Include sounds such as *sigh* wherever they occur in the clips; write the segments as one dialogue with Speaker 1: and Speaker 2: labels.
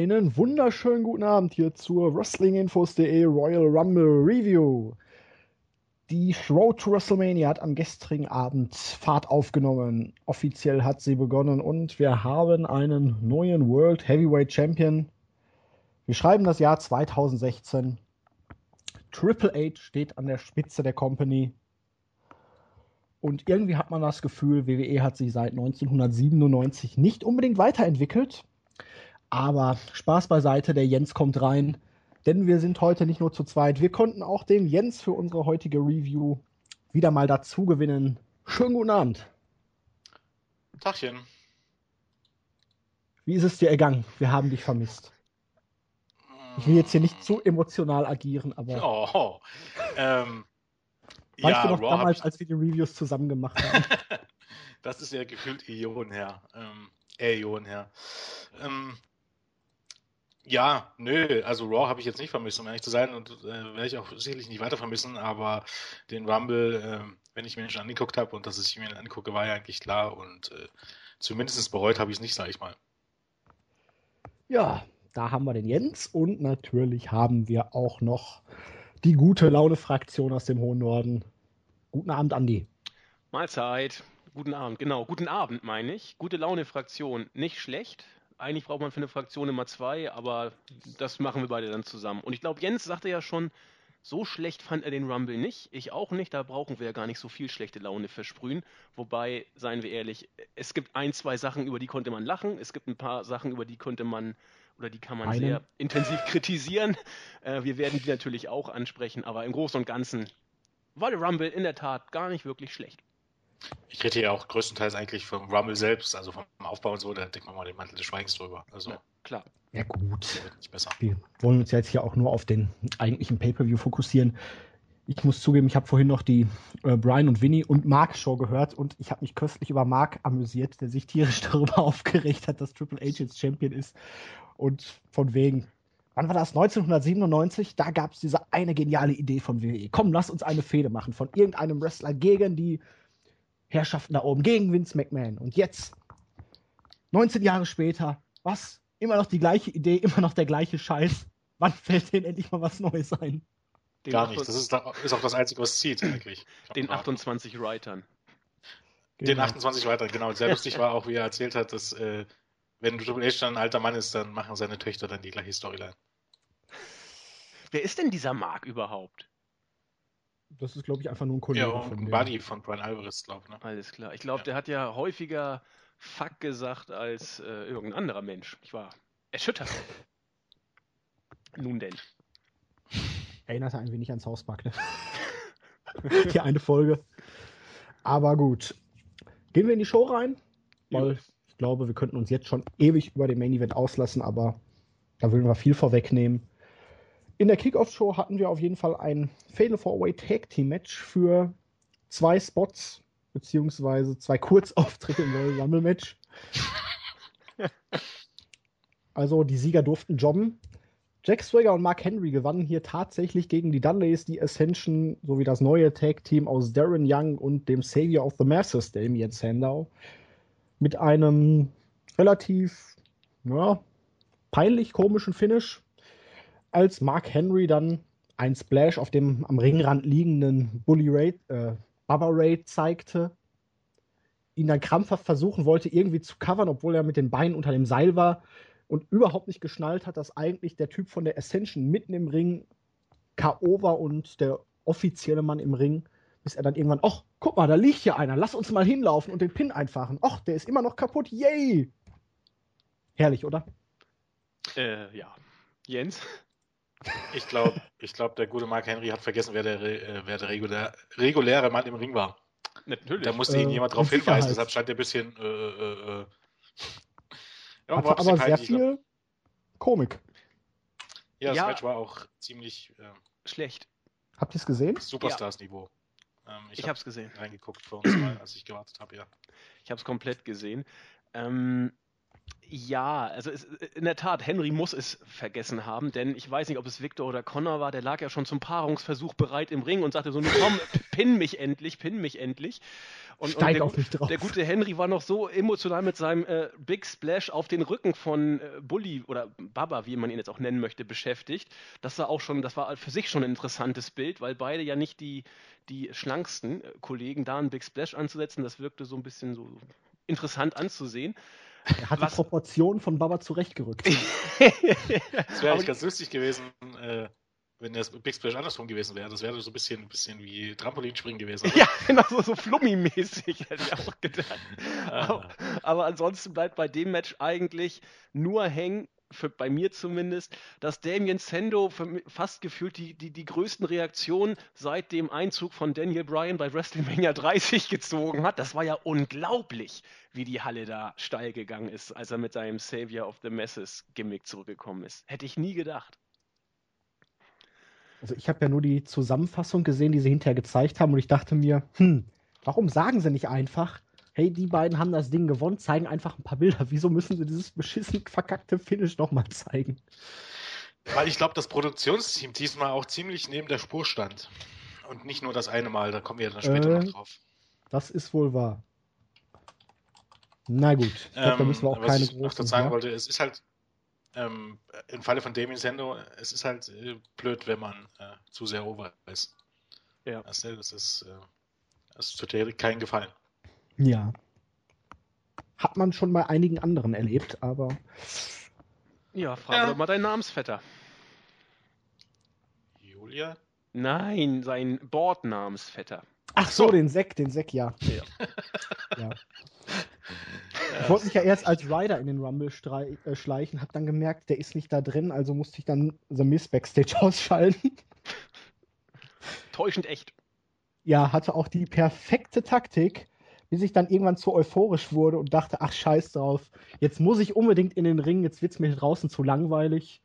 Speaker 1: Einen wunderschönen guten Abend hier zur WrestlingInfos.de Royal Rumble Review. Die Road to WrestleMania hat am gestrigen Abend Fahrt aufgenommen. Offiziell hat sie begonnen und wir haben einen neuen World Heavyweight Champion. Wir schreiben das Jahr 2016. Triple H steht an der Spitze der Company. Und irgendwie hat man das Gefühl, WWE hat sich seit 1997 nicht unbedingt weiterentwickelt. Aber Spaß beiseite, der Jens kommt rein. Denn wir sind heute nicht nur zu zweit. Wir konnten auch den Jens für unsere heutige Review wieder mal dazu gewinnen. Schönen guten Abend.
Speaker 2: Tachchen.
Speaker 1: Wie ist es dir ergangen? Wir haben dich vermisst. Ich will jetzt hier nicht zu emotional agieren, aber. *laughs*
Speaker 2: Oh, ähm,
Speaker 1: weißt ja, du noch Raw damals, als wir die Reviews zusammen gemacht haben? *laughs*
Speaker 2: das ist ja gefühlt Ionen her. Ähm, Äonen her. Ähm, ja, nö, also Raw habe ich jetzt nicht vermisst, um ehrlich zu sein, und äh, werde ich auch sicherlich nicht weiter vermissen, aber den Rumble, äh, wenn ich mir den schon angeguckt habe und dass ich mir den angucke, war ja eigentlich klar und äh, zumindest bereut habe ich es nicht, sage ich mal.
Speaker 1: Ja, da haben wir den Jens und natürlich haben wir auch noch die gute Laune-Fraktion aus dem hohen Norden. Guten Abend, Andi.
Speaker 3: Mahlzeit. Guten Abend, genau. Guten Abend, meine ich. Gute Laune-Fraktion. Nicht schlecht. Eigentlich braucht man für eine Fraktion immer zwei, aber das machen wir beide dann zusammen. Und ich glaube, Jens sagte ja schon, so schlecht fand er den Rumble nicht. Ich auch nicht. Da brauchen wir ja gar nicht so viel schlechte Laune versprühen. Wobei, seien wir ehrlich, es gibt ein, zwei Sachen, über die konnte man lachen. Es gibt ein paar Sachen, über die konnte man oder die kann man Einen. sehr intensiv *laughs* kritisieren. Äh, wir werden die natürlich auch ansprechen, aber im Großen und Ganzen war der Rumble in der Tat gar nicht wirklich schlecht.
Speaker 2: Ich rede ja auch größtenteils eigentlich vom Rumble selbst, also vom Aufbau und so, da denkt man mal den Mantel des Schweigens drüber. Also, ja,
Speaker 3: klar.
Speaker 1: Ja, gut. Wir wollen uns jetzt hier auch nur auf den eigentlichen Pay-Per-View fokussieren. Ich muss zugeben, ich habe vorhin noch die äh, Brian und Winnie und Mark Show gehört und ich habe mich köstlich über Mark amüsiert, der sich tierisch *laughs* darüber aufgeregt hat, dass Triple H jetzt Champion ist und von wegen, wann war das? 1997? Da gab es diese eine geniale Idee von WWE. Komm, lass uns eine Fehde machen von irgendeinem Wrestler gegen die Herrschaften da oben, gegen Vince McMahon. Und jetzt, 19 Jahre später, was? Immer noch die gleiche Idee, *laughs* immer noch der gleiche Scheiß. Wann fällt denen endlich mal was Neues ein?
Speaker 2: Den Gar nicht. Das ist, ist, auch das Einzige, was zieht, eigentlich. *laughs*
Speaker 3: Den 28 Writern.
Speaker 2: Den 28 Writern, genau. Sehr lustig war auch, wie er erzählt hat, dass äh, wenn Triple H dann ein alter Mann ist, dann machen seine Töchter dann die gleiche Storyline.
Speaker 3: Wer ist denn dieser Mark überhaupt?
Speaker 1: Das ist, glaube ich, einfach nur ein Kollege
Speaker 2: ja, von ein Buddy von Brian Alvarez, glaube ich.
Speaker 3: Ne? Alles klar. Ich glaube, ja. der hat ja häufiger Fuck gesagt als äh, irgendein anderer Mensch. Ich war erschüttert. *laughs* Nun denn.
Speaker 1: Erinnert ein wenig an South Park, ne? die eine Folge. Aber gut. Gehen wir in die Show rein? Weil glaube, wir könnten uns jetzt schon ewig über den Main Event auslassen, aber da würden wir viel vorwegnehmen. In der Kickoff-Show hatten wir auf jeden Fall ein Fatal Four-Way Tag Team Match für zwei Spots, beziehungsweise zwei Kurzauftritte im Royal Rumble Match. Also die Sieger durften jobben. Jack Swagger und Mark Henry gewannen hier tatsächlich gegen die Dudleys, die Ascension sowie das neue Tag-Team aus Darren Young und dem Savior of the Masses, Damien Sandow mit einem relativ ja, peinlich komischen Finish, als Mark Henry dann ein Splash auf dem am Ringrand liegenden Bully Raid, äh, Bubba Raid zeigte, ihn dann krampfhaft versuchen wollte, irgendwie zu covern, obwohl er mit den Beinen unter dem Seil war und überhaupt nicht geschnallt hat, dass eigentlich der Typ von der Ascension mitten im Ring K.O. war und der offizielle Mann im Ring bis er dann irgendwann, ach, guck mal, da liegt hier einer, lass uns mal hinlaufen und den Pin einfahren. Ach, der ist immer noch kaputt, yay! Herrlich, oder?
Speaker 3: Äh, ja. Jens?
Speaker 2: Ich glaube, ich glaub, der gute Mark Henry hat vergessen, wer der, äh, wer der regulär, reguläre Mann im Ring war. Natürlich. Da musste äh, ihn jemand darauf hinweisen, deshalb scheint er ein bisschen. Äh, äh,
Speaker 1: äh ja, aber sehr peinlich, viel Komik.
Speaker 2: Ja, das ja. Match war auch ziemlich äh,
Speaker 3: schlecht.
Speaker 1: Habt ihr es gesehen?
Speaker 2: Superstars-Niveau.
Speaker 3: Ähm, ich ich habe es gesehen.
Speaker 2: Reingeguckt vor uns mal, als ich gewartet habe, ja.
Speaker 3: Ich habe es komplett gesehen. Ähm, ja, also es, in der Tat, Henry muss es vergessen haben, denn ich weiß nicht, ob es Victor oder Connor war, der lag ja schon zum Paarungsversuch bereit im Ring und sagte so, komm, pin mich endlich, pin mich endlich. Und,
Speaker 1: Steig
Speaker 3: und der,
Speaker 1: auf mich drauf.
Speaker 3: Der gute Henry war noch so emotional mit seinem äh, Big Splash auf den Rücken von äh, Bully oder Baba, wie man ihn jetzt auch nennen möchte, beschäftigt. Das war auch schon, das war für sich schon ein interessantes Bild, weil beide ja nicht die, die schlanksten äh, Kollegen da einen Big Splash anzusetzen, das wirkte so ein bisschen so interessant anzusehen.
Speaker 1: Er hat
Speaker 3: Was-
Speaker 1: die Proportionen von Baba zurechtgerückt. *laughs*
Speaker 2: Das wäre eigentlich ganz lustig gewesen, äh, wenn das Big Splash andersrum gewesen wäre. Das wäre so ein bisschen, ein bisschen wie Trampolinspringen gewesen. oder?
Speaker 3: Ja, genau, so, so flummi-mäßig, hätte ich auch gedacht.
Speaker 2: Ah.
Speaker 3: Aber, aber ansonsten bleibt bei dem Match eigentlich nur hängen, für, bei mir zumindest, dass Damien Sando fast gefühlt die, die, die größten Reaktionen seit dem Einzug von Daniel Bryan bei WrestleMania 30 gezogen hat. Das war ja unglaublich, wie die Halle da steil gegangen ist, als er mit seinem Savior of the Masses Gimmick zurückgekommen ist. Hätte ich nie gedacht.
Speaker 1: Also ich habe ja nur die Zusammenfassung gesehen, die sie hinterher gezeigt haben und ich dachte mir, hm, warum sagen sie nicht einfach, hey, die beiden haben das Ding gewonnen, zeigen einfach ein paar Bilder. Wieso müssen sie dieses beschissen verkackte Finish nochmal zeigen?
Speaker 2: Weil ich glaube, das Produktionsteam diesmal auch ziemlich neben der Spur stand. Und nicht nur das eine Mal, da kommen wir dann später
Speaker 1: Äh,
Speaker 2: noch drauf.
Speaker 1: Das ist wohl wahr. Na gut, ich glaube, da müssen wir auch
Speaker 2: was
Speaker 1: keine
Speaker 2: ich noch
Speaker 1: großen...
Speaker 2: dazu sagen
Speaker 1: ja?
Speaker 2: wollte, es ist halt ähm, im Falle von Damien Sando, es ist halt äh, blöd, wenn man äh, zu sehr over ist.
Speaker 3: Ja.
Speaker 2: Das, das ist, äh, das tut dir keinen Gefallen.
Speaker 1: Ja. Hat man schon bei einigen anderen erlebt, aber
Speaker 3: Ja, frage
Speaker 2: Ja.
Speaker 3: doch mal deinen Namensvetter.
Speaker 2: Julia?
Speaker 3: Nein, sein Bordnamensvetter.
Speaker 1: Ach so,
Speaker 2: so.
Speaker 1: den Sek, den Sek, ja.
Speaker 3: Ja.
Speaker 1: ja. *laughs* Ich wollte mich ja erst als Rider in den Rumble äh, schleichen, hab dann gemerkt, der ist nicht da drin, also musste ich dann The Miss Backstage *laughs* ausschalten.
Speaker 3: Täuschend echt.
Speaker 1: Ja, hatte auch die perfekte Taktik, bis ich dann irgendwann zu euphorisch wurde und dachte, ach scheiß drauf, jetzt muss ich unbedingt in den Ring, jetzt wird's mir draußen zu langweilig.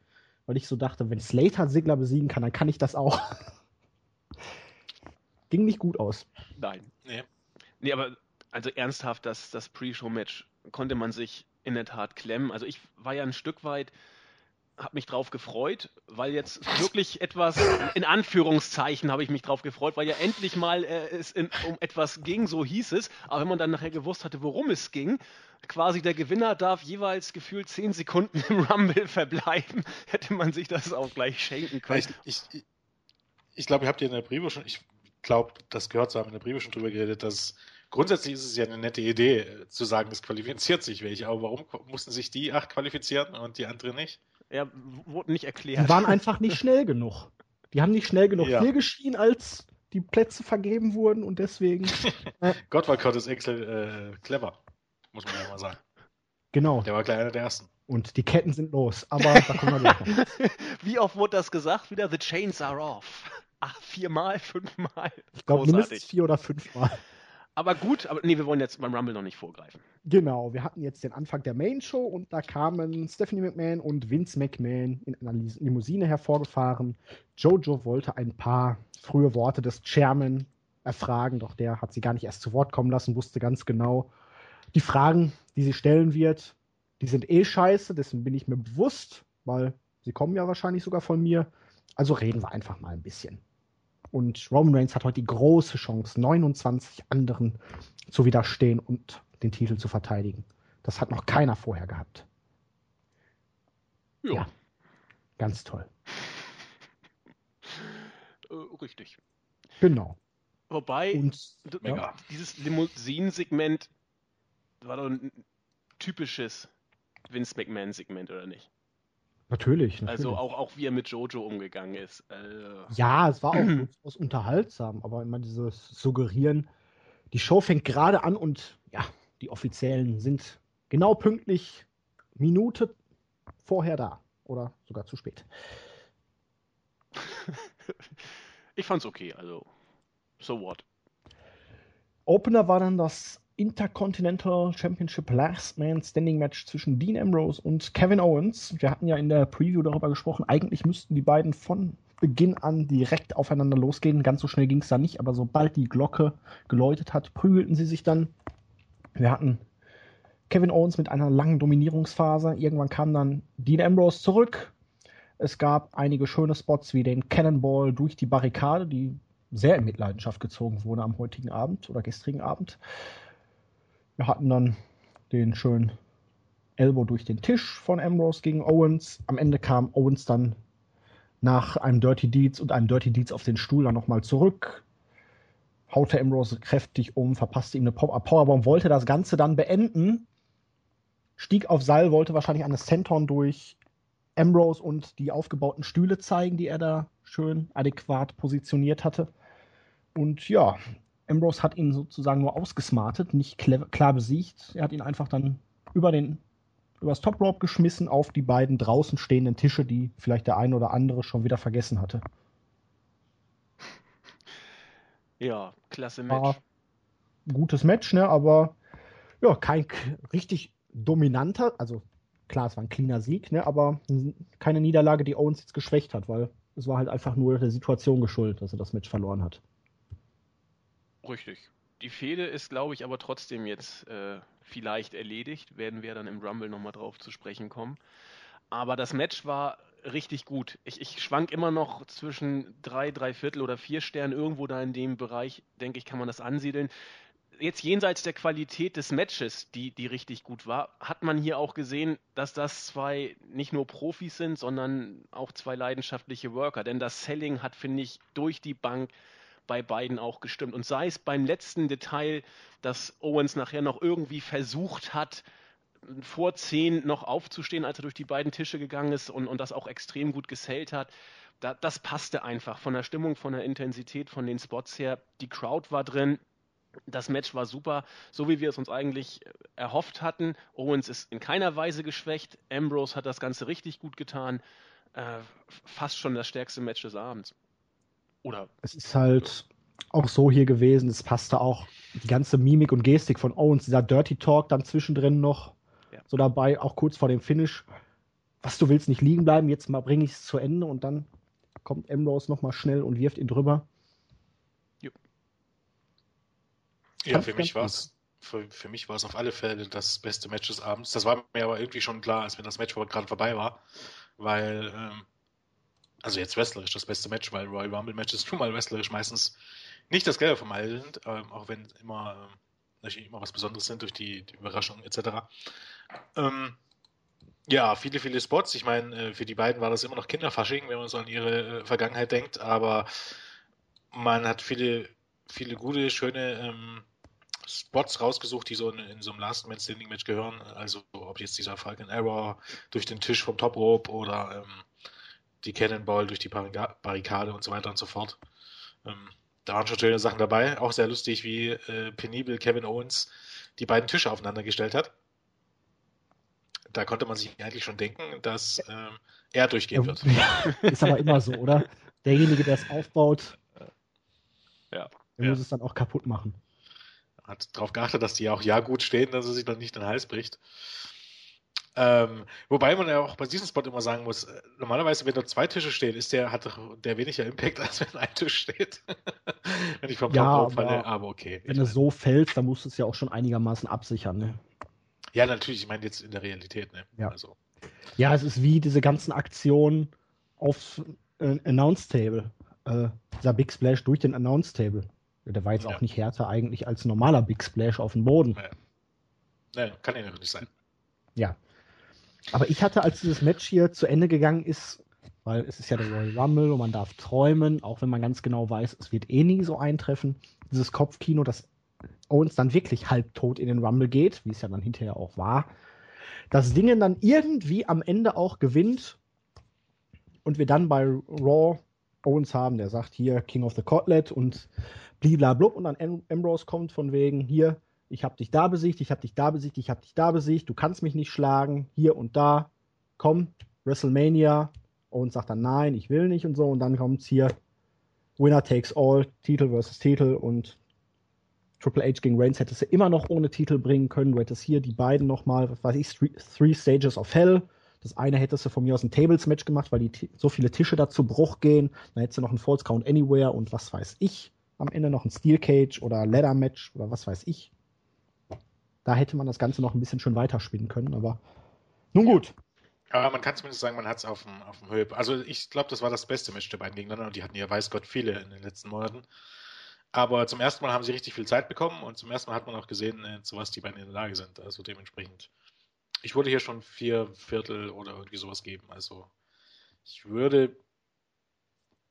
Speaker 1: Weil ich so dachte, wenn Slater Sigler besiegen kann, dann kann ich das auch. *laughs* Ging nicht gut aus.
Speaker 3: Nein.
Speaker 2: Nee.
Speaker 3: Nee, aber also ernsthaft, das, das Pre-Show-Match konnte man sich in der Tat klemmen. Also ich war ja ein Stück weit, habe mich drauf gefreut, weil jetzt wirklich etwas, in Anführungszeichen habe ich mich drauf gefreut, weil ja endlich mal äh, es in, um etwas ging, so hieß es. Aber wenn man dann nachher gewusst hatte, worum es ging, quasi der Gewinner darf jeweils gefühlt 10 Sekunden im Rumble verbleiben, *laughs* hätte man sich das auch gleich schenken können.
Speaker 2: Ich, ich, ich, glaube, ihr habt in der Preview schon, ich glaube, das gehört zu haben, in der Preview schon drüber geredet, dass grundsätzlich ist es ja eine nette Idee, äh, zu sagen, es qualifiziert sich welche, aber warum mussten sich die acht qualifizieren und die anderen nicht?
Speaker 3: Ja, wurde nicht
Speaker 1: Die
Speaker 3: erklärt.
Speaker 1: waren einfach nicht *laughs* schnell genug. Die haben nicht schnell genug
Speaker 2: Ja.
Speaker 1: viel geschrien, als die Plätze vergeben wurden und deswegen. *laughs*
Speaker 2: Gott war Curtis Axel äh, clever, muss man ja mal sagen.
Speaker 1: Genau.
Speaker 2: Der war gleich einer der ersten.
Speaker 1: Und die Ketten sind los. Aber da kommen wir gleich noch. *laughs*
Speaker 3: Wie oft wurde das gesagt? Wieder The Chains are off. Ach, viermal, fünfmal.
Speaker 1: Ich glaube, mindestens vier oder fünfmal.
Speaker 3: Aber gut, aber nee, wir wollen jetzt beim Rumble noch nicht vorgreifen.
Speaker 1: Genau, wir hatten jetzt den Anfang der Main Show und da kamen Stephanie McMahon und Vince McMahon in einer Limousine hervorgefahren. Jojo wollte ein paar frühe Worte des Chairman erfragen, doch der hat sie gar nicht erst zu Wort kommen lassen, wusste ganz genau, die Fragen, die sie stellen wird, die sind eh scheiße, dessen bin ich mir bewusst, weil sie kommen ja wahrscheinlich sogar von mir. Also reden wir einfach mal ein bisschen. Und Roman Reigns hat heute die große Chance, 29 anderen zu widerstehen und den Titel zu verteidigen. Das hat noch keiner vorher gehabt. Ja. Ganz toll.
Speaker 3: Äh, richtig.
Speaker 1: Genau.
Speaker 3: Wobei,
Speaker 1: Und
Speaker 2: Mega.
Speaker 3: dieses Limousinensegment war doch ein typisches Vince McMahon-Segment, oder nicht?
Speaker 1: Natürlich, natürlich.
Speaker 3: Also auch, auch wie er mit Jojo umgegangen ist. Äh,
Speaker 1: Ja, es war auch *clears throat* durchaus unterhaltsam, aber immer dieses Suggerieren, die Show fängt gerade an und ja, die Offiziellen sind genau pünktlich Minute vorher da. Oder sogar zu spät. *laughs*
Speaker 3: ich fand's okay, also so what.
Speaker 1: Opener war dann das Intercontinental Championship Last Man Standing Match zwischen Dean Ambrose und Kevin Owens. Wir hatten ja in der Preview darüber gesprochen, eigentlich müssten die beiden von Beginn an direkt aufeinander losgehen. Ganz so schnell ging es da nicht, aber sobald die Glocke geläutet hat, prügelten sie sich dann. Wir hatten Kevin Owens mit einer langen Dominierungsphase. Irgendwann kam dann Dean Ambrose zurück. Es gab einige schöne Spots wie den Cannonball durch die Barrikade, die sehr in Mitleidenschaft gezogen wurde am heutigen Abend oder gestrigen Abend. Wir hatten dann den schönen Elbow durch den Tisch von Ambrose gegen Owens. Am Ende kam Owens dann nach einem Dirty Deeds und einem Dirty Deeds auf den Stuhl dann nochmal zurück, haute Ambrose kräftig um, verpasste ihm eine Powerbomb, wollte das Ganze dann beenden, stieg auf Seil, wollte wahrscheinlich eine Senton durch Ambrose und die aufgebauten Stühle zeigen, die er da schön adäquat positioniert hatte. Und ja, Ambrose hat ihn sozusagen nur ausgesmartet, nicht klar besiegt. Er hat ihn einfach dann über den übers Top Rope geschmissen auf die beiden draußen stehenden Tische, die vielleicht der eine oder andere schon wieder vergessen hatte.
Speaker 3: Ja, klasse Match. War
Speaker 1: gutes Match, ne, aber ja, kein richtig dominanter, also klar, es war ein cleaner Sieg, ne, aber keine Niederlage, die Owens jetzt geschwächt hat, weil es war halt einfach nur der Situation geschuldet, dass er das Match verloren hat.
Speaker 3: Richtig. Die Fehde ist, glaube ich, aber trotzdem jetzt äh, vielleicht erledigt. Werden wir dann im Rumble nochmal drauf zu sprechen kommen. Aber das Match war richtig gut. Ich, ich schwank immer noch zwischen drei, drei Viertel oder vier Sternen. Irgendwo da in dem Bereich, denke ich, kann man das ansiedeln. Jetzt jenseits der Qualität des Matches, die, die richtig gut war, hat man hier auch gesehen, dass das zwei nicht nur Profis sind, sondern auch zwei leidenschaftliche Worker. Denn das Selling hat, finde ich, durch die Bank bei beiden auch gestimmt. Und sei es beim letzten Detail, dass Owens nachher noch irgendwie versucht hat, vor zehn noch aufzustehen, als er durch die beiden Tische gegangen ist und, und das auch extrem gut gesellt hat. Da, das passte einfach von der Stimmung, von der Intensität, von den Spots her. Die Crowd war drin. Das Match war super, so wie wir es uns eigentlich erhofft hatten. Owens ist in keiner Weise geschwächt. Ambrose hat das Ganze richtig gut getan. Äh, fast schon das stärkste Match des Abends.
Speaker 1: Oder? Es ist halt auch so hier gewesen. Es passte auch die ganze Mimik und Gestik von Owens, dieser Dirty Talk dann zwischendrin noch ja. so dabei, auch kurz vor dem Finish. Was du willst, nicht liegen bleiben, jetzt mal bringe ich es zu Ende und dann kommt Ambrose nochmal schnell und wirft ihn drüber.
Speaker 2: Jo. Ja, für mich war es für, für mich war es auf alle Fälle das beste Match des Abends. Das war mir aber irgendwie schon klar, als mir das Match gerade vorbei war, weil ähm, also jetzt wrestlerisch das beste Match, weil Royal Rumble Matches schon mal wrestlerisch meistens nicht das Gelbe vom Ei sind, ähm, auch wenn immer ähm, natürlich immer was Besonderes sind durch die, die Überraschung etc. Ähm, ja, viele, viele Spots. Ich meine, äh, für die beiden war das immer noch Kinderfasching, wenn man so an ihre äh, Vergangenheit denkt, aber man hat viele, viele gute, schöne ähm, Spots rausgesucht, die so in, in so einem Last Man Standing Match gehören. Also ob jetzt dieser Falcon Error durch den Tisch vom Top Rope oder ähm, die Cannonball durch die Barrikade und so weiter und so fort. Ähm, da waren schon schöne Sachen dabei. Auch sehr lustig, wie äh, penibel Kevin Owens die beiden Tische aufeinander gestellt hat. Da konnte man sich eigentlich schon denken, dass ähm, er durchgehen wird. *laughs*
Speaker 1: Ist aber immer so, oder? Derjenige, der es aufbaut,
Speaker 2: ja,
Speaker 1: der ja. muss es dann auch kaputt machen.
Speaker 2: Hat darauf geachtet, dass die auch ja gut stehen, dass er sich dann nicht den Hals bricht. Ähm, wobei man ja auch bei diesem Spot immer sagen muss, äh, normalerweise, wenn da zwei Tische stehen, ist der, hat der weniger Impact, *laughs* als wenn ein Tisch steht. *laughs*
Speaker 1: wenn ich vom ja, Top falle, aber okay. Wenn du so fällst, dann musst du es ja auch schon einigermaßen absichern, ne?
Speaker 2: Ja, natürlich, ich meine jetzt in der Realität, ne?
Speaker 1: Ja. Also. Ja, es ist wie diese ganzen Aktionen auf äh, Announce Table. Äh, dieser Big Splash durch den Announce Table. Der war jetzt ja. auch nicht härter eigentlich als normaler Big Splash auf dem Boden.
Speaker 2: Ja. ja kann ja nicht sein.
Speaker 1: Ja. Aber ich hatte, als dieses Match hier zu Ende gegangen ist, weil es ist ja der Royal Rumble und man darf träumen, auch wenn man ganz genau weiß, es wird eh nie so eintreffen. Dieses Kopfkino, dass Owens dann wirklich halbtot in den Rumble geht, wie es ja dann hinterher auch war. Das Ding dann irgendwie am Ende auch gewinnt und wir dann bei Raw Owens haben, der sagt hier King of the Cotlet und bliblablub und dann Ambrose kommt von wegen hier, ich habe dich da besiegt, ich habe dich da besiegt, ich habe dich da besiegt, du kannst mich nicht schlagen, hier und da, komm, WrestleMania. Und sagt dann, nein, ich will nicht und so. Und dann kommt es hier, Winner takes all, Titel versus Titel und Triple H gegen Reigns hättest du immer noch ohne Titel bringen können. Du hättest hier die beiden nochmal, was weiß ich, three, three, Stages of Hell. Das eine hättest du von mir aus ein Tables-Match gemacht, weil die so viele Tische da zu Bruch gehen. Dann hättest du noch ein False Count Anywhere und was weiß ich. Am Ende noch ein Steel Cage oder Ladder Match oder was weiß ich. Da hätte man das Ganze noch ein bisschen schön weiterspinnen können, aber nun gut.
Speaker 2: Aber man kann zumindest sagen, man hat es auf dem, auf dem Höhe. Also ich glaube, das war das beste Match der beiden gegeneinander und die hatten ja weiß Gott viele in den letzten Monaten. Aber zum ersten Mal haben sie richtig viel Zeit bekommen und zum ersten Mal hat man auch gesehen, äh, zu was die beiden in der Lage sind. Also dementsprechend. Ich würde hier schon vier Viertel oder irgendwie sowas geben. Also ich würde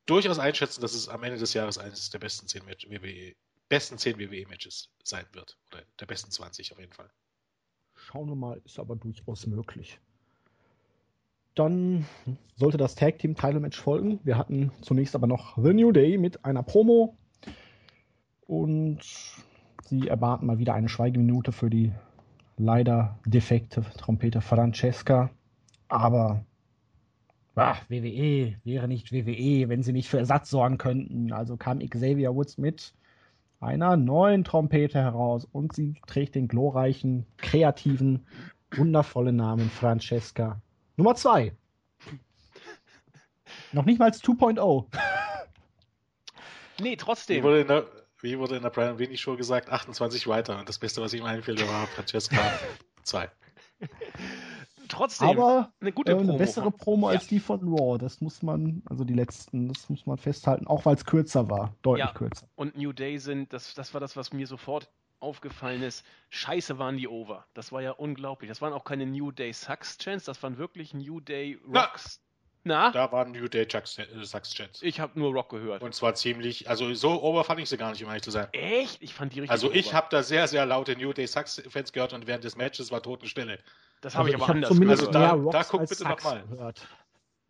Speaker 2: durchaus einschätzen, dass es am Ende des Jahres eines der besten zehn WWE, besten zehn WWE-Matches sein wird. Oder der besten 20 auf jeden Fall.
Speaker 1: Schauen wir mal, ist aber durchaus möglich. Dann sollte das Tag Team Title Match folgen. Wir hatten zunächst aber noch The New Day mit einer Promo. Und sie erbaten mal wieder eine Schweigeminute für die leider defekte Trompete Francesca. Aber ach, WWE wäre nicht WWE, wenn sie nicht für Ersatz sorgen könnten. Also kam Xavier Woods mit einer neuen Trompete heraus und sie trägt den glorreichen, kreativen, wundervollen Namen Francesca Nummer 2. Noch nicht mal 2.0. *laughs*
Speaker 3: nee, trotzdem.
Speaker 2: Wie wurde, in der, wie wurde in der Brian Winnie Show gesagt, 28 weiter. Und das Beste, was ihm einfiel, war Francesca 2. *laughs*
Speaker 3: Trotzdem,
Speaker 1: Aber
Speaker 3: eine gute
Speaker 1: äh,
Speaker 3: Promo.
Speaker 1: eine bessere Promo als die von Raw. Das muss man, also die letzten, das muss man festhalten. Auch weil es kürzer war. Deutlich
Speaker 3: Ja.
Speaker 1: kürzer.
Speaker 3: und New Day sind, das, das war das, was mir sofort aufgefallen ist. Scheiße waren die over. Das war ja unglaublich. Das waren auch keine New Day Sucks Chants, das waren wirklich New Day
Speaker 2: Na.
Speaker 3: Rocks. Na?
Speaker 2: Da waren New Day äh, Sucks Chance.
Speaker 3: Ich habe nur Rock gehört.
Speaker 2: Und zwar ziemlich, also so ober fand ich sie gar nicht, um ehrlich zu sein.
Speaker 3: Echt? Ich fand die richtig
Speaker 2: Also ich habe da sehr, sehr laute New Day Sucks Fans gehört und während des Matches war Totenstille.
Speaker 3: Das habe ich aber
Speaker 1: hab
Speaker 3: anders
Speaker 1: zumindest
Speaker 2: Also
Speaker 3: gehört.
Speaker 2: da-
Speaker 1: mehr
Speaker 2: da guck
Speaker 1: als
Speaker 2: bitte
Speaker 1: Sucks
Speaker 2: noch mal.
Speaker 1: gehört.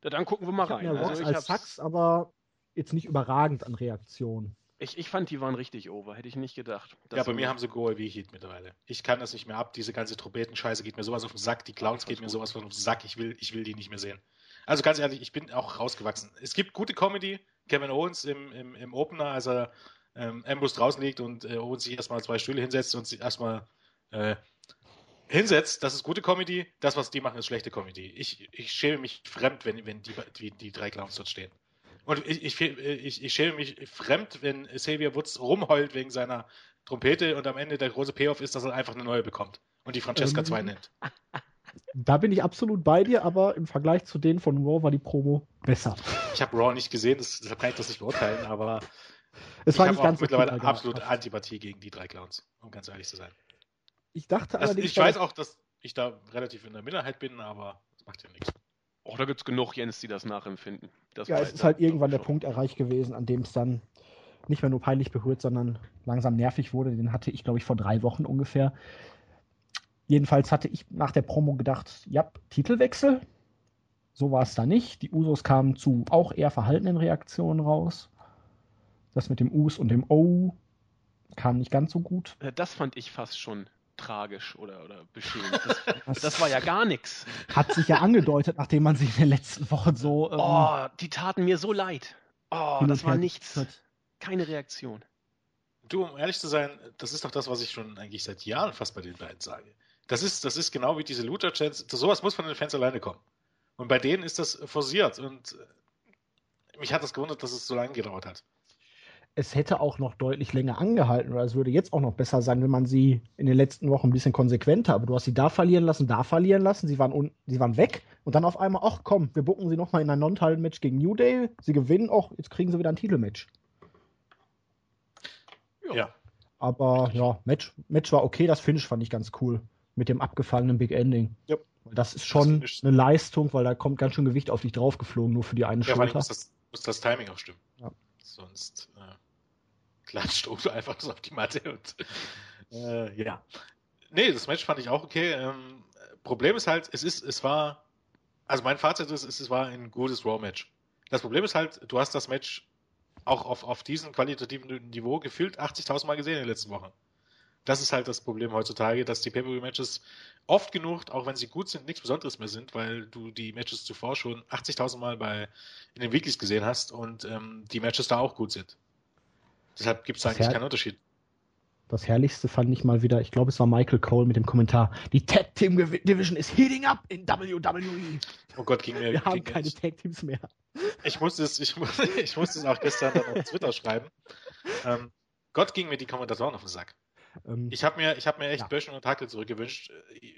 Speaker 3: Ja, dann gucken wir mal
Speaker 1: Ich
Speaker 3: rein.
Speaker 1: mehr Rocks
Speaker 3: Also ich,
Speaker 1: als Sucks, aber jetzt nicht überragend an Reaktionen.
Speaker 3: ich, ich fand, die waren richtig over. Hätte ich nicht gedacht.
Speaker 2: ja, bei mir haben sie Go wie Heat mittlerweile. Ich kann das nicht mehr ab. Diese ganze Trompetenscheiße geht mir sowas auf den Sack. Die Clowns geht mir sowas von auf den Sack. Ich will, ich will die nicht mehr sehen. Also ganz ehrlich, ich bin auch rausgewachsen. Es gibt gute Comedy. Kevin Owens im, im, im Opener, als er ähm, Ambrose draußen liegt und äh, Owens sich erstmal zwei Stühle hinsetzt und sich erstmal äh, hinsetzt, das ist gute Comedy. Das, was die machen, ist schlechte Comedy. Ich, ich schäme mich fremd, wenn, wenn die, die, die drei Clowns dort stehen. Und ich, ich, ich, ich schäme mich fremd, wenn Xavier Woods rumheult wegen seiner Trompete und am Ende der große Payoff ist, dass er einfach eine neue bekommt und die Francesca
Speaker 1: Ähm.
Speaker 2: 2 nennt. *laughs*
Speaker 1: Da bin ich absolut bei dir, aber im Vergleich zu denen von Raw war die Promo besser.
Speaker 2: Ich habe Raw nicht gesehen, das, deshalb kann ich das nicht beurteilen, aber
Speaker 1: Es
Speaker 2: ich
Speaker 1: war
Speaker 2: habe
Speaker 1: nicht
Speaker 2: auch
Speaker 1: ganz so
Speaker 2: mittlerweile
Speaker 1: aber-
Speaker 2: absolut Antipathie gegen die drei Clowns, um ganz ehrlich zu sein.
Speaker 1: Ich dachte
Speaker 2: Das,
Speaker 1: allerdings,
Speaker 2: ich weiß auch, dass ich da relativ in der Minderheit bin, aber das macht ja nichts.
Speaker 3: Oh, da gibt es genug Jens, die das nachempfinden. Das
Speaker 1: Ja, es ist
Speaker 3: ich
Speaker 1: halt irgendwann der
Speaker 3: schon.
Speaker 1: Punkt erreicht gewesen, an dem es dann nicht mehr nur peinlich berührt, sondern langsam nervig wurde. Den hatte ich, glaube ich, vor drei Wochen ungefähr. Jedenfalls hatte ich nach der Promo gedacht, ja, Titelwechsel. So war es da nicht. Die Usos kamen zu auch eher verhaltenen Reaktionen raus. Das mit dem Us und dem O kam nicht ganz so gut.
Speaker 3: Äh, Das fand ich fast schon tragisch oder, oder beschämend. *laughs* Das,
Speaker 1: Das,
Speaker 3: das war ja gar nichts.
Speaker 1: hat sich ja angedeutet, nachdem man sie in den letzten Wochen so ähm,
Speaker 3: Oh, die taten mir so leid. Oh, das war nichts.
Speaker 1: hat.
Speaker 3: Keine Reaktion.
Speaker 2: Du, um ehrlich zu sein, das ist doch das, was ich schon eigentlich seit Jahren fast bei den beiden sage. Das ist, das ist genau wie diese Luther-Chants. Sowas muss von den Fans alleine kommen. Und bei denen ist das forciert. Und äh, mich hat das gewundert, dass es so lange gedauert hat.
Speaker 1: es hätte auch noch deutlich länger angehalten oder es würde jetzt auch noch besser sein, wenn man sie in den letzten Wochen ein bisschen konsequenter, aber du hast sie da verlieren lassen, da verlieren lassen, sie waren, un sie waren weg und dann auf einmal, ach komm, wir bucken sie nochmal in ein Non-Title-Match gegen New Day, sie gewinnen, auch jetzt kriegen sie wieder ein Titelmatch.
Speaker 2: Ja.
Speaker 1: Aber ja, Match, Match war okay, das Finish fand ich ganz cool mit dem abgefallenen Big Ending.
Speaker 2: Ja.
Speaker 1: Das ist schon
Speaker 2: Finish-
Speaker 1: eine Leistung, weil da kommt ganz schön Gewicht auf dich draufgeflogen, nur für die eine
Speaker 2: Ja,
Speaker 1: Schulter.
Speaker 2: muss das, muss das Timing auch stimmen.
Speaker 1: Ja.
Speaker 2: Sonst äh, klatscht Odo einfach so auf die Matte und äh, ja. Nee, das Match fand ich auch okay. Ähm, Problem ist halt, es ist, es war, also mein Fazit ist, es war ein gutes Raw-Match. Das Problem ist halt, du hast das Match auch auf, auf diesem qualitativen Niveau gefühlt 80.000 Mal gesehen in den letzten Wochen. Das ist halt das Problem heutzutage, dass die Pay-Per-View-Matches oft genug, auch wenn sie gut sind, nichts Besonderes mehr sind, weil du die Matches zuvor schon 80.000 Mal bei in den Weeklies gesehen hast und ähm, die Matches da auch gut sind. Deshalb gibt es eigentlich keinen Unterschied.
Speaker 1: Das herrlichste fand ich mal wieder, ich glaube, es war Michael Cole mit dem Kommentar, die Tag Team Division ist heating up in WWE.
Speaker 2: Oh Gott, ging mir.
Speaker 1: Wir haben keine Tag Teams mehr.
Speaker 2: ich, musste es, ich, *laughs* ich musste es auch gestern dann auf Twitter schreiben. Ähm, Gott ging mir die Kommentatoren auf den Sack.
Speaker 1: Ähm,
Speaker 2: Ich habe mir, ich hab mir echt
Speaker 1: Ja.
Speaker 2: Böschen und Hackel zurückgewünscht.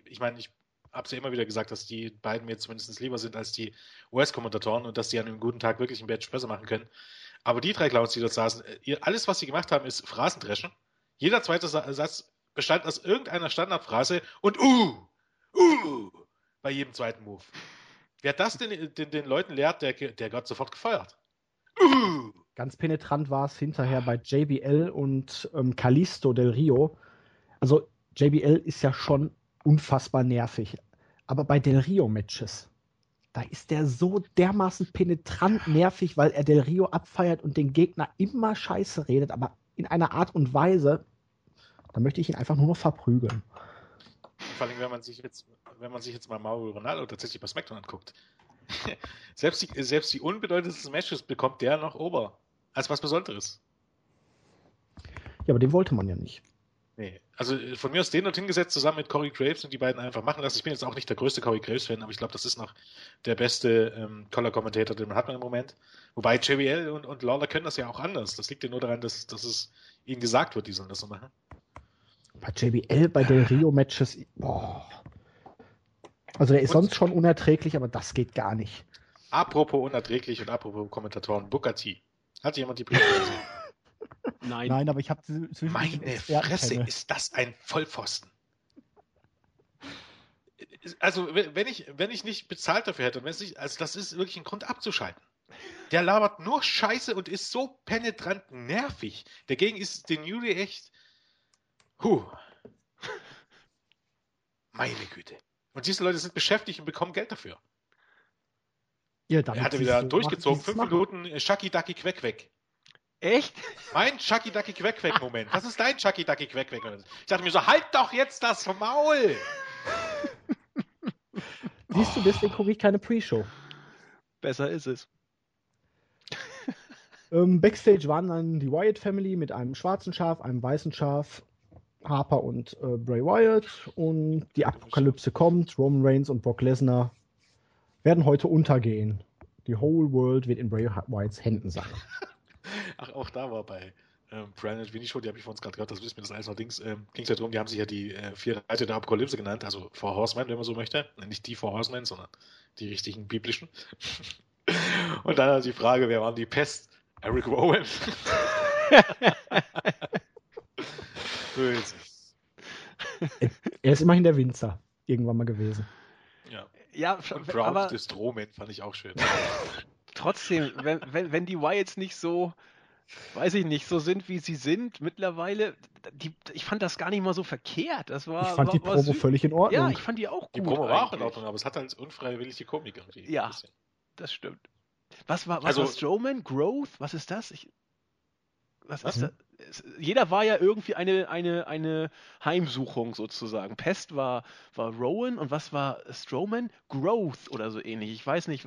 Speaker 2: Ich meine, ich habe es ja immer wieder gesagt, dass die beiden mir zumindest lieber sind als die US-Kommentatoren und dass die an einem guten Tag wirklich ein Badge besser machen können. Aber die drei Clowns, die dort saßen, äh, alles, was sie gemacht haben, ist Phrasendreschen. Jeder zweite Satz bestand aus irgendeiner Standardphrase und uh, uh, bei jedem zweiten Move. Wer das den, den, den Leuten lehrt, der, der wird sofort gefeuert.
Speaker 1: Uh. Ganz penetrant war es hinterher bei JBL und ähm, Calisto del Rio. Also JBL ist ja schon unfassbar nervig. Aber bei Del Rio-Matches, da ist der so dermaßen penetrant nervig, weil er Del Rio abfeiert und den Gegner immer scheiße redet, aber in einer Art und Weise, da möchte ich ihn einfach nur noch verprügeln.
Speaker 2: Vor allem, wenn man sich jetzt, wenn man sich jetzt mal Mauro Ronaldo tatsächlich bei SmackDown anguckt. *laughs* selbst, die, selbst die unbedeutendsten Matches bekommt der noch Ober. Als was Besonderes.
Speaker 1: Ja, aber den wollte man ja nicht.
Speaker 2: Nee, also äh, von mir aus den dort hingesetzt, zusammen mit Corey Graves und die beiden einfach machen lassen. Ich bin jetzt auch nicht der größte Corey Graves-Fan, aber ich glaube, das ist noch der beste ähm, Color-Kommentator, den man hat im Moment. Wobei JBL und, und Lawler können das ja auch anders. Das liegt ja nur daran, dass, dass es ihnen gesagt wird, die sollen das so machen.
Speaker 1: Bei JBL, bei Del Rio-Matches, boah. Also der ist und, sonst schon unerträglich, aber das geht gar nicht.
Speaker 2: Apropos unerträglich und apropos Kommentatoren, Booker T. Hat jemand die Briefe gesehen? *laughs*
Speaker 1: Nein. Nein, aber ich habe
Speaker 2: Meine Fresse, ist das ein Vollpfosten. Also, wenn ich, wenn ich nicht bezahlt dafür hätte, wenn es nicht, also das ist wirklich ein Grund abzuschalten. Der labert nur Scheiße und ist so penetrant nervig. Dagegen ist den Juli echt. Huh. *laughs* Meine Güte. Und diese Leute sind beschäftigt und bekommen Geld dafür. Ja, er hatte wieder so durchgezogen, fünf Minuten Shaki Daki Queck weg.
Speaker 3: Echt?
Speaker 2: Mein Chucky Ducky Quack Quack Moment. Was ist dein Chucky Ducky Quack Quack Moment? Ich dachte mir so, halt doch jetzt das Maul! *laughs*
Speaker 1: Siehst du, deswegen gucke ich keine Pre-Show.
Speaker 3: Besser ist es. *laughs*
Speaker 1: Ähm, Backstage waren dann die Wyatt Family mit einem schwarzen Schaf, einem weißen Schaf, Harper und äh, Bray Wyatt und die Apokalypse kommt. Roman Reigns und Brock Lesnar werden heute untergehen. Die whole world wird in Bray Wyatts Händen sein. *laughs*
Speaker 2: Ach, auch da war bei ähm, Planet Show, die habe ich von uns gerade gehört, das wissen wir das alles allerdings, ähm, ging es ja darum, die haben sich ja die äh, vier Reiter der Apokalypse genannt, also Four Horsemen, wenn man so möchte. Nicht die Four Horsemen, sondern die richtigen biblischen. *laughs* Und dann die Frage, wer waren die Pest? Eric Rowan. *laughs*
Speaker 1: er ist immerhin der Winzer, irgendwann mal gewesen.
Speaker 2: Ja. Und Brown aber... des Strohman fand ich auch schön.
Speaker 3: trotzdem, wenn, wenn, wenn die Wyatts nicht so, weiß ich nicht, so sind, wie sie sind mittlerweile, die, ich fand das gar nicht mal so verkehrt. Das war,
Speaker 1: ich fand
Speaker 3: war,
Speaker 1: die Promo völlig in Ordnung.
Speaker 3: Ja, ich fand die auch gut.
Speaker 2: Die Promo war auch in Ordnung, aber es hat halt unfreiwillig die Komik
Speaker 3: irgendwie. Ja, das stimmt. Was war, was also, war Strowman? Growth? Was ist das? Ich, was, was? ist das? Jeder war ja irgendwie eine, eine, eine Heimsuchung sozusagen. Pest war, war Rowan und was war Strowman? Growth oder so ähnlich. Ich weiß nicht,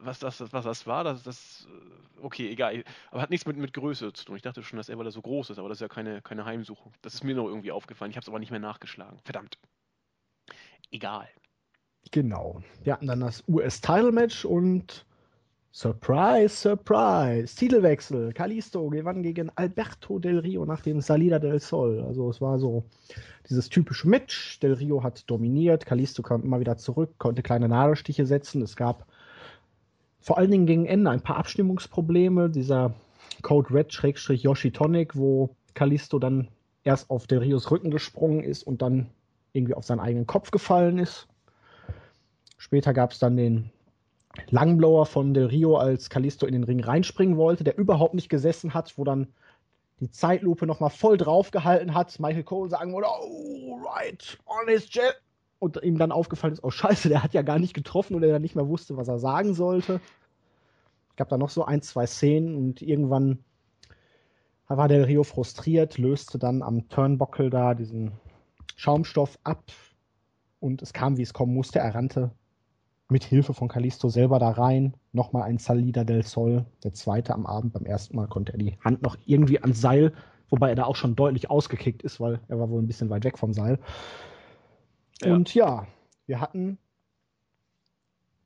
Speaker 3: was das, was das war, das, das, äh, okay, egal. Aber hat nichts mit, mit Größe zu tun. Ich dachte schon, dass er, weil er so groß ist, aber das ist ja keine, keine Heimsuchung. Das ist mir noch irgendwie aufgefallen. Ich habe es aber nicht mehr nachgeschlagen. Verdammt. Egal.
Speaker 1: Genau. Wir hatten dann das US-Title-Match und Surprise, Surprise. Titelwechsel. Kalisto gewann gegen Alberto Del Rio nach dem Salida del Sol. Also es war so dieses typische Match. Del Rio hat dominiert. Kalisto kam immer wieder zurück, konnte kleine Nadelstiche setzen. Es gab vor allen Dingen gegen Ende ein paar Abstimmungsprobleme. Dieser Code Red-Yoshi Tonic, wo Kalisto dann erst auf Del Rios Rücken gesprungen ist und dann irgendwie auf seinen eigenen Kopf gefallen ist. Später gab es dann den Langblower von Del Rio, als Kalisto in den Ring reinspringen wollte, der überhaupt nicht gesessen hat, wo dann die Zeitlupe nochmal voll draufgehalten hat. Michael Cole sagen wollte, oh, right, on his jet und ihm dann aufgefallen ist, oh scheiße, der hat ja gar nicht getroffen oder er nicht mehr wusste, was er sagen sollte. Es gab da noch so ein, zwei Szenen und irgendwann war der Rio frustriert, löste dann am Turnbuckle da diesen Schaumstoff ab und es kam, wie es kommen musste. Er rannte mit Hilfe von Kalisto selber da rein. Nochmal ein Salida del Sol, der zweite am Abend. Beim ersten Mal konnte er die Hand noch irgendwie ans Seil, wobei er da auch schon deutlich ausgekickt ist, weil er war wohl ein bisschen weit weg vom Seil. Ja. Und ja, wir hatten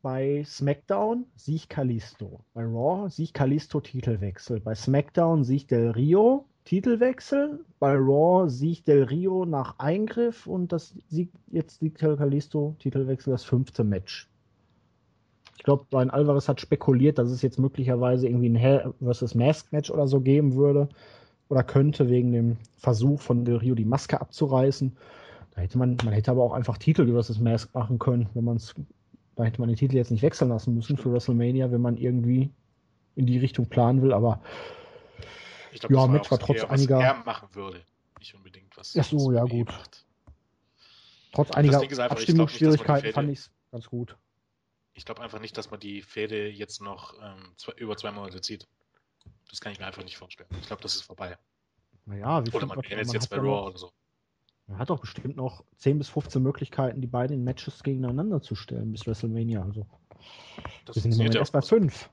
Speaker 1: bei SmackDown Sieg Kalisto. Bei Raw Sieg Kalisto Titelwechsel. Bei SmackDown Sieg Del Rio. Titelwechsel. Bei Raw siegt Del Rio nach Eingriff und das siegt jetzt siegt Kalisto Titelwechsel das fünfte Match. Ich glaube, Brian Alvarez hat spekuliert, dass es jetzt möglicherweise irgendwie ein Hell vs. Mask Match oder so geben würde oder könnte wegen dem Versuch von Del Rio die Maske abzureißen. Da hätte man, man hätte aber auch einfach Titel vs. Mask machen können, wenn man es, da hätte man den Titel jetzt nicht wechseln lassen müssen für WrestleMania, wenn man irgendwie in die Richtung planen will, aber
Speaker 2: ich glaub, ja, Match war trotz eher, einiger. Was er machen würde. Nicht unbedingt was.
Speaker 1: Ach so, ja, gut. Macht. Trotz einiger Abstimmungsschwierigkeiten fand ich es ganz gut.
Speaker 2: Ich glaube einfach nicht, dass man die Fäde jetzt noch ähm, zwei, über zwei Monate zieht. Das kann ich mir einfach nicht vorstellen. Ich glaube, das ist vorbei.
Speaker 1: Naja,
Speaker 2: wie Oder man wäre jetzt, jetzt bei Raw oder so.
Speaker 1: Man hat doch bestimmt noch 10 bis 15 Möglichkeiten, die beiden Matches gegeneinander zu stellen bis WrestleMania. Also, das wir sind im Moment erst bei 5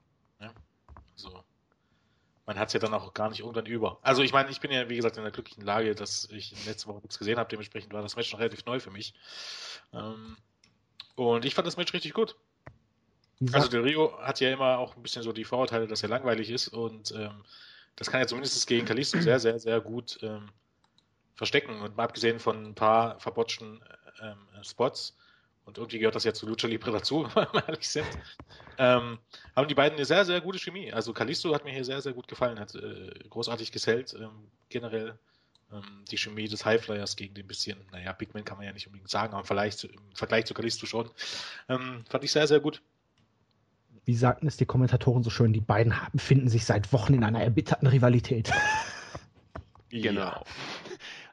Speaker 2: man hat es ja dann auch gar nicht irgendwann über. Also ich meine, ich bin ja, wie gesagt, in der glücklichen Lage, dass ich in letzter Woche nichts gesehen habe. Dementsprechend war das Match noch relativ neu für mich. Ähm, und ich fand das Match richtig gut. Also der Rio hat ja immer auch ein bisschen so die Vorurteile, dass er langweilig ist und ähm, das kann er zumindest gegen Kalisto sehr, sehr, sehr gut ähm, verstecken. Und mal abgesehen von ein paar verbotschten ähm, Spots, und irgendwie gehört das ja zu Lucha Libre dazu, *laughs* wenn wir ehrlich sind, ähm, haben die beiden eine sehr, sehr gute Chemie. Also Kalisto hat mir hier sehr, sehr gut gefallen, hat äh, großartig gesellt, ähm, generell ähm, die Chemie des Highflyers gegen den bisschen, naja, Big Man kann man ja nicht unbedingt sagen, aber vielleicht im Vergleich zu Kalisto schon, ähm, fand ich sehr, sehr gut.
Speaker 1: Wie sagten es die Kommentatoren so schön, die beiden befinden sich seit Wochen in einer erbitterten Rivalität. *laughs*
Speaker 3: Genau.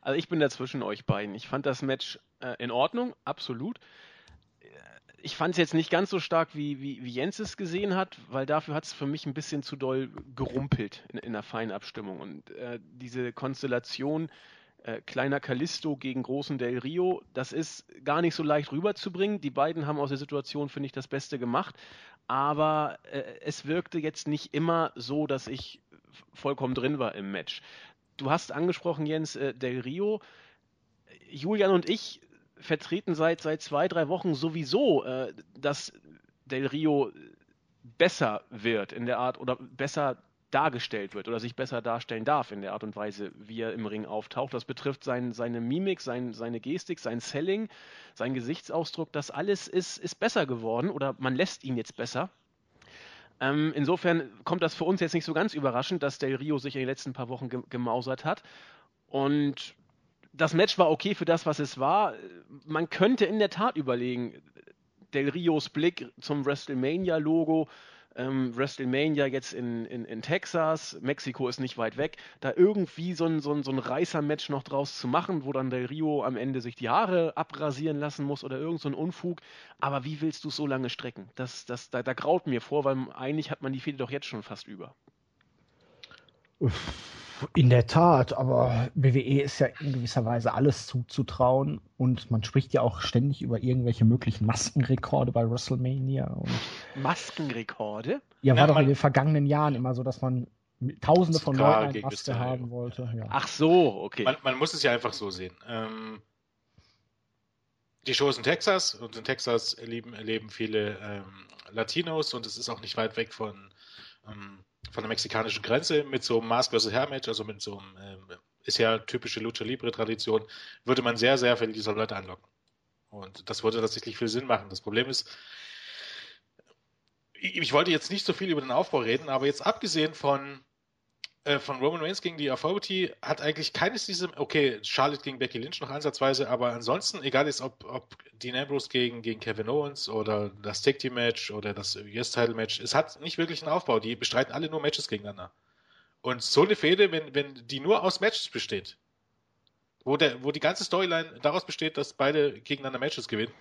Speaker 3: Also ich bin dazwischen euch beiden. Ich fand das Match äh, in Ordnung, absolut ich fand es jetzt nicht ganz so stark, wie, wie, wie Jens es gesehen hat, weil dafür hat es für mich ein bisschen zu doll gerumpelt in, in der Feinabstimmung. Und äh, diese Konstellation äh, kleiner Callisto gegen großen Del Rio, das ist gar nicht so leicht rüberzubringen. Die beiden haben aus der Situation, finde ich, das Beste gemacht. Aber äh, es wirkte jetzt nicht immer so, dass ich vollkommen drin war im Match. Du hast angesprochen, Jens, äh, Del Rio. Julian und ich vertreten seit, seit zwei, drei Wochen sowieso, äh, dass Del Rio besser wird in der Art oder besser dargestellt wird oder sich besser darstellen darf in der Art und Weise, wie er im Ring auftaucht. Das betrifft sein, seine Mimik, sein, seine Gestik, sein Selling, sein Gesichtsausdruck. Das alles ist, ist besser geworden oder man lässt ihn jetzt besser. Ähm, insofern kommt das für uns jetzt nicht so ganz überraschend, dass Del Rio sich in den letzten paar Wochen gemausert hat. Und das Match war okay für das, was es war. Man könnte in der Tat überlegen, Del Rios Blick zum WrestleMania-Logo, ähm, WrestleMania jetzt in, in, in Texas, Mexiko ist nicht weit weg, da irgendwie so ein, so ein, so ein Reißer-Match noch draus zu machen, wo dann Del Rio am Ende sich die Haare abrasieren lassen muss oder irgend so ein Unfug. Aber wie willst du so lange strecken? Das, das, da, da graut mir vor, weil eigentlich hat man die Fehde doch jetzt schon fast über.
Speaker 1: Uff in der Tat, aber WWE ist ja in gewisser Weise alles zuzutrauen und man spricht ja auch ständig über irgendwelche möglichen Maskenrekorde bei WrestleMania. Und
Speaker 3: Maskenrekorde?
Speaker 1: Ja, war ja, doch in den vergangenen Jahren immer so, dass man Tausende von Leuten eine Maske haben wollte. Ja.
Speaker 3: Ach so, okay.
Speaker 2: Man, man, muss es ja einfach so sehen. Ähm, die Show ist in Texas und in Texas leben, leben viele ähm, Latinos und es ist auch nicht weit weg von ähm, von der mexikanischen Grenze mit so einem Mask vs. Match, also mit so einem, äh, ist ja typische Lucha Libre Tradition, würde man sehr, sehr viele dieser Leute anlocken. Und das würde tatsächlich viel Sinn machen. Das Problem ist, ich wollte jetzt nicht so viel über den Aufbau reden, aber jetzt abgesehen von äh, von Roman Reigns gegen die Authority hat eigentlich keines dieser, okay, Charlotte gegen Becky Lynch noch ansatzweise, aber ansonsten, egal ist, ob, ob Dean Ambrose gegen, gegen Kevin Owens oder das Tag Team Match oder das US-Title Match, es hat nicht wirklich einen Aufbau. Die bestreiten alle nur Matches gegeneinander. Und so eine Fehde, wenn, wenn die nur aus Matches besteht, wo, der, wo die ganze Storyline daraus besteht, dass beide gegeneinander Matches gewinnen,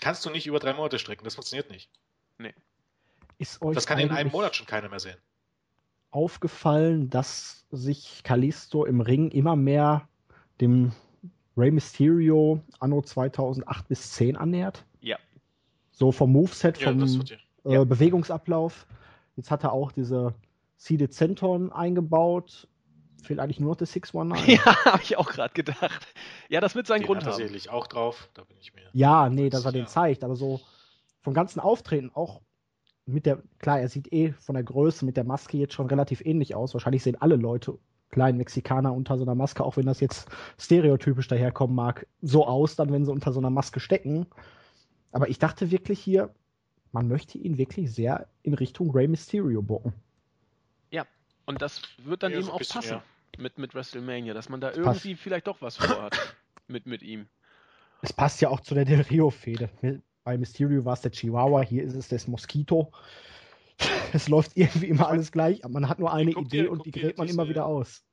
Speaker 2: kannst du nicht über drei Monate strecken. Das funktioniert nicht.
Speaker 3: Nee.
Speaker 2: das kann in einem Monat schon keiner mehr sehen
Speaker 1: aufgefallen, dass sich Kalisto im Ring immer mehr dem Rey Mysterio anno 2008 bis 10 annähert.
Speaker 3: Ja.
Speaker 1: So vom Moveset, vom ja, äh, ja. Bewegungsablauf. Jetzt hat er auch diese Seeded Centon eingebaut. Fehlt eigentlich nur noch der 619. *laughs*
Speaker 3: Ja, habe ich auch gerade gedacht. Ja, das wird seinen den Grund hat
Speaker 2: haben. tatsächlich auch drauf. Da bin ich mir.
Speaker 1: Ja, nee, dass er den zeigt. Aber so vom ganzen Auftreten auch mit der, klar, er sieht eh von der Größe mit der Maske jetzt schon relativ ähnlich aus. Wahrscheinlich sehen alle Leute kleinen Mexikaner unter so einer Maske, auch wenn das jetzt stereotypisch daherkommen mag, so aus, dann wenn sie unter so einer Maske stecken. Aber ich dachte wirklich hier, man möchte ihn wirklich sehr in Richtung Rey Mysterio bocken.
Speaker 3: Ja, und das wird dann ja, eben so auch bisschen, passen ja. mit, mit WrestleMania, dass man da irgendwie passt. vielleicht doch was vorhat mit, mit ihm.
Speaker 1: Es passt ja auch zu der Del Rio-Fehde. Bei Mysterio war es der Chihuahua, hier ist es das Moskito. *laughs* es läuft irgendwie immer alles gleich, aber man hat nur eine Idee dir, und die gräbt man immer wieder aus.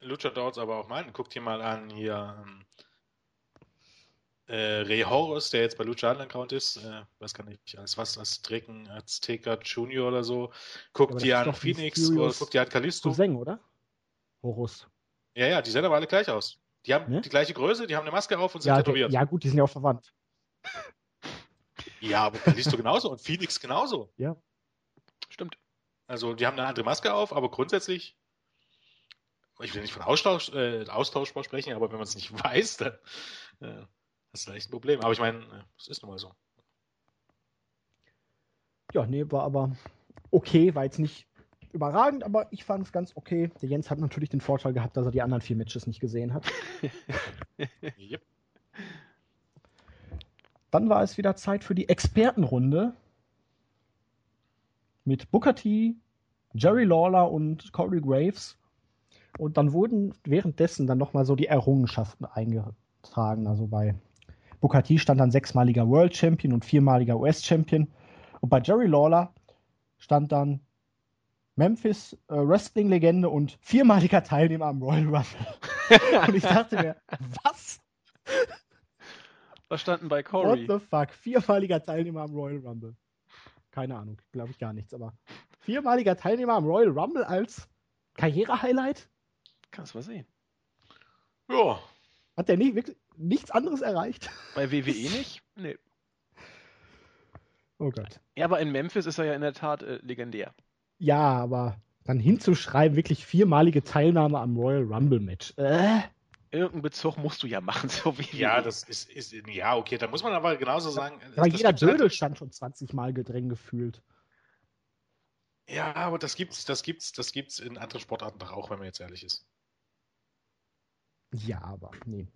Speaker 2: Lucha Downs aber auch meinen. Guck dir mal an hier ähm, äh, Rey Horus, der jetzt bei Lucha Underground ist, äh, weiß gar nicht, als was, als Drecken, als Azteca Junior oder so. Guck dir an Phoenix oder guck dir an Kalisto.
Speaker 1: Cousin, oder? Horus.
Speaker 2: Ja, ja, die sehen aber alle gleich aus. Die haben ne? die gleiche Größe, die haben eine Maske auf und sind
Speaker 1: ja,
Speaker 2: tätowiert.
Speaker 1: Ja, gut, die sind ja auch verwandt. *laughs*
Speaker 2: Ja, aber Kalisto genauso und Phoenix genauso.
Speaker 1: Ja.
Speaker 3: Stimmt.
Speaker 2: Also, die haben eine andere Maske auf, aber grundsätzlich, ich will nicht von Austausch, äh, austauschbar sprechen, aber wenn man es nicht *laughs* weiß, dann äh, ist das echt ein Problem. Aber ich meine, äh, es ist nun mal so.
Speaker 1: Ja, nee, war aber okay, war jetzt nicht überragend, aber ich fand es ganz okay. Der Jens hat natürlich den Vorteil gehabt, dass er die anderen vier Matches nicht gesehen hat. *laughs* yep. Dann war es wieder Zeit für die Expertenrunde mit Booker T, Jerry Lawler und Corey Graves. Und dann wurden währenddessen dann nochmal so die Errungenschaften eingetragen. Also bei Booker T stand dann sechsmaliger World Champion und viermaliger US Champion. Und bei Jerry Lawler stand dann Memphis äh, Wrestling-Legende und viermaliger Teilnehmer am Royal Rumble. *laughs* und ich dachte mir, was?
Speaker 3: Was standen bei Corey?
Speaker 1: What the fuck? Viermaliger Teilnehmer am Royal Rumble. Keine Ahnung, glaube ich gar nichts, aber viermaliger Teilnehmer am Royal Rumble als Karriere-Highlight?
Speaker 3: Kannst mal sehen.
Speaker 2: Ja.
Speaker 1: Hat der nicht wirklich nichts anderes erreicht?
Speaker 3: Bei WWE *laughs* nicht? Nee.
Speaker 1: Oh Gott.
Speaker 3: Ja, aber in Memphis ist er ja in der Tat äh, legendär.
Speaker 1: Ja, aber dann hinzuschreiben, wirklich viermalige Teilnahme am Royal Rumble Match. Äh?
Speaker 3: Irgendeinen Bezug musst du ja machen, *laughs* so wie
Speaker 2: Ja, das ist, ist, ja, okay, da muss man aber genauso sagen.
Speaker 1: Aber jeder Dödel halt, stand schon 20 Mal gedrängt gefühlt.
Speaker 2: Ja, aber das gibt's, das gibt's, das gibt's in anderen Sportarten doch auch, wenn man jetzt ehrlich ist.
Speaker 1: Ja, aber nee.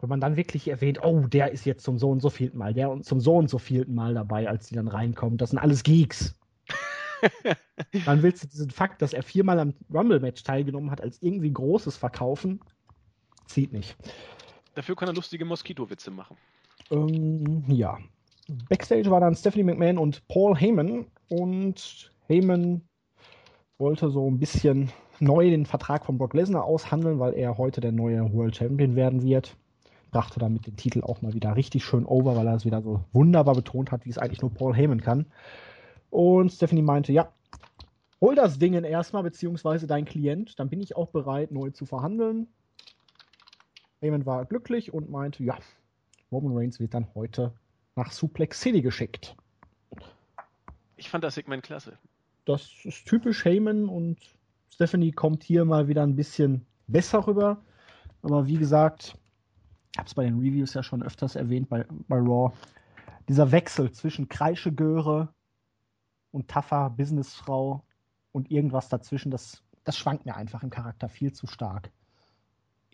Speaker 1: Wenn man dann wirklich erwähnt, oh, der ist jetzt zum so und so vielten Mal, der und zum so und so vielten Mal dabei, als die dann reinkommen, das sind alles Geeks. Dann willst du diesen Fakt, dass er viermal am Rumble-Match teilgenommen hat, als irgendwie Großes verkaufen. Zieht nicht.
Speaker 3: Dafür kann er lustige Moskito-Witze machen.
Speaker 1: Ähm, ja. Backstage war dann Stephanie McMahon und Paul Heyman. Und Heyman wollte so ein bisschen neu den Vertrag von Brock Lesnar aushandeln, weil er heute der neue World Champion werden wird. Brachte damit den Titel auch mal wieder richtig schön over, weil er es wieder so wunderbar betont hat, wie es eigentlich nur Paul Heyman kann. Und Stephanie meinte, ja, hol das Ding erstmal, beziehungsweise dein Klient, dann bin ich auch bereit, neu zu verhandeln. Heyman war glücklich und meinte, ja, Roman Reigns wird dann heute nach Suplex City geschickt.
Speaker 3: Ich fand das Segment klasse.
Speaker 1: Das ist typisch Heyman und Stephanie kommt hier mal wieder ein bisschen besser rüber. Aber wie gesagt, ich habe es bei den Reviews ja schon öfters erwähnt bei, bei Raw. Dieser Wechsel zwischen Kreischegöre und taffer Businessfrau und irgendwas dazwischen, das, das schwankt mir einfach im Charakter viel zu stark.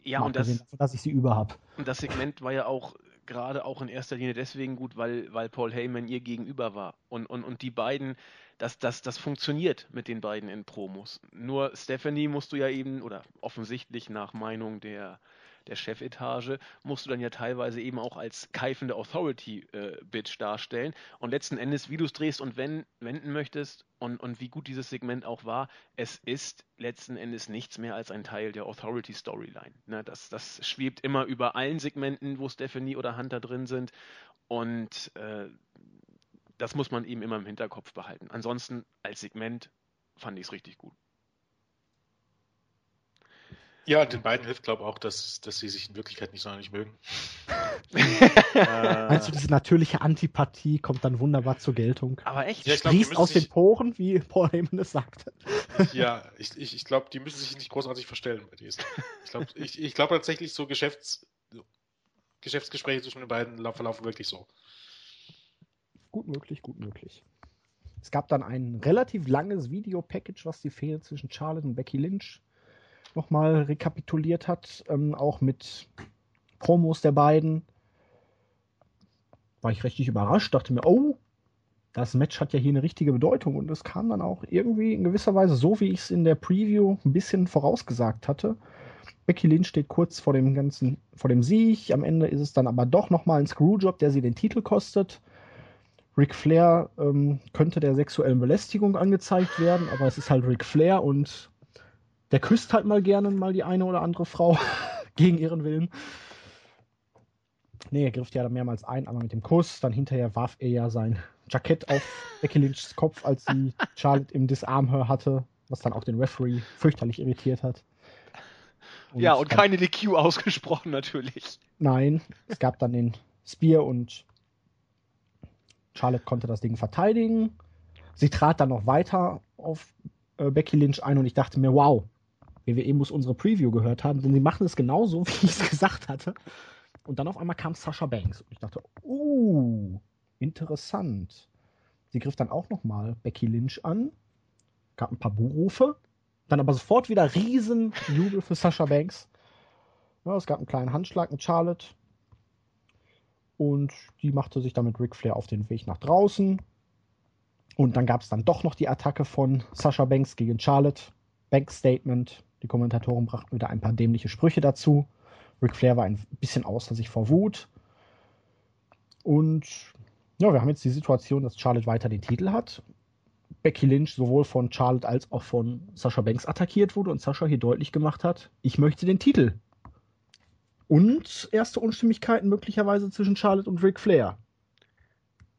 Speaker 3: Ja, Mal und das, davon,
Speaker 1: dass ich sie über habe.
Speaker 3: Und das Segment war ja auch gerade auch in erster Linie deswegen gut, weil, weil Paul Heyman ihr gegenüber war. Und, und, und die beiden, das, das, das funktioniert mit den beiden in Promos. Nur Stephanie musst du ja eben, oder offensichtlich nach Meinung der, der Chefetage, musst du dann ja teilweise eben auch als keifende Authority-Bitch äh, darstellen. Und letzten Endes, wie du es drehst und wenn, wenden möchtest und, und wie gut dieses Segment auch war, es ist letzten Endes nichts mehr als ein Teil der Authority-Storyline. Ne, das, das schwebt immer über allen Segmenten, wo Stephanie oder Hunter drin sind. Und äh, das muss man eben immer im Hinterkopf behalten. Ansonsten als Segment fand ich es richtig gut.
Speaker 2: Ja, den beiden hilft, glaube ich, auch, dass, dass sie sich in Wirklichkeit nicht sonderlich mögen.
Speaker 1: äh, *laughs* Meinst du, diese natürliche Antipathie kommt dann wunderbar zur Geltung?
Speaker 3: Aber echt?
Speaker 1: Ja, ich glaub, aus sich... den Poren, wie Paul Heyman es sagte. *laughs*
Speaker 2: ja, ich, ich, ich glaube, die müssen sich nicht großartig verstellen bei diesen. Ich glaube ich, ich glaub tatsächlich, so Geschäfts, Geschäftsgespräche zwischen den beiden verlaufen wirklich so.
Speaker 1: Gut möglich, gut möglich. Es gab dann ein relativ langes Video-Package, was die Fehde zwischen Charlotte und Becky Lynch nochmal rekapituliert hat, ähm, auch mit Promos der beiden. War ich richtig überrascht, dachte mir, oh, das Match hat ja hier eine richtige Bedeutung und es kam dann auch irgendwie in gewisser Weise so, wie ich es in der Preview ein bisschen vorausgesagt hatte. Becky Lynch steht kurz vor dem ganzen, vor dem Sieg. Am Ende ist es dann aber doch nochmal ein Screwjob, der sie den Titel kostet. Ric Flair ähm, könnte der sexuellen Belästigung angezeigt werden, aber es ist halt Ric Flair und der küsst halt mal gerne mal die eine oder andere Frau *laughs* gegen ihren Willen. Nee, er griff ja mehrmals ein, einmal mit dem Kuss, dann hinterher warf er ja sein Jackett auf *laughs* Becky Lynchs Kopf, als sie Charlotte im Disarmhör hatte, was dann auch den Referee fürchterlich irritiert hat.
Speaker 3: Und ja, und keine DQ ausgesprochen natürlich.
Speaker 1: Nein, es gab dann den Spear und Charlotte konnte das Ding verteidigen. Sie trat dann noch weiter auf äh, Becky Lynch ein und ich dachte mir, wow, WWE muss unsere Preview gehört haben, denn sie machen es genauso, *laughs* wie ich es gesagt hatte. Und dann auf einmal kam Sasha Banks und ich dachte, uh, interessant. Sie griff dann auch nochmal Becky Lynch an, gab ein paar Buhrufe dann aber sofort wieder riesen Jubel für Sasha Banks. Ja, es gab einen kleinen Handschlag mit Charlotte. Und die machte sich dann mit Ric Flair auf den Weg nach draußen. Und dann gab es dann doch noch die Attacke von Sasha Banks gegen Charlotte. Banks Statement. Die Kommentatoren brachten wieder ein paar dämliche Sprüche dazu. Ric Flair war ein bisschen außer sich vor Wut. Und ja, wir haben jetzt die Situation, dass Charlotte weiter den Titel hat. Becky Lynch sowohl von Charlotte als auch von Sasha Banks attackiert wurde und Sasha hier deutlich gemacht hat, ich möchte den Titel. Und erste Unstimmigkeiten möglicherweise zwischen Charlotte und Ric Flair.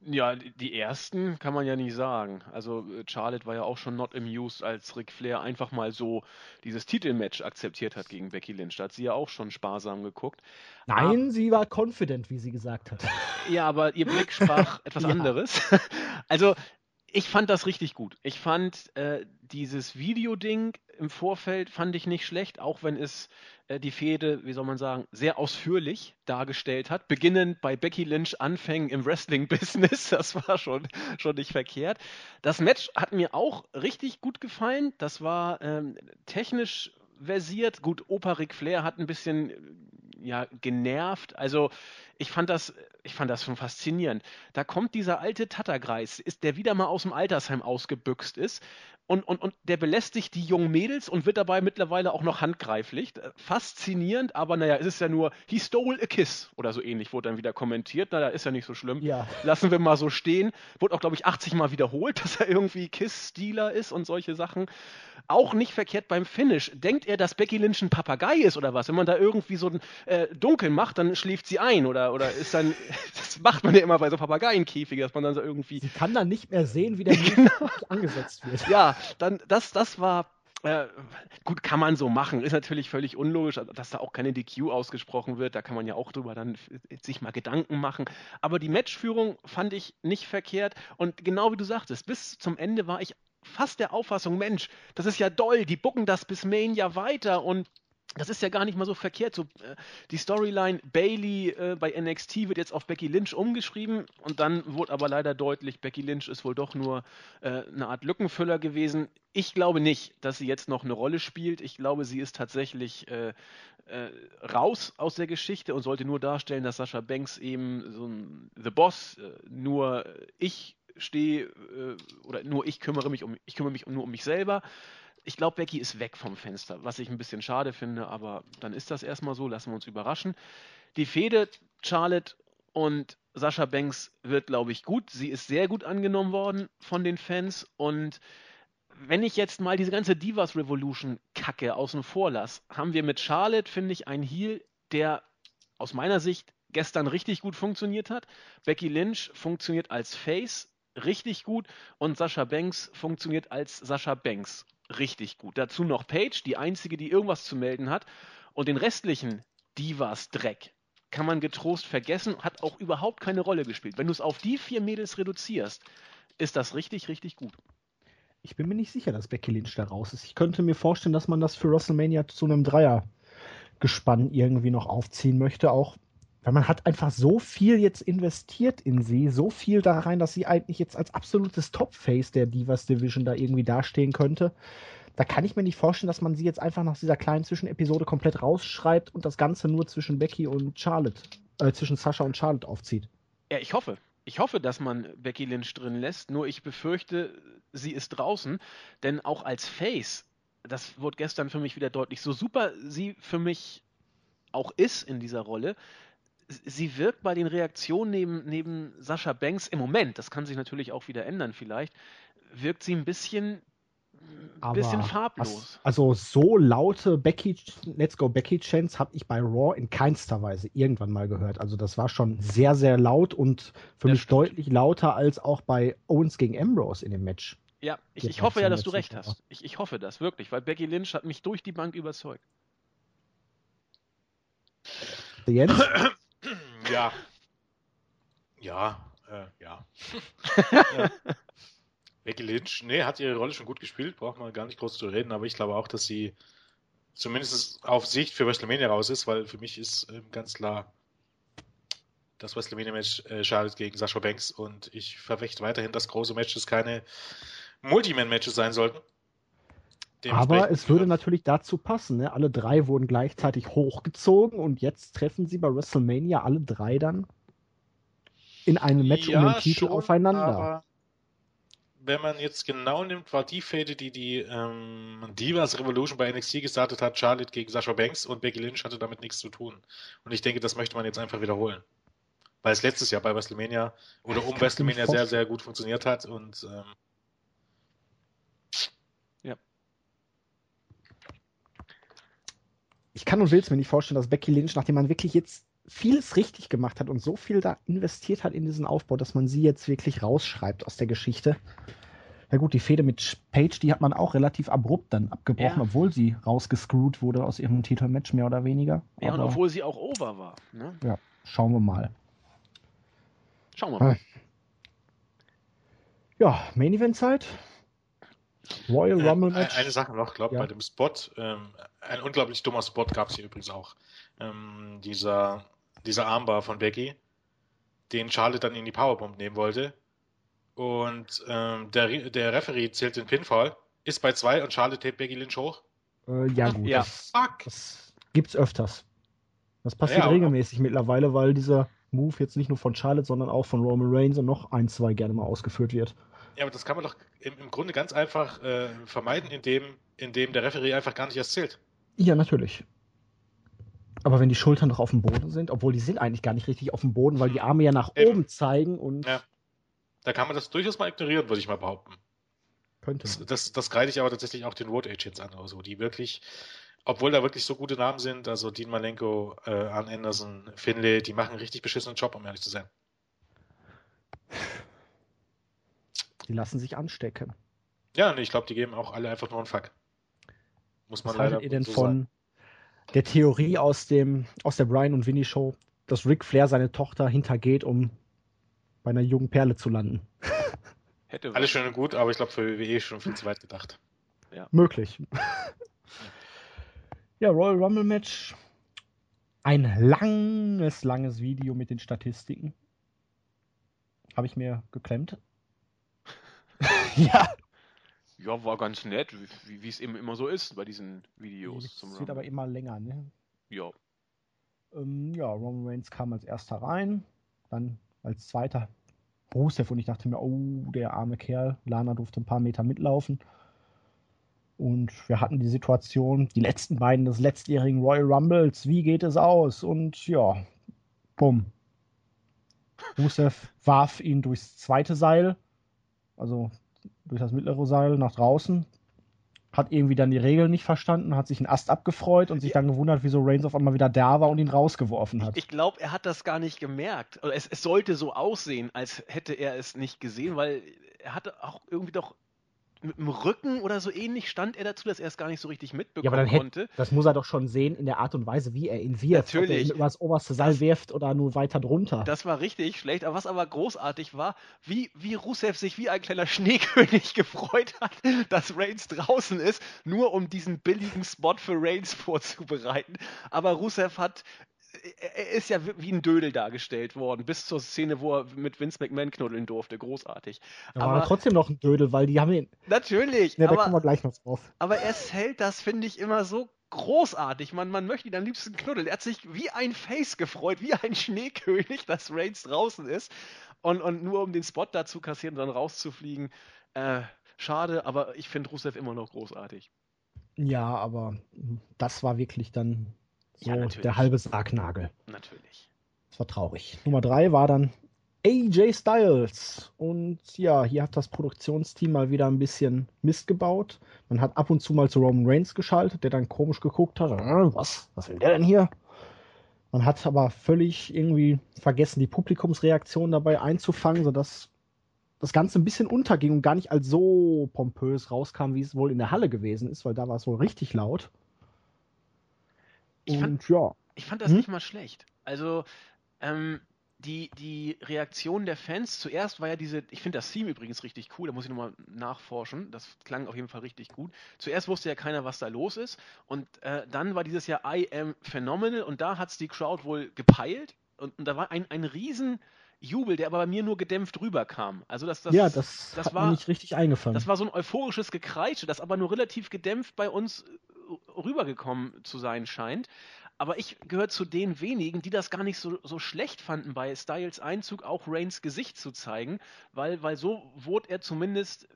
Speaker 3: Ja, die ersten kann man ja nicht sagen. Also äh, Charlotte war ja auch schon not amused, als Ric Flair einfach mal so dieses Titelmatch akzeptiert hat gegen Becky Lynch. Da hat sie ja auch schon sparsam geguckt.
Speaker 1: Nein, aber, sie war confident, wie sie gesagt hat. *laughs*
Speaker 3: Ja, aber ihr Blick sprach *laughs* etwas ja. anderes. *laughs* Also ich fand das richtig gut. Ich fand äh, dieses Videoding im Vorfeld fand ich nicht schlecht, auch wenn es äh, die Fehde, wie soll man sagen, sehr ausführlich dargestellt hat. Beginnend bei Becky Lynch Anfängen im Wrestling-Business, *laughs* das war schon, schon nicht verkehrt. Das Match hat mir auch richtig gut gefallen. Das war ähm, technisch versiert. Gut, Opa Ric Flair hat ein bisschen ja, genervt. Also ich fand das, ich fand das schon faszinierend. Da kommt dieser alte Tattergreis, ist, der wieder mal aus dem Altersheim ausgebüxt ist und, und, und der belästigt die jungen Mädels und wird dabei mittlerweile auch noch handgreiflich. Faszinierend, aber naja, es ist ja nur, he stole a kiss oder so ähnlich, wurde dann wieder kommentiert. Naja, ist ja nicht so schlimm.
Speaker 1: Ja.
Speaker 3: Lassen wir mal so stehen. Wurde auch, glaube ich, 80 Mal wiederholt, *laughs* dass er irgendwie Kiss-Stealer ist und solche Sachen. Auch nicht verkehrt beim Finish. Denkt er, dass Becky Lynch ein Papagei ist oder was? Wenn man da irgendwie so äh, Dunkel macht, dann schläft sie ein oder, oder ist dann, *laughs* das macht man ja immer bei so Papageienkäfigen, dass man dann so irgendwie.
Speaker 1: Sie kann dann nicht mehr sehen, wie der *laughs* genau. angesetzt wird.
Speaker 3: Ja, dann, das, das war äh, gut, kann man so machen. Ist natürlich völlig unlogisch, dass da auch keine DQ ausgesprochen wird. Da kann man ja auch drüber dann sich mal Gedanken machen. Aber die Matchführung fand ich nicht verkehrt. Und genau wie du sagtest, bis zum Ende war ich fast der Auffassung, Mensch, das ist ja doll, die bucken das bis Main ja weiter und das ist ja gar nicht mal so verkehrt. So, äh, die Storyline Bailey äh, bei NXT wird jetzt auf Becky Lynch umgeschrieben und dann wurde aber leider deutlich, Becky Lynch ist wohl doch nur äh, eine Art Lückenfüller gewesen. Ich glaube nicht, dass sie jetzt noch eine Rolle spielt. Ich glaube, sie ist tatsächlich äh, äh, raus aus der Geschichte und sollte nur darstellen, dass Sascha Banks eben so ein The Boss, äh, nur ich stehe oder nur ich kümmere mich um, ich kümmere mich nur um mich selber ich glaube, Becky ist weg vom Fenster, was ich ein bisschen schade finde, aber dann ist das erstmal so, lassen wir uns überraschen. Die Fehde Charlotte und Sascha Banks wird, glaube ich, gut. Sie ist sehr gut angenommen worden von den Fans und wenn ich jetzt mal diese ganze Divas Revolution Kacke außen vor lasse, haben wir mit Charlotte, finde ich, einen Heal, der aus meiner Sicht gestern richtig gut funktioniert hat. Becky Lynch funktioniert als Face richtig gut und Sascha Banks funktioniert als Sascha Banks richtig gut. Dazu noch Paige, die einzige, die irgendwas zu melden hat. Und den restlichen Divas Dreck kann man getrost vergessen, hat auch überhaupt keine Rolle gespielt. Wenn du es auf die vier Mädels reduzierst, ist das richtig, richtig gut.
Speaker 1: Ich bin mir nicht sicher, dass Becky Lynch da raus ist. Ich könnte mir vorstellen, dass man das für WrestleMania zu einem Dreier-Gespann irgendwie noch aufziehen möchte, auch Weil man hat einfach so viel jetzt investiert in sie, so viel da rein, dass sie eigentlich jetzt als absolutes Top-Face der Divas Division da irgendwie dastehen könnte. Da kann ich mir nicht vorstellen, dass man sie jetzt einfach nach dieser kleinen Zwischenepisode komplett rausschreibt und das Ganze nur zwischen Becky und Charlotte, äh, zwischen Sascha und Charlotte aufzieht.
Speaker 3: Ja, ich hoffe. Ich hoffe, dass man Becky Lynch drin lässt, nur ich befürchte, sie ist draußen, denn auch als Face, das wurde gestern für mich wieder deutlich, so super sie für mich auch ist in dieser Rolle, sie wirkt bei den Reaktionen neben, neben Sascha Banks im Moment, das kann sich natürlich auch wieder ändern vielleicht, wirkt sie ein bisschen, ein bisschen farblos.
Speaker 1: Also so laute Becky, Let's Go Becky Chants habe ich bei Raw in keinster Weise irgendwann mal gehört. Also das war schon sehr, sehr laut und für das mich stimmt. deutlich lauter als auch bei Owens gegen Ambrose in dem Match.
Speaker 3: Ja, ich, ich hoffe ja, dass du recht hast. Ich, ich hoffe das wirklich, weil Becky Lynch hat mich durch die Bank überzeugt.
Speaker 2: Jens? *clears throat* Ja. Ja, äh, ja. *laughs* ja. Becky Lynch, nee, hat ihre Rolle schon gut gespielt, braucht man gar nicht groß zu reden, aber ich glaube auch, dass sie zumindest auf Sicht für WrestleMania raus ist, weil für mich ist äh, ganz klar das WrestleMania-Match äh, Charlotte gegen Sascha Banks und ich verfechte weiterhin, dass große Matches keine Multiman-Matches sein sollten.
Speaker 1: Aber es würde natürlich dazu passen. Ne? Alle drei wurden gleichzeitig hochgezogen und jetzt treffen sie bei WrestleMania alle drei dann in einem Match ja, um den Titel schon, aufeinander.
Speaker 2: wenn man jetzt genau nimmt, war die Fäde, die die ähm, Divas Revolution bei NXT gestartet hat, Charlotte gegen Sasha Banks und Becky Lynch hatte damit nichts zu tun. Und ich denke, das möchte man jetzt einfach wiederholen. Weil es letztes Jahr bei WrestleMania oder um WrestleMania sehr, sehr gut funktioniert hat und ähm,
Speaker 1: ich kann und will es mir nicht vorstellen, dass Becky Lynch, nachdem man wirklich jetzt vieles richtig gemacht hat und so viel da investiert hat in diesen Aufbau, dass man sie jetzt wirklich rausschreibt aus der Geschichte. Ja gut, die Fehde mit Paige, die hat man auch relativ abrupt dann abgebrochen, ja. obwohl sie rausgescrewt wurde aus ihrem Titelmatch, mehr oder weniger.
Speaker 3: Ja, Aber, und obwohl sie auch over war. Ne?
Speaker 1: Ja, schauen wir mal.
Speaker 3: Schauen wir mal.
Speaker 1: Ja, Main Event Zeit.
Speaker 2: Royal äh, Rumble Match. Eine Sache noch, glaube ja. bei dem Spot, ähm, ein unglaublich dummer Spot gab es hier übrigens auch. Ähm, dieser, dieser Armbar von Becky, den Charlotte dann in die Powerbomb nehmen wollte. Und ähm, der, der Referee zählt den Pinfall, ist bei zwei und Charlotte tapet Becky Lynch hoch.
Speaker 1: Äh, ja, gut. Ja. Das, Fuck. Das gibt's öfters. Das passiert ja, regelmäßig mittlerweile, weil dieser Move jetzt nicht nur von Charlotte, sondern auch von Roman Reigns und noch ein, zwei gerne mal ausgeführt wird.
Speaker 2: Ja, aber das kann man doch im, im Grunde ganz einfach äh, vermeiden, indem, indem der Referee einfach gar nicht erst zählt.
Speaker 1: Ja, natürlich. Aber wenn die Schultern doch auf dem Boden sind, obwohl die sind eigentlich gar nicht richtig auf dem Boden, weil die Arme ja nach Eben. oben zeigen und. Ja.
Speaker 2: Da kann man das durchaus mal ignorieren, würde ich mal behaupten. Könnte. Das, das, das greite ich aber tatsächlich auch den Road Agents an oder so, die wirklich, obwohl da wirklich so gute Namen sind, also Dean Malenko, äh, Arn Anderson, Finlay, die machen einen richtig beschissenen Job, um ehrlich zu sein.
Speaker 1: Die lassen sich anstecken.
Speaker 2: Ja, nee, ich glaube, die geben auch alle einfach nur einen Fuck.
Speaker 1: Muss man Was leider ihr denn so von sagen. der Theorie aus dem aus der Brian und Winnie Show, dass Ric Flair seine Tochter hintergeht, um bei einer jungen Perle zu landen? *laughs*
Speaker 2: Hätte Alles schön und gut, aber ich glaube für WWE schon viel zu weit gedacht.
Speaker 1: Ja. Möglich. *laughs* ja, Royal Rumble Match. Ein langes, langes Video mit den Statistiken. Habe ich mir geklemmt. *laughs*
Speaker 3: ja. Ja, war ganz nett, wie es eben immer so ist bei diesen Videos.
Speaker 1: Es wird aber immer länger, ne?
Speaker 3: Ja.
Speaker 1: Ähm, ja, Roman Reigns kam als erster rein, dann als zweiter Rusev und ich dachte mir, oh, der arme Kerl, Lana durfte ein paar Meter mitlaufen. Und wir hatten die Situation, die letzten beiden des letztjährigen Royal Rumbles, wie geht es aus? Und ja, bumm. *laughs* Rusev warf ihn durchs zweite Seil also durch das mittlere Seil nach draußen. Hat irgendwie dann die Regeln nicht verstanden, hat sich einen Ast abgefreut und sich dann gewundert, wieso Reigns auf einmal wieder da war und ihn rausgeworfen hat.
Speaker 3: Ich, ich glaube, er hat das gar nicht gemerkt. Es, es sollte so aussehen, als hätte er es nicht gesehen, weil er hatte auch irgendwie doch mit dem Rücken oder so ähnlich stand er dazu, dass er es gar nicht so richtig mitbekommen ja, aber dann konnte. Hätte,
Speaker 1: das muss er doch schon sehen in der Art und Weise, wie er ihn wirft.
Speaker 3: Natürlich. Ob er ihn
Speaker 1: über das oberste Seil wirft oder nur weiter drunter.
Speaker 3: Das war richtig schlecht. Aber was aber großartig war, wie, wie Rusev sich wie ein kleiner Schneekönig *laughs* gefreut hat, dass Reigns draußen ist, nur um diesen billigen Spot für Reigns *laughs* vorzubereiten. Aber Rusev hat er ist ja wie ein Dödel dargestellt worden, bis zur Szene, wo er mit Vince McMahon knuddeln durfte. Großartig.
Speaker 1: Aber, aber trotzdem noch ein Dödel, weil die haben ihn.
Speaker 3: Natürlich.
Speaker 1: Ja, da kommen wir gleich noch drauf.
Speaker 3: Aber er hält das, finde ich, immer so großartig. Man, man möchte ihn am liebsten knuddeln. Er hat sich wie ein Face gefreut, wie ein Schneekönig, *laughs* dass Reigns draußen ist. Und, und nur um den Spot dazu kassieren und dann rauszufliegen. Äh, schade, aber ich finde Rusev immer noch großartig.
Speaker 1: Ja, aber das war wirklich dann so ja, der halbe Sargnagel.
Speaker 3: Natürlich.
Speaker 1: Das war traurig. Nummer drei war dann AJ Styles. Und ja, hier hat das Produktionsteam mal wieder ein bisschen Mist gebaut. Man hat ab und zu mal zu Roman Reigns geschaltet, der dann komisch geguckt hat. Äh, was? Was will der denn hier? Man hat aber völlig irgendwie vergessen, die Publikumsreaktion dabei einzufangen, sodass das Ganze ein bisschen unterging und gar nicht als so pompös rauskam, wie es wohl in der Halle gewesen ist, weil da war es wohl richtig laut.
Speaker 3: Ich fand, ja. Ich fand das hm? nicht mal schlecht. Also, ähm, die, die Reaktion der Fans, zuerst war ja diese, ich finde das Theme übrigens richtig cool, da muss ich nochmal nachforschen, das klang auf jeden Fall richtig gut. Zuerst wusste ja keiner, was da los ist und äh, dann war dieses Jahr I am phenomenal und da hat es die Crowd wohl gepeilt und, und da war ein, ein riesen Jubel, der aber bei mir nur gedämpft rüberkam. Also das, das,
Speaker 1: ja, das, das war nicht richtig eingefangen.
Speaker 3: Das war so ein euphorisches Gekreische, das aber nur relativ gedämpft bei uns rübergekommen zu sein scheint. Aber ich gehöre zu den wenigen, die das gar nicht so, so schlecht fanden, bei Styles Einzug auch Reigns Gesicht zu zeigen, weil, weil so wurde er zumindest äh,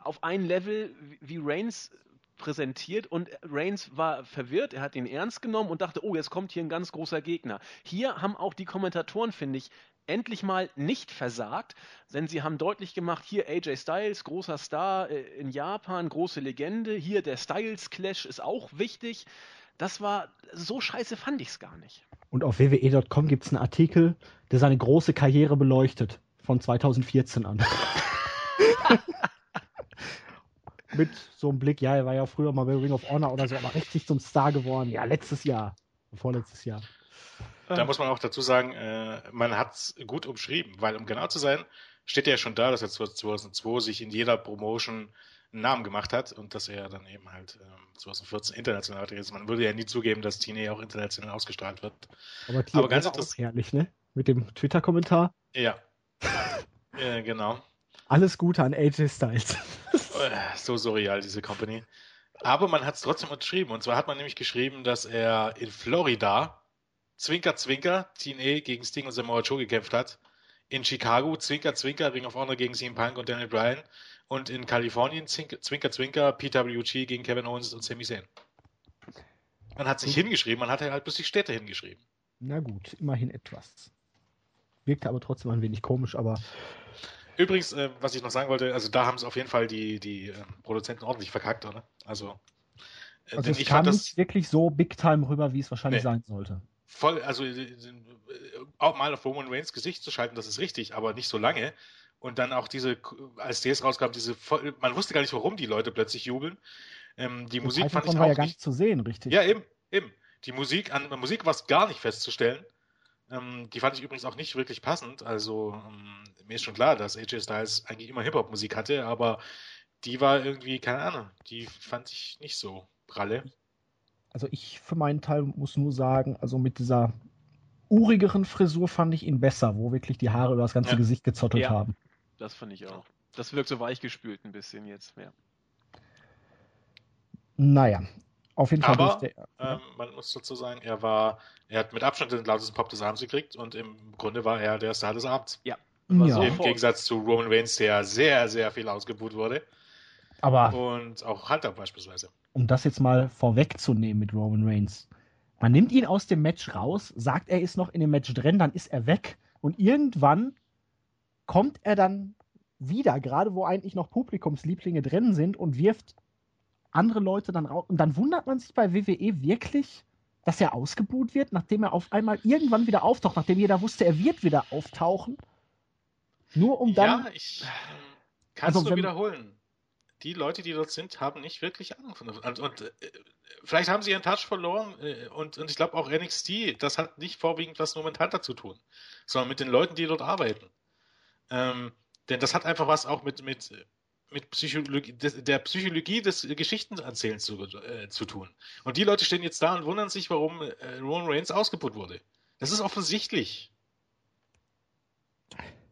Speaker 3: auf ein Level wie Reigns präsentiert und Reigns war verwirrt, er hat ihn ernst genommen und dachte, oh, jetzt kommt hier ein ganz großer Gegner. Hier haben auch die Kommentatoren, finde ich, endlich mal nicht versagt, denn sie haben deutlich gemacht, hier AJ Styles, großer Star äh, in Japan, große Legende, hier der Styles Clash ist auch wichtig. Das war, so scheiße fand ich es gar nicht.
Speaker 1: Und auf wwe.com gibt es einen Artikel, der seine große Karriere beleuchtet, von 2014 an. *laughs* Mit so einem Blick, ja, er war ja früher mal bei Ring of Honor oder so, aber richtig zum Star geworden. Ja, letztes Jahr, vorletztes Jahr.
Speaker 2: Da muss man auch dazu sagen, äh, man hat es gut umschrieben, weil um genau zu sein, steht ja schon da, dass er 2002 sich in jeder Promotion einen Namen gemacht hat und dass er dann eben halt ähm, 2014 international ist. Man würde ja nie zugeben, dass TNA auch international ausgestrahlt wird.
Speaker 1: Aber, Aber ganz auch herrlich, ne? Mit dem Twitter-Kommentar.
Speaker 2: Ja. ja. *laughs* Genau.
Speaker 1: Alles Gute an AJ Styles.
Speaker 2: Äh, so surreal, diese Company. Aber man hat es trotzdem unterschrieben. Und zwar hat man nämlich geschrieben, dass er in Florida Zwinker Zwinker TNA gegen Sting und Samoa Joe gekämpft hat. In Chicago Zwinker Zwinker Ring of Honor gegen CM Punk und Daniel Bryan. Und in Kalifornien Zwinker Zwinker PWG gegen Kevin Owens und Sami Zayn. Man hat sich hingeschrieben, man hat halt bloß die Städte hingeschrieben.
Speaker 1: Na gut, immerhin etwas. Wirkte aber trotzdem ein wenig komisch, aber.
Speaker 2: Übrigens, äh, was ich noch sagen wollte, also da haben es auf jeden Fall die, die äh, Produzenten ordentlich verkackt, oder? Also,
Speaker 1: äh, also es kam nicht wirklich so big time rüber, wie es wahrscheinlich nee. sein sollte
Speaker 2: voll, also äh, auch mal auf Roman Reigns Gesicht zu schalten, das ist richtig, aber nicht so lange. Und dann auch diese, als DS rauskam, diese, voll, man wusste gar nicht, warum die Leute plötzlich jubeln. Ähm, die, die Musik fand ich
Speaker 1: auch
Speaker 2: ja
Speaker 1: gar nicht zu sehen, richtig.
Speaker 2: Ja, eben, eben. Die Musik, an Musik war es gar nicht festzustellen. Ähm, die fand ich übrigens auch nicht wirklich passend. Also ähm, mir ist schon klar, dass AJ Styles eigentlich immer Hip-Hop-Musik hatte, aber die war irgendwie, keine Ahnung, die fand ich nicht so pralle
Speaker 1: also ich für meinen Teil muss nur sagen, also mit dieser urigeren Frisur fand ich ihn besser, wo wirklich die Haare über das ganze ja. Gesicht gezottelt ja, haben.
Speaker 3: Das fand ich auch. Das wirkt so weichgespült ein bisschen jetzt mehr.
Speaker 1: Naja, auf jeden Fall.
Speaker 2: Aber der, ähm, man muss dazu sagen, er war, er hat mit Abstand den lautesten Pop des Abends gekriegt und im Grunde war er der Star des Abends.
Speaker 3: Ja.
Speaker 2: ja. Im Gegensatz zu Roman Reigns, der sehr, sehr viel ausgebuht wurde.
Speaker 1: Aber
Speaker 2: und auch Hunter beispielsweise
Speaker 1: um das jetzt mal vorwegzunehmen mit Roman Reigns. Man nimmt ihn aus dem Match raus, sagt, er ist noch in dem Match drin, dann ist er weg und irgendwann kommt er dann wieder, gerade wo eigentlich noch Publikumslieblinge drin sind und wirft andere Leute dann raus. Und dann wundert man sich bei WWE wirklich, dass er ausgebuht wird, nachdem er auf einmal irgendwann wieder auftaucht, nachdem jeder wusste, er wird wieder auftauchen. Nur um dann.
Speaker 2: Ja, ich kann es also, nur wiederholen die Leute, die dort sind, haben nicht wirklich Ahnung von und, und äh, vielleicht haben sie ihren Touch verloren äh, und, und ich glaube auch NXT, das hat nicht vorwiegend was momentan dazu tun, sondern mit den Leuten, die dort arbeiten. Ähm, denn das hat einfach was auch mit, mit, mit Psychologie, der Psychologie des Geschichtenerzählens zu, äh, zu tun. Und die Leute stehen jetzt da und wundern sich, warum äh, Roman Reigns ausgebucht wurde. Das ist offensichtlich.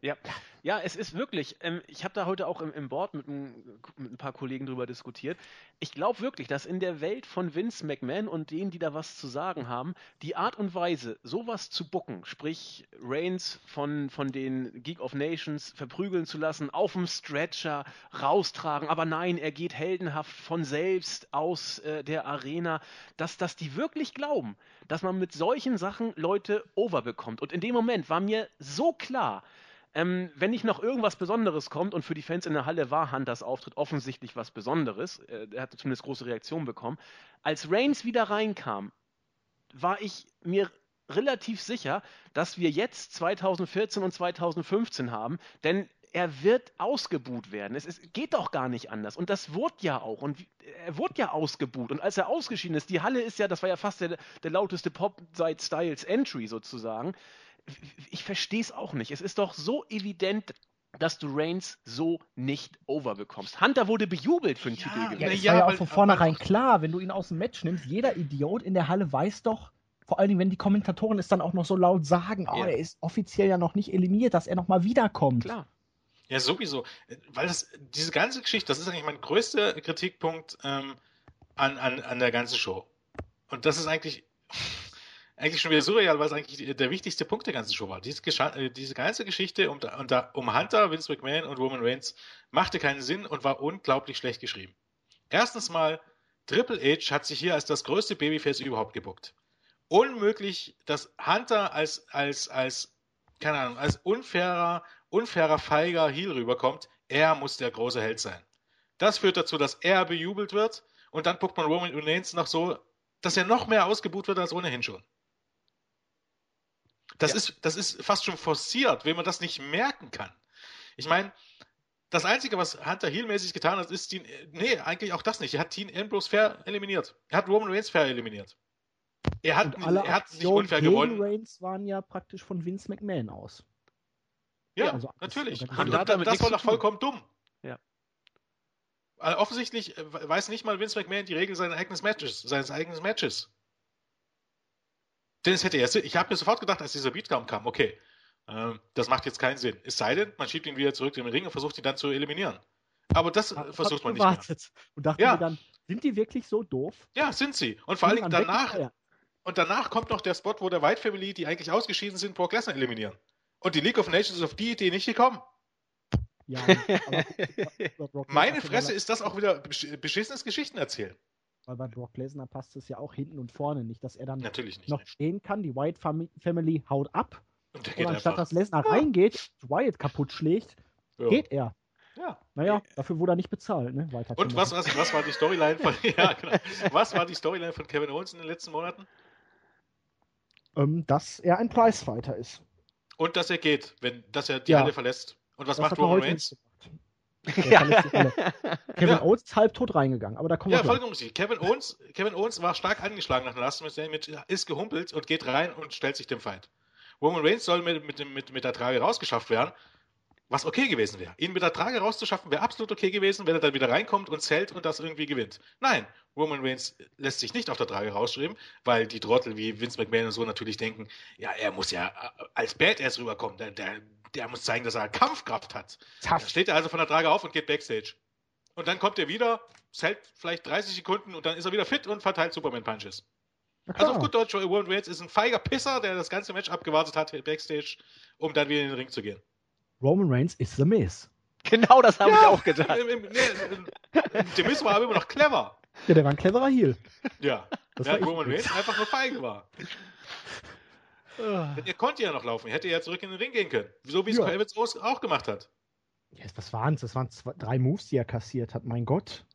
Speaker 3: Ja, ja, es ist wirklich, ähm, ich habe da heute auch im, im Board mit, mit, ein paar Kollegen drüber diskutiert. Ich glaube wirklich, dass in der Welt von Vince McMahon und denen, die da was zu sagen haben, die Art und Weise, sowas zu bucken, sprich Reigns von, von den Geek of Nations verprügeln zu lassen, auf dem Stretcher raustragen, aber nein, er geht heldenhaft von selbst aus äh, der Arena, dass, dass die wirklich glauben, dass man mit solchen Sachen Leute overbekommt. Und in dem Moment war mir so klar, ähm, wenn nicht noch irgendwas Besonderes kommt, und für die Fans in der Halle war Hunters Auftritt offensichtlich was Besonderes, äh, er hatte zumindest große Reaktionen bekommen, als Reigns wieder reinkam, war ich mir relativ sicher, dass wir jetzt 2014 und 2015 haben, denn er wird ausgebuht werden. Es, es, geht doch gar nicht anders. Und das wurde ja auch. Und er wurde ja ausgebuht. Und als er ausgeschieden ist, die Halle ist ja, das war ja fast der, der lauteste Pop seit Styles Entry sozusagen ich verstehe es auch nicht. Es ist doch so evident, dass du Reigns so nicht overbekommst. Hunter wurde bejubelt für den ja, Titelgewinn.
Speaker 1: Ja, es ja, war ja auch von vornherein klar, wenn du ihn aus dem Match nimmst, jeder Idiot in der Halle weiß doch, vor allen Dingen, wenn die Kommentatoren es dann auch noch so laut sagen, oh, ja. er ist offiziell ja noch nicht eliminiert, dass er nochmal wiederkommt.
Speaker 2: Klar. Ja, sowieso. Weil das, diese ganze Geschichte, das ist eigentlich mein größter Kritikpunkt ähm, an, an, an der ganzen Show. Und das ist eigentlich, eigentlich schon wieder surreal, weil es eigentlich der wichtigste Punkt der ganzen Show war. Diese, äh, diese ganze Geschichte um, um Hunter, Vince McMahon und Roman Reigns machte keinen Sinn und war unglaublich schlecht geschrieben. Erstens mal, Triple H hat sich hier als das größte Babyface überhaupt gebuckt. Unmöglich, dass Hunter als, als, als, keine Ahnung, als unfairer, unfairer, feiger Heel rüberkommt. Er muss der große Held sein. Das führt dazu, dass er bejubelt wird und dann guckt man Roman Reigns noch so, dass er noch mehr ausgebucht wird als ohnehin schon. Das, ja. ist, das ist fast schon forciert, wenn man das nicht merken kann. Ich meine, das Einzige, was Hunter Heel-mäßig getan hat, ist, Dean, nee, eigentlich auch das nicht. Er hat Dean Ambrose fair eliminiert. Er hat Roman Reigns fair eliminiert.
Speaker 1: Er hat, Und alle er hat nicht unfair gegen gewonnen. Reigns waren ja praktisch von Vince McMahon aus.
Speaker 2: Ja, ja also natürlich. Und, und das war doch vollkommen dumm.
Speaker 3: Ja.
Speaker 2: Also offensichtlich äh, weiß nicht mal Vince McMahon die Regel seines eigenen Matches, seines eigenen Matches. Denn es hätte erst, ich habe mir sofort gedacht, als dieser Beatdown kam, okay, äh, das macht jetzt keinen Sinn. Es sei denn, man schiebt ihn wieder zurück in den Ring und versucht ihn dann zu eliminieren. Aber das ja, versucht man nicht mehr.
Speaker 1: Und dachte ja. mir dann, sind die wirklich so doof?
Speaker 2: Ja, sind sie. Und vor allen Dingen danach, und danach kommt noch der Spot, wo der White Family, die eigentlich ausgeschieden sind, Brock Lesnar eliminieren. Und die League of Nations ist auf die Idee nicht gekommen. Ja, *laughs* Meine Fresse ist das auch wieder beschissenes Geschichten erzählen.
Speaker 1: Weil bei Brock Lesnar passt es ja auch hinten und vorne nicht, dass er dann
Speaker 2: nicht,
Speaker 1: noch stehen kann. Die White Family haut ab. Und, und anstatt dass Lesnar reingeht, Wyatt kaputt schlägt, ja. geht er. Ja. Naja, dafür wurde er nicht bezahlt. Ne?
Speaker 2: Weiter und was, was, was war die Storyline von, *laughs* ja, genau. was war die Storyline von Kevin Owens in den letzten Monaten?
Speaker 1: Ähm, dass er ein Prizefighter ist.
Speaker 2: Und dass er geht, wenn, dass er die ja. Halle verlässt. Und was das macht Roman Reigns?
Speaker 1: Ja. *laughs* Kevin ja. Owens ist halbtot reingegangen, aber da kommt
Speaker 2: Ja, vollkommen richtig. Kevin Owens, Kevin Owens war stark angeschlagen nach der Last mit, ist gehumpelt und geht rein und stellt sich dem Feind. Roman Reigns soll mit, mit, mit, mit der Trage rausgeschafft werden, was okay gewesen wäre. Ihn mit der Trage rauszuschaffen wäre absolut okay gewesen, wenn er dann wieder reinkommt und zählt und das irgendwie gewinnt. Nein, Roman Reigns lässt sich nicht auf der Trage rausschreiben, weil die Trottel wie Vince McMahon und so natürlich denken, ja, er muss ja als Badass rüberkommen. Der, der, der muss zeigen, dass er Kampfkraft hat. Dann steht er also von der Trage auf und geht Backstage. Und dann kommt er wieder, hält vielleicht 30 Sekunden und dann ist er wieder fit und verteilt Superman-Punches. Also auf gut Deutsch, Roman Reigns ist ein feiger Pisser, der das ganze Match abgewartet hat Backstage, um dann wieder in den Ring zu gehen.
Speaker 1: Roman Reigns ist The Miz.
Speaker 3: Genau, das habe ja, ich auch gedacht. Im, im,
Speaker 2: nee, der Miz war aber immer noch clever.
Speaker 1: Ja, der war ein cleverer Heel.
Speaker 2: Ja, das während Roman Reigns einfach nur feige war. Denn er konnte ja noch laufen, er hätte ja zurück in den Ring gehen können. So wie es ja. Evans auch gemacht hat.
Speaker 1: Ja, was waren es? Das waren zwei, drei Moves, die er kassiert hat. Mein Gott.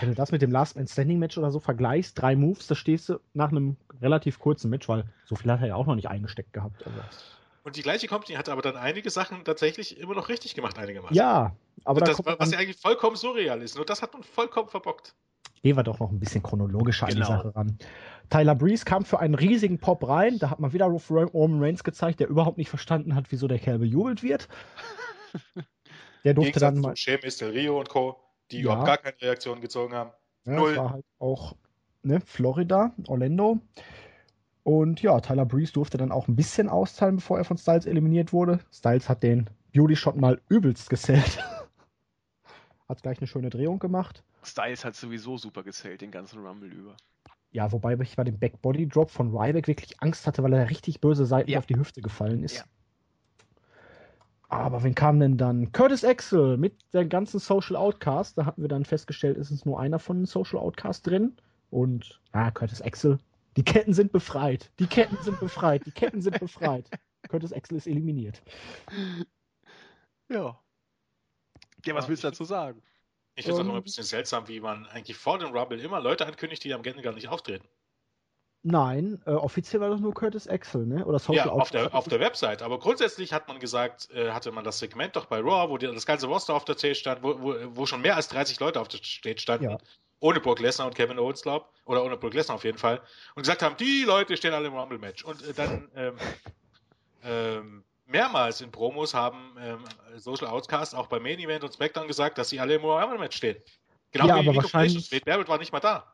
Speaker 1: Wenn du das mit dem Last Man Standing Match oder so vergleichst, drei Moves, da stehst du nach einem relativ kurzen Match, weil so viel hat er ja auch noch nicht eingesteckt gehabt. Also.
Speaker 2: Und die gleiche Company hat aber dann einige Sachen tatsächlich immer noch richtig gemacht, einigermaßen.
Speaker 1: Ja, aber
Speaker 2: das, was ja eigentlich vollkommen surreal ist. Nur das hat man vollkommen verbockt.
Speaker 1: Gehen wir doch noch ein bisschen chronologischer genau. an die genau. Sache ran. Tyler Breeze kam für einen riesigen Pop rein. Da hat man wieder Roman Reigns gezeigt, der überhaupt nicht verstanden hat, wieso der Kerl bejubelt wird. *laughs* Der durfte dann mal.
Speaker 2: Sheamus, Del Rio und Co., die ja. überhaupt gar keine Reaktion gezogen haben.
Speaker 1: Ja, Null. Das war halt auch ne, Florida, Orlando. Und ja, Tyler Breeze durfte dann auch ein bisschen austeilen, bevor er von Styles eliminiert wurde. Styles hat den Beauty Shot mal übelst gesellt. *laughs* hat gleich eine schöne Drehung gemacht.
Speaker 3: Styles hat sowieso super gesellt, den ganzen Rumble über.
Speaker 1: Ja, wobei ich bei dem Backbody Drop von Ryback wirklich Angst hatte, weil er richtig böse Seiten ja. auf die Hüfte gefallen ist. Ja. Aber wen kam denn dann? Curtis Axel mit der ganzen Social Outcast. Da hatten wir dann festgestellt, ist es nur einer von den Social Outcast drin. Und, ah, Curtis Axel. Die Ketten sind befreit. Die Ketten sind befreit. Die Ketten sind befreit. *laughs* Curtis Axel ist eliminiert.
Speaker 3: Ja. Ja, was willst du dazu sagen?
Speaker 2: Ich finde es auch immer ein bisschen seltsam, wie man eigentlich vor dem Rumble immer Leute ankündigt, die am Ende gar nicht auftreten.
Speaker 1: Nein, äh, offiziell war das nur Curtis Axel, ne? Oder
Speaker 2: Social ja, auf der, auf der Website. Aber grundsätzlich hat man gesagt, äh, hatte man das Segment doch bei Raw, wo die, das ganze Roster auf der Stage stand, wo, wo, wo, schon mehr als 30 Leute auf der Stage standen. Ja. Ohne Brock Lesnar und Kevin Owens, glaub. Oder ohne Brock Lesnar auf jeden Fall. Und gesagt haben, die Leute stehen alle im Rumble-Match. Und äh, dann *laughs* ähm, ähm, mehrmals in Promos haben ähm, Social Outcast auch bei Main Event und SmackDown gesagt, dass sie alle im Rumble-Match stehen.
Speaker 1: Genau ja, wie aber wahrscheinlich...
Speaker 2: Barrett war nicht mal da.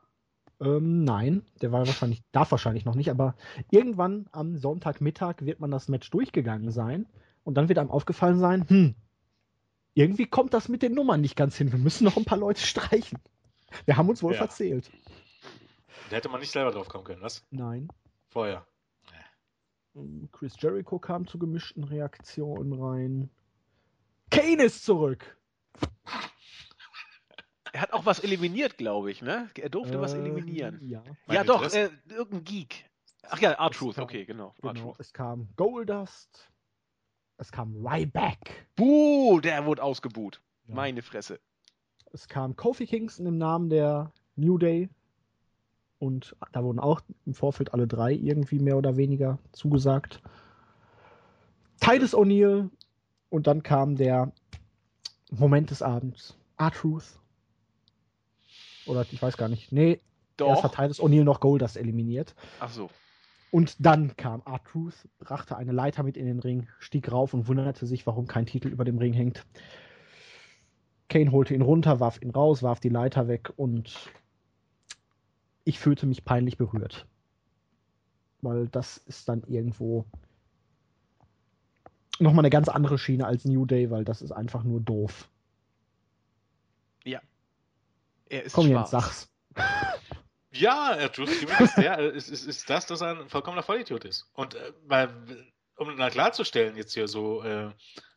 Speaker 1: Ähm, nein, der war wahrscheinlich, darf wahrscheinlich noch nicht, aber irgendwann am Sonntagmittag wird man das Match durchgegangen sein und dann wird einem aufgefallen sein, hm, irgendwie kommt das mit den Nummern nicht ganz hin. Wir müssen noch ein paar Leute streichen. Wir haben uns wohl ja. verzählt.
Speaker 2: Da hätte man nicht selber drauf kommen können, was?
Speaker 1: Nein.
Speaker 2: Vorher.
Speaker 1: Ähm, Chris Jericho kam zu gemischten Reaktionen rein. Kane ist zurück! *laughs*
Speaker 3: Er hat auch was eliminiert, glaube ich, ne? Er durfte äh, was eliminieren.
Speaker 1: Ja,
Speaker 3: ja doch, äh, irgendein Geek. Ach ja, R-Truth, okay, genau.
Speaker 1: genau. Es kam Goldust. Es kam Ryback.
Speaker 3: Buh, der wurde ausgebuht. Ja. Meine Fresse.
Speaker 1: Es kam Kofi Kingston im Namen der New Day. Und da wurden auch im Vorfeld alle drei irgendwie mehr oder weniger zugesagt. Titus O'Neill. Und dann kam der Moment des Abends. R-Truth oder ich weiß gar nicht. Nee, Doch. erst hat Titus O'Neill noch Goldust eliminiert.
Speaker 3: Ach so.
Speaker 1: Und dann kam R-Truth, brachte eine Leiter mit in den Ring, stieg rauf und wunderte sich, warum kein Titel über dem Ring hängt. Kane holte ihn runter, warf ihn raus, warf die Leiter weg und ich fühlte mich peinlich berührt. Weil das ist dann irgendwo nochmal eine ganz andere Schiene als New Day, weil das ist einfach nur doof.
Speaker 3: Ja,
Speaker 1: er ist Komm schwarz. Jens, sag's. *laughs*
Speaker 2: Ja, er tut ist, der, ist, ist, ist das, dass er ein vollkommener Vollidiot ist. Und äh, weil, um mal klarzustellen, jetzt hier so, äh,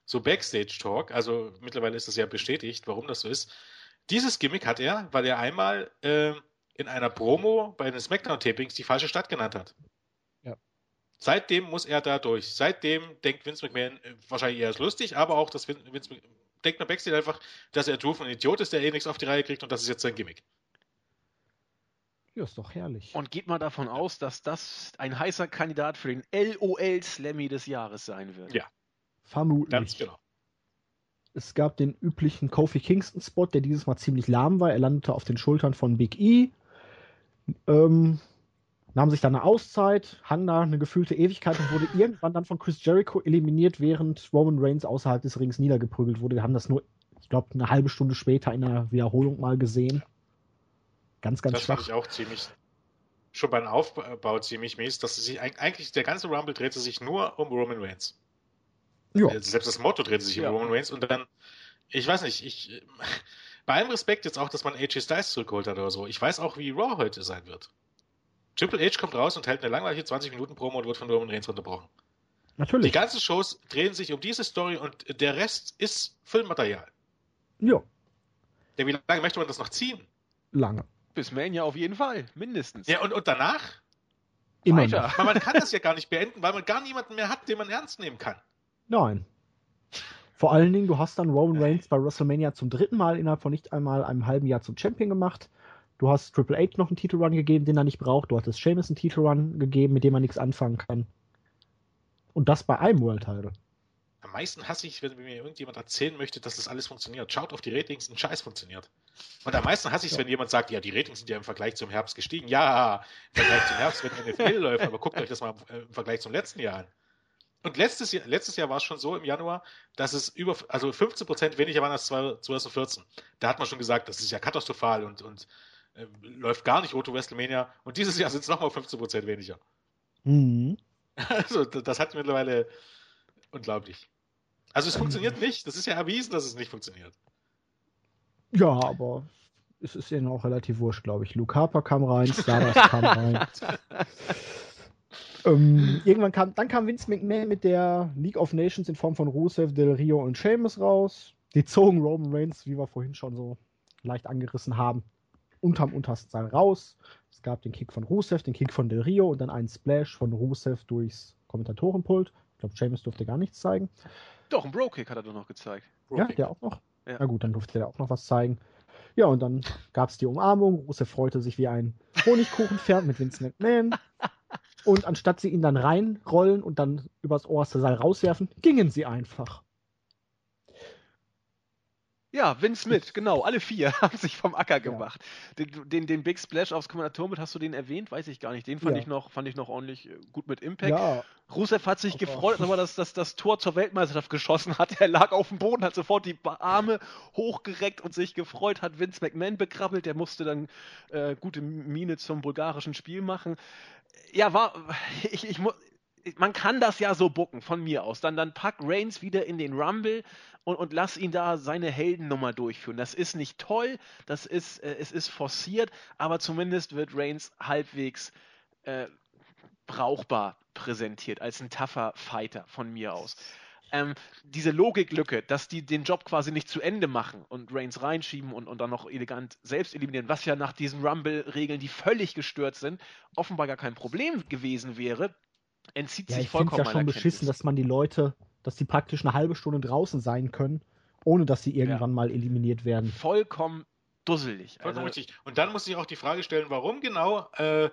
Speaker 2: so Backstage-Talk, also mittlerweile ist das ja bestätigt, warum das so ist. Dieses Gimmick hat er, weil er einmal äh, in einer Promo bei den Smackdown-Tapings die falsche Stadt genannt hat.
Speaker 1: Ja.
Speaker 2: Seitdem muss er da durch. Seitdem denkt Vince McMahon äh, wahrscheinlich eher ist lustig, aber auch, dass Vince McMahon denkt man Backstage einfach, dass er Drew ein Idiot ist, der eh nichts auf die Reihe kriegt und das ist jetzt sein Gimmick.
Speaker 1: Ja, ist doch herrlich.
Speaker 3: Und geht mal davon aus, dass das ein heißer Kandidat für den LOL Slammy des Jahres sein wird.
Speaker 2: Ja.
Speaker 1: Vermutlich.
Speaker 2: Ganz genau.
Speaker 1: Es gab den üblichen Kofi Kingston-Spot, der dieses Mal ziemlich lahm war. Er landete auf den Schultern von Big E. Ähm, nahm sich dann eine Auszeit, hang da eine gefühlte Ewigkeit und wurde irgendwann dann von Chris Jericho eliminiert, während Roman Reigns außerhalb des Rings niedergeprügelt wurde. Wir haben das nur, ich glaube, eine halbe Stunde später in einer Wiederholung mal gesehen. Ganz, ganz
Speaker 2: das
Speaker 1: schwach.
Speaker 2: Das fand ich auch ziemlich, schon beim Aufbau ziemlich mies, dass sich eigentlich, der ganze Rumble drehte sich nur um Roman Reigns. Ja. Selbst das Motto drehte sich ja. um Roman Reigns und dann, ich weiß nicht, ich, bei allem Respekt jetzt auch, dass man AJ Styles zurückgeholt hat oder so. Ich weiß auch, wie Raw heute sein wird. Triple H kommt raus und hält eine langweilige 20 Minuten Promo und wird von Roman Reigns unterbrochen.
Speaker 1: Natürlich.
Speaker 2: Die ganzen Shows drehen sich um diese Story und der Rest ist Filmmaterial.
Speaker 1: Ja.
Speaker 2: Ja, wie lange möchte man das noch ziehen?
Speaker 1: Lange.
Speaker 3: Bis Mania auf jeden Fall, mindestens.
Speaker 2: Ja, und, und danach?
Speaker 1: Immer Weiter. Noch.
Speaker 2: Man kann das ja gar nicht beenden, weil man gar niemanden mehr hat, den man ernst nehmen kann.
Speaker 1: Nein. Vor allen Dingen, du hast dann Roman Reigns bei WrestleMania zum dritten Mal innerhalb von nicht einmal einem halben Jahr zum Champion gemacht. Du hast Triple H noch einen Titelrun gegeben, den er nicht braucht. Du hattest Sheamus einen Titelrun gegeben, mit dem er nichts anfangen kann. Und das bei einem World Title.
Speaker 2: Am meisten hasse ich, wenn mir irgendjemand erzählen möchte, dass das alles funktioniert. Schaut auf die Ratings, ein Scheiß funktioniert. Und am meisten hasse ich es, ja. wenn jemand sagt, ja, die Ratings sind ja im Vergleich zum Herbst gestiegen. Ja, im Vergleich zum Herbst, wenn NFL *laughs* läuft, aber guckt euch das mal im Vergleich zum letzten Jahr an. Und letztes Jahr, letztes Jahr war es schon so im Januar, dass es über, also 15 Prozent weniger waren als 2014. Da hat man schon gesagt, das ist ja katastrophal und, und äh, läuft gar nicht Roto WrestleMania. Und dieses Jahr sind es nochmal 15 Prozent weniger. Mhm. *laughs* Also, das hat mittlerweile unglaublich. Also, es funktioniert nicht. Das ist ja erwiesen, dass es nicht funktioniert.
Speaker 1: Ja, aber es ist ihnen auch relativ wurscht, glaube ich. Luke Harper kam rein, Stardust kam rein. *laughs* ähm, irgendwann kam, dann kam Vince McMahon mit der League of Nations in Form von Rusev, Del Rio und Sheamus raus. Die zogen Roman Reigns, wie wir vorhin schon so leicht angerissen haben, unterm untersten Seil raus. Es gab den Kick von Rusev, den Kick von Del Rio und dann einen Splash von Rusev durchs Kommentatorenpult. Ich glaube, Sheamus durfte gar nichts zeigen.
Speaker 3: Doch, ein Bro-Kick hat er doch noch gezeigt.
Speaker 1: Ja, der auch noch. Ja. Na gut, dann durfte der auch noch was zeigen. Ja, und dann gab es die Umarmung. Rusev freute sich wie ein Honigkuchenpferd mit Vince McMahon. *laughs* Und anstatt sie ihn dann reinrollen und dann übers oberste Seil rauswerfen, gingen sie einfach.
Speaker 3: Ja, Vince Smith, genau, alle vier *laughs* haben sich vom Acker gemacht. Ja. Den, den, den, Big Splash aufs Kommentator hast du den erwähnt? Weiß ich gar nicht. Den fand, ja. ich, noch, fand ich noch ordentlich äh, gut mit Impact. Ja. Rusev hat sich gefreut, aber dass das, das Tor zur Weltmeisterschaft geschossen hat. Er lag auf dem Boden, hat sofort die Arme hochgereckt und sich gefreut, hat Vince McMahon bekrabbelt. Der musste dann äh, gute Miene zum bulgarischen Spiel machen. Ja, war, ich, ich, man kann das ja so bucken, von mir aus. Dann, dann pack Reigns wieder in den Rumble und, und lass ihn da seine Heldennummer durchführen. Das ist nicht toll, das ist, äh, es ist forciert, aber zumindest wird Reigns halbwegs äh, brauchbar präsentiert, als ein tougher Fighter von mir aus. Ähm, diese Logiklücke, dass die den Job quasi nicht zu Ende machen und Reigns reinschieben und, und dann noch elegant selbst eliminieren, was ja nach diesen Rumble-Regeln, die völlig gestört sind, offenbar gar kein Problem gewesen wäre, entzieht ja, sich vollkommen.
Speaker 1: Ich finde ja schon beschissen, dass man die Leute, dass die praktisch eine halbe Stunde draußen sein können, ohne dass sie irgendwann ja. mal eliminiert werden.
Speaker 3: Vollkommen dusselig.
Speaker 2: Vollkommen also, richtig. Und dann muss ich auch die Frage stellen, warum genau, äh,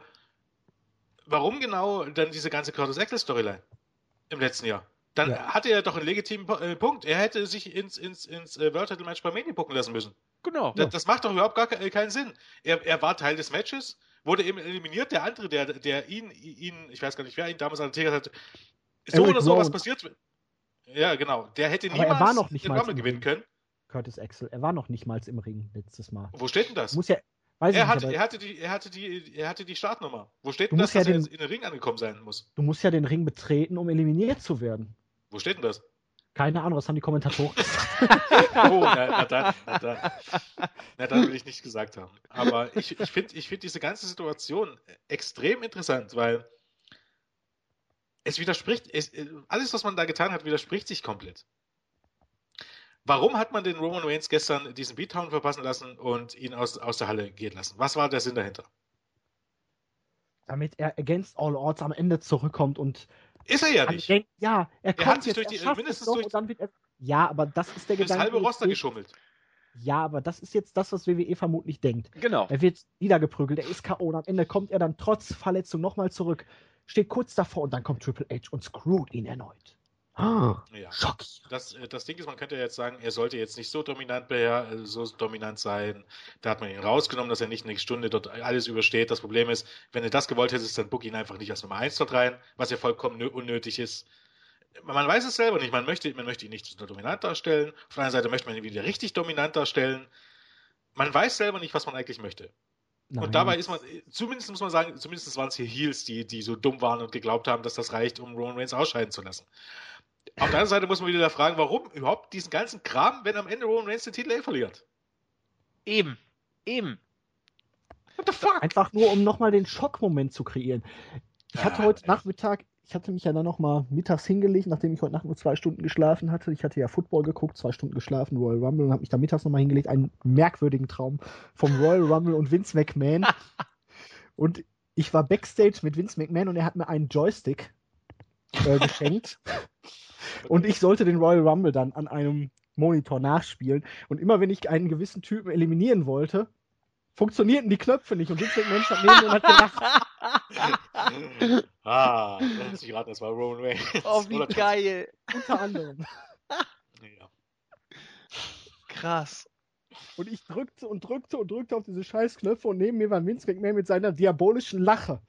Speaker 2: warum genau dann diese ganze Curtis Axel Storyline im letzten Jahr? Dann ja. hatte er doch einen legitimen äh, Punkt. Er hätte sich ins, ins, ins äh, World Title Match bei Mania gucken lassen müssen.
Speaker 3: Genau.
Speaker 2: Das, das macht doch überhaupt gar keinen Sinn. Er, er war Teil des Matches wurde eben eliminiert. Der andere, der, der ihn, ihn, ich weiß gar nicht, wer ihn damals attackiert hat, so Eric oder so Rowan. was passiert. Ja, genau. Der hätte
Speaker 1: niemals er war noch nicht den
Speaker 2: Rumble gewinnen können.
Speaker 1: Curtis Axel, er war noch nicht mal im Ring letztes Mal.
Speaker 2: Wo steht denn das?
Speaker 1: Muss ja,
Speaker 2: weiß er, hatte, nicht, er, hatte die, er, hatte die, er hatte die Startnummer. Wo steht denn das,
Speaker 1: ja dass
Speaker 2: den,
Speaker 1: er
Speaker 2: in den Ring angekommen sein muss?
Speaker 1: Du musst ja den Ring betreten, um eliminiert zu werden.
Speaker 2: Wo steht denn das?
Speaker 1: Keine Ahnung, was haben die Kommentatoren
Speaker 2: gesagt? *laughs* oh, na, na, dann, na, dann, na dann will ich nicht gesagt haben. Aber ich, ich finde ich find diese ganze Situation extrem interessant, weil es widerspricht, es, alles, was man da getan hat, widerspricht sich komplett. Warum hat man den Roman Reigns gestern diesen Beatdown verpassen lassen und ihn aus, aus der Halle gehen lassen? Was war der Sinn dahinter?
Speaker 1: Damit er against all odds am Ende zurückkommt und
Speaker 2: ist er ja nicht. Denkt,
Speaker 1: ja, er, er kommt hat sich
Speaker 2: jetzt, durch die, mindestens durch,
Speaker 1: und dann wird er, Ja, aber das ist der
Speaker 2: Gedanke. halbe Roster geschummelt.
Speaker 1: Ja, aber das ist jetzt das, was WWE vermutlich denkt.
Speaker 3: Genau.
Speaker 1: Er wird niedergeprügelt, er ist K.O. und am Ende kommt er dann trotz Verletzung nochmal zurück, steht kurz davor und dann kommt Triple H und screwt ihn erneut.
Speaker 2: Ah, ja. Das, äh, das Ding ist, man könnte jetzt sagen, er sollte jetzt nicht so dominant, äh, so dominant sein. Da hat man ihn rausgenommen, dass er nicht eine Stunde dort alles übersteht. Das Problem ist, wenn er das gewollt hätte, dann book ihn einfach nicht als Nummer 1 dort rein, was ja vollkommen unnötig ist. Man weiß es selber nicht. Man möchte, man möchte ihn nicht so dominant darstellen. Auf der anderen Seite möchte man ihn wieder richtig dominant darstellen. Man weiß selber nicht, was man eigentlich möchte. Nein. Und dabei ist man, zumindest muss man sagen, zumindest waren es hier Heels, die, die so dumm waren und geglaubt haben, dass das reicht, um Roman Reigns ausscheiden zu lassen. Auf der anderen Seite muss man wieder fragen, warum überhaupt diesen ganzen Kram, wenn am Ende Roman Reigns den Titel eh verliert.
Speaker 3: Eben. Eben.
Speaker 1: What the fuck? Einfach nur, um nochmal den Schockmoment zu kreieren. Ich hatte ah, heute ey. Nachmittag, ich hatte mich ja dann nochmal mittags hingelegt, nachdem ich heute Nacht nur zwei Stunden geschlafen hatte. Ich hatte ja Football geguckt, zwei Stunden geschlafen, Royal Rumble und habe mich da mittags nochmal hingelegt. Einen merkwürdigen Traum vom Royal Rumble und Vince McMahon. *laughs* und ich war Backstage mit Vince McMahon und er hat mir einen Joystick äh, geschenkt. *laughs* Und ich sollte den Royal Rumble dann an einem Monitor nachspielen. Und immer wenn ich einen gewissen Typen eliminieren wollte, funktionierten die Knöpfe nicht. Und Vince McMahon stand neben mir und hat
Speaker 2: gedacht. *laughs* ah, das ist gerade, das war Roman Reigns.
Speaker 3: Oh, wie geil.
Speaker 1: Unter anderem.
Speaker 3: Ja. Krass.
Speaker 1: Und ich drückte und drückte und drückte auf diese scheiß Knöpfe und neben mir war Vince McMahon mit seiner diabolischen Lache.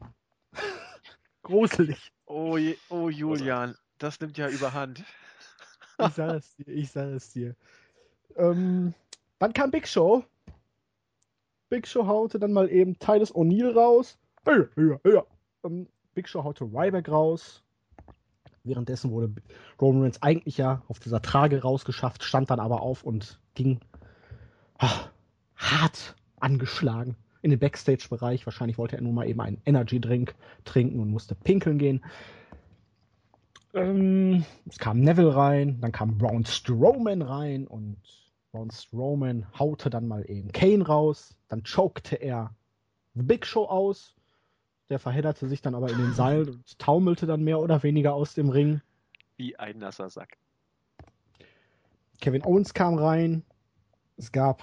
Speaker 1: *laughs* Gruselig.
Speaker 3: Oh, oh Julian das nimmt ja überhand. *laughs*
Speaker 1: Ich sage es dir, ich sage es dir. Ähm, dann kam Big Show. Big Show haute dann mal eben Titus O'Neill raus. Ja, ja, ja. Ähm, Big Show haute Ryback raus. Währenddessen wurde Roman Reigns eigentlich ja auf dieser Trage rausgeschafft, stand dann aber auf und ging ach, hart angeschlagen in den Backstage-Bereich. Wahrscheinlich wollte er nur mal eben einen Energy-Drink trinken und musste pinkeln gehen. Ähm, es kam Neville rein, dann kam Braun Strowman rein und Braun Strowman haute dann mal eben Kane raus. Dann chokte er The Big Show aus. Der verhedderte sich dann aber in den Seil und *laughs* taumelte dann mehr oder weniger aus dem Ring.
Speaker 3: Wie ein nasser Sack.
Speaker 1: Kevin Owens kam rein. Es gab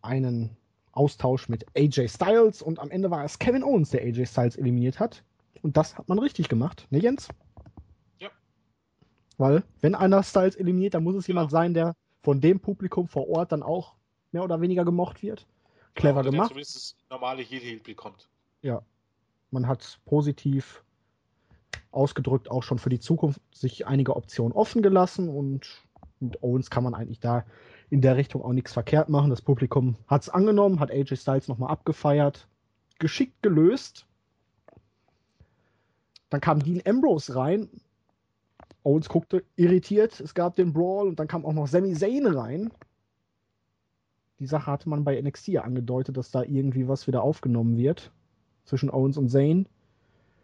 Speaker 1: einen Austausch mit AJ Styles und am Ende war es Kevin Owens, der AJ Styles eliminiert hat. Und das hat man richtig gemacht, ne Jens?
Speaker 2: Ja.
Speaker 1: Weil, wenn einer Styles eliminiert, dann muss es jemand sein, der von dem Publikum vor Ort dann auch mehr oder weniger gemocht wird. Clever
Speaker 2: der
Speaker 1: gemacht.
Speaker 2: zumindest das normale Heel-Heel bekommt.
Speaker 1: Ja. Man hat positiv ausgedrückt auch schon für die Zukunft sich einige Optionen offen gelassen und mit Owens kann man eigentlich da in der Richtung auch nichts verkehrt machen. Das Publikum hat es angenommen, hat AJ Styles nochmal abgefeiert, geschickt gelöst. Dann kam Dean Ambrose rein. Owens guckte irritiert, es gab den Brawl und dann kam auch noch Sami Zayn rein. Die Sache hatte man bei NXT ja angedeutet, dass da irgendwie was wieder aufgenommen wird zwischen Owens und Zayn.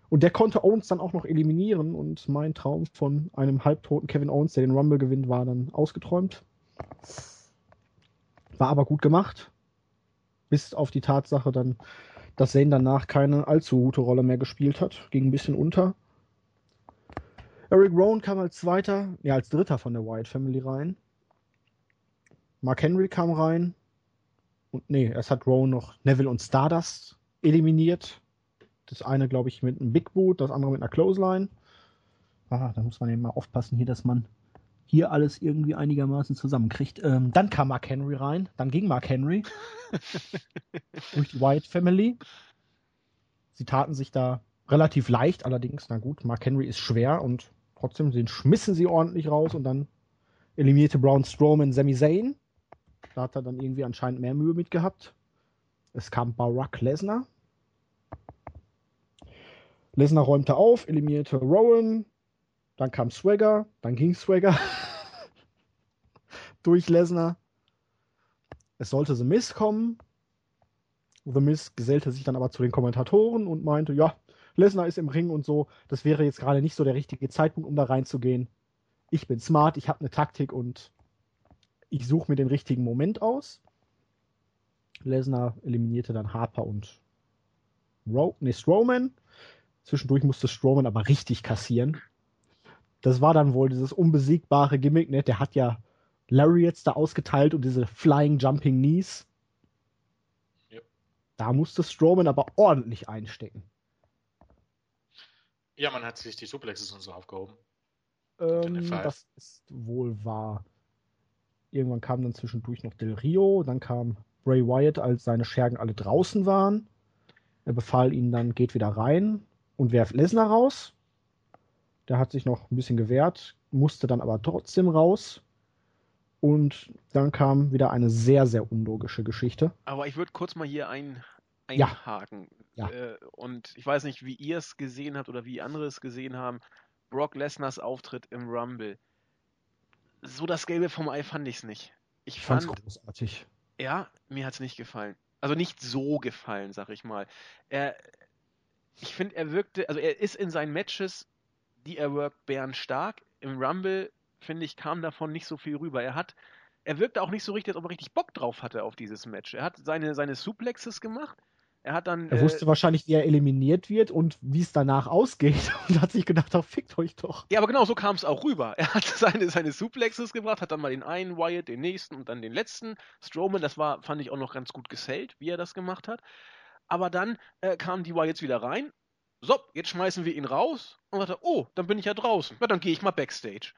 Speaker 1: Und der konnte Owens dann auch noch eliminieren und mein Traum von einem halbtoten Kevin Owens, der den Rumble gewinnt, war dann ausgeträumt. War aber gut gemacht. Bis auf die Tatsache dann, dass Zayn danach keine allzu gute Rolle mehr gespielt hat. Ging ein bisschen unter. Eric Rowan kam als zweiter, ja, als dritter von der Wyatt Family rein. Mark Henry kam rein. Und nee, erst hat Rowan noch Neville und Stardust eliminiert. Das eine, glaube ich, mit einem Big Boot, das andere mit einer Clothesline. Ah, da muss man eben mal aufpassen hier, dass man hier alles irgendwie einigermaßen zusammenkriegt. Ähm, dann kam Mark Henry rein. Dann ging Mark Henry *laughs* durch die Wyatt Family. Sie taten sich da relativ leicht, allerdings, na gut, Mark Henry ist schwer und trotzdem den schmissen sie ordentlich raus und dann eliminierte Braun Strowman Sami Zayn. Da hat er dann irgendwie anscheinend mehr Mühe mit gehabt. Es kam Barack Lesnar. Lesnar räumte auf, eliminierte Rowan. Dann kam Swagger, dann ging Swagger *laughs* durch Lesnar. Es sollte The Miz kommen. The Miz gesellte sich dann aber zu den Kommentatoren und meinte, ja, Lesnar ist im Ring und so, das wäre jetzt gerade nicht so der richtige Zeitpunkt, um da reinzugehen. Ich bin smart, ich habe eine Taktik und ich suche mir den richtigen Moment aus. Lesnar eliminierte dann Harper und Ro nee, Strowman. Zwischendurch musste Strowman aber richtig kassieren. Das war dann wohl dieses unbesiegbare Gimmick, ne? Der hat ja Lariats da ausgeteilt und diese Flying Jumping Knees.
Speaker 2: Ja.
Speaker 1: Da musste Strowman aber ordentlich einstecken.
Speaker 2: Ja, man hat sich die Suplexes und so aufgehoben.
Speaker 1: Ähm,
Speaker 2: F5.
Speaker 1: das ist wohl wahr. Irgendwann kam dann zwischendurch noch Del Rio, dann kam Bray Wyatt, als seine Schergen alle draußen waren. Er befahl ihnen dann, geht wieder rein und werft Lesnar raus. Der hat sich noch ein bisschen gewehrt, musste dann aber trotzdem raus. Und dann kam wieder eine sehr, sehr unlogische Geschichte.
Speaker 3: Aber ich würde kurz mal hier ein. Einhaken.
Speaker 1: Ja.
Speaker 3: Äh, und ich weiß nicht, wie ihr es gesehen habt oder wie andere es gesehen haben. Brock Lesnars Auftritt im Rumble. So das Gelbe vom Ei fand ich es nicht. Ich fand,
Speaker 1: großartig.
Speaker 3: ja, mir hat es nicht gefallen. Also nicht so gefallen, sag ich mal. Er, ich finde, er wirkte, also er ist in seinen Matches, die er worked, bärenstark. Im Rumble, finde ich, kam davon nicht so viel rüber. Er hat, er wirkte auch nicht so richtig, als ob er richtig Bock drauf hatte auf dieses Match. Er hat seine, seine Suplexes gemacht. Er hat dann.
Speaker 1: Er
Speaker 3: äh,
Speaker 1: wusste wahrscheinlich, wie er eliminiert wird und wie es danach ausgeht *laughs* und hat sich gedacht, oh, fickt euch doch.
Speaker 3: Ja, aber genau so kam es auch rüber. Er hat *laughs* seine, seine Suplexes gebracht, hat dann mal den einen Wyatt, den nächsten und dann den letzten. Strowman, das war, fand ich auch noch ganz gut gesellt, wie er das gemacht hat. Aber dann äh, kamen die Wyatts wieder rein. So, jetzt schmeißen wir ihn raus. Und sagte, oh, dann bin ich ja draußen. Ja, dann gehe ich mal Backstage.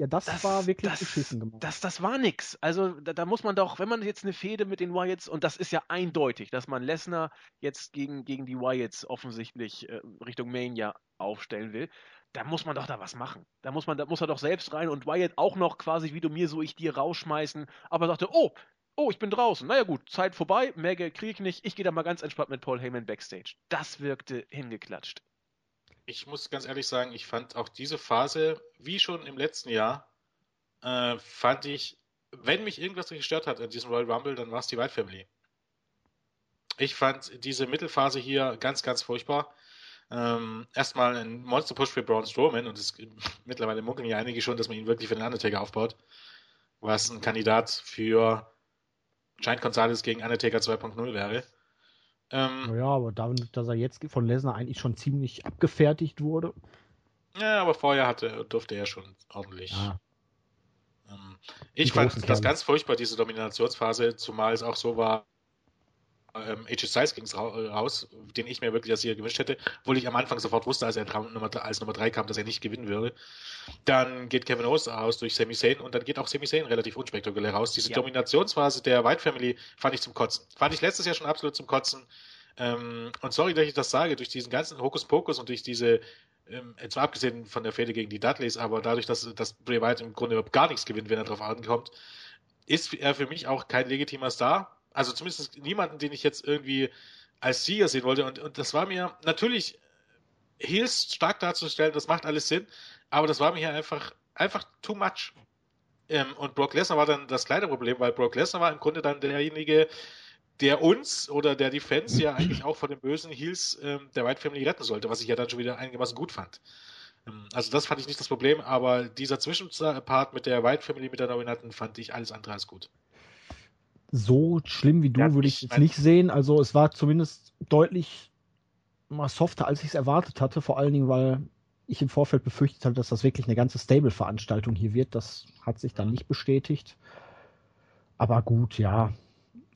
Speaker 1: Ja, das,
Speaker 3: Das-
Speaker 1: war wirklich
Speaker 3: das-
Speaker 1: beschissen gemacht.
Speaker 3: Das, das war nix. Also da, da muss man doch, wenn man jetzt eine Fehde mit den Wyatts, und das ist ja eindeutig, dass man Lesnar jetzt gegen, gegen die Wyatts offensichtlich äh, Richtung Mania aufstellen will, da muss man doch da was machen. Da muss man, da muss er doch selbst rein und Wyatt auch noch quasi wie du mir, so ich dir rausschmeißen. Aber er sagte, oh, oh, ich bin draußen. Naja gut, Zeit vorbei, mehr Geld kriege ich nicht. Ich gehe da mal ganz entspannt mit Paul Heyman backstage. Das wirkte hingeklatscht.
Speaker 2: Ich muss ganz ehrlich sagen, ich fand auch diese Phase, wie schon im letzten Jahr, äh, fand ich, wenn mich irgendwas gestört hat in diesem Royal Rumble, dann war es die White Family. Ich fand diese Mittelphase hier ganz, ganz furchtbar. Ähm, erstmal ein Monster-Push für Braun Strowman und es, *laughs* mittlerweile munkeln ja einige schon, dass man ihn wirklich für den Undertaker aufbaut. Was ein Kandidat für Giant Gonzalez gegen Undertaker 2.0 wäre. Ähm,
Speaker 1: Naja, aber damit, dass er jetzt von Lesnar eigentlich schon ziemlich abgefertigt wurde.
Speaker 2: Ja, aber vorher hatte, durfte er schon ordentlich.
Speaker 1: Ja.
Speaker 2: Ähm, ich fand das
Speaker 1: Kerle.
Speaker 2: ganz furchtbar, diese Dominationsphase, zumal es auch so war, ähm, AJ Styles ging raus, den ich mir wirklich als Sieger gewünscht hätte, obwohl ich am Anfang sofort wusste, als er als Nummer 3 kam, dass er nicht gewinnen würde. Dann geht Kevin Owens raus durch Sami Zayn und dann geht auch Sami Zayn relativ unspektakulär raus. Diese
Speaker 3: Ja.
Speaker 2: Dominationsphase der White Family fand ich zum Kotzen. Fand ich letztes Jahr schon absolut zum Kotzen. Ähm, und sorry, dass ich das sage, durch diesen ganzen Hokuspokus und durch diese ähm, jetzt mal abgesehen von der Fehde gegen die Dudleys, aber dadurch, dass, dass Bray Wyatt im Grunde überhaupt gar nichts gewinnt, wenn er drauf ankommt, ist er für mich auch kein legitimer Star. Also zumindest niemanden, den ich jetzt irgendwie als Sieger sehen wollte. Und, und das war mir natürlich Heels stark darzustellen, das macht alles Sinn, aber das war mir hier einfach, einfach too much. Ähm, und Brock Lesnar war dann das kleine Problem, weil Brock Lesnar war im Grunde dann derjenige, der uns oder der die Fans ja eigentlich auch vor den bösen Heels ähm, der White Family retten sollte, was ich ja dann schon wieder einigermaßen gut fand. Ähm, also das fand ich nicht das Problem, aber dieser Zwischenpart mit der White Family, mit der Dominanten, fand ich alles andere als gut.
Speaker 1: So schlimm wie du
Speaker 2: Ja,
Speaker 1: würde ich
Speaker 2: mein-
Speaker 1: nicht sehen. Also es war zumindest deutlich mal softer, als ich es erwartet hatte. Vor allen Dingen, weil ich im Vorfeld befürchtet hatte, dass das wirklich eine ganze Stable-Veranstaltung hier wird. Das hat sich dann nicht bestätigt. Aber gut, ja.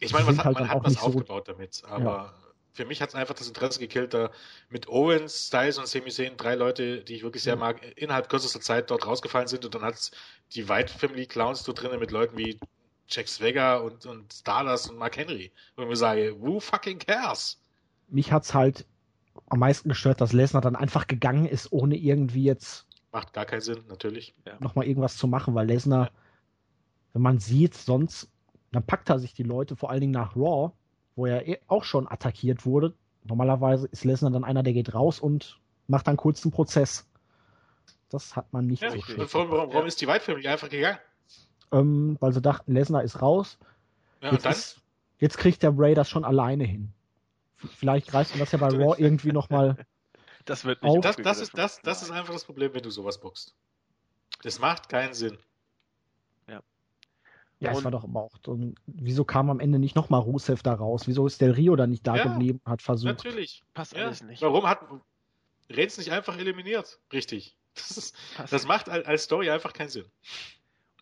Speaker 2: Ich meine, man hat,
Speaker 1: halt
Speaker 2: man hat
Speaker 1: auch
Speaker 2: was
Speaker 1: nicht so-
Speaker 2: aufgebaut damit, aber für mich hat es einfach das Interesse gekillt, da mit Owens, Styles und Sami Zayn drei Leute, die ich wirklich sehr
Speaker 1: Mhm.
Speaker 2: mag, innerhalb kürzester Zeit dort rausgefallen sind und dann hat die White Family Clowns dort drinnen mit Leuten wie Jack Swagger und, und Stardust und Mark Henry. Wo ich mir sage, who fucking cares?
Speaker 1: Mich hat's halt am meisten gestört, dass Lesnar dann einfach gegangen ist, ohne irgendwie jetzt
Speaker 2: Macht gar keinen Sinn, natürlich.
Speaker 1: nochmal irgendwas zu machen, weil Lesnar, wenn man sieht, sonst, dann packt er sich die Leute, vor allen Dingen nach Raw, wo er eh auch schon attackiert wurde. Normalerweise ist Lesnar dann einer, der geht raus und macht dann kurz einen Prozess. Das hat man nicht
Speaker 2: Ja,
Speaker 1: so
Speaker 2: und warum, warum, warum
Speaker 3: Ja.
Speaker 2: ist die White Family einfach gegangen?
Speaker 1: Ähm, weil sie dachten, Lesnar ist raus.
Speaker 2: Ja,
Speaker 1: jetzt,
Speaker 2: und dann?
Speaker 1: ist, jetzt kriegt der Bray das schon alleine hin. Vielleicht greift man das ja bei Raw irgendwie nochmal. *laughs*
Speaker 3: Das wird
Speaker 1: Auf-
Speaker 3: nicht
Speaker 2: Das, das, ist, das, das ist einfach das Problem, wenn du sowas bockst. Das macht keinen Sinn.
Speaker 1: Ja, es
Speaker 3: Und-
Speaker 1: war doch aber auch. So, ein- wieso kam am Ende nicht nochmal Rusev da raus? Wieso ist Del Rio da nicht da
Speaker 2: Ja,
Speaker 1: geblieben, hat versucht?
Speaker 2: Natürlich.
Speaker 3: Passt
Speaker 2: Ja.
Speaker 3: alles nicht.
Speaker 2: Warum hat Reigns nicht einfach eliminiert? Richtig. Das, ist, das macht al- als Story einfach keinen Sinn.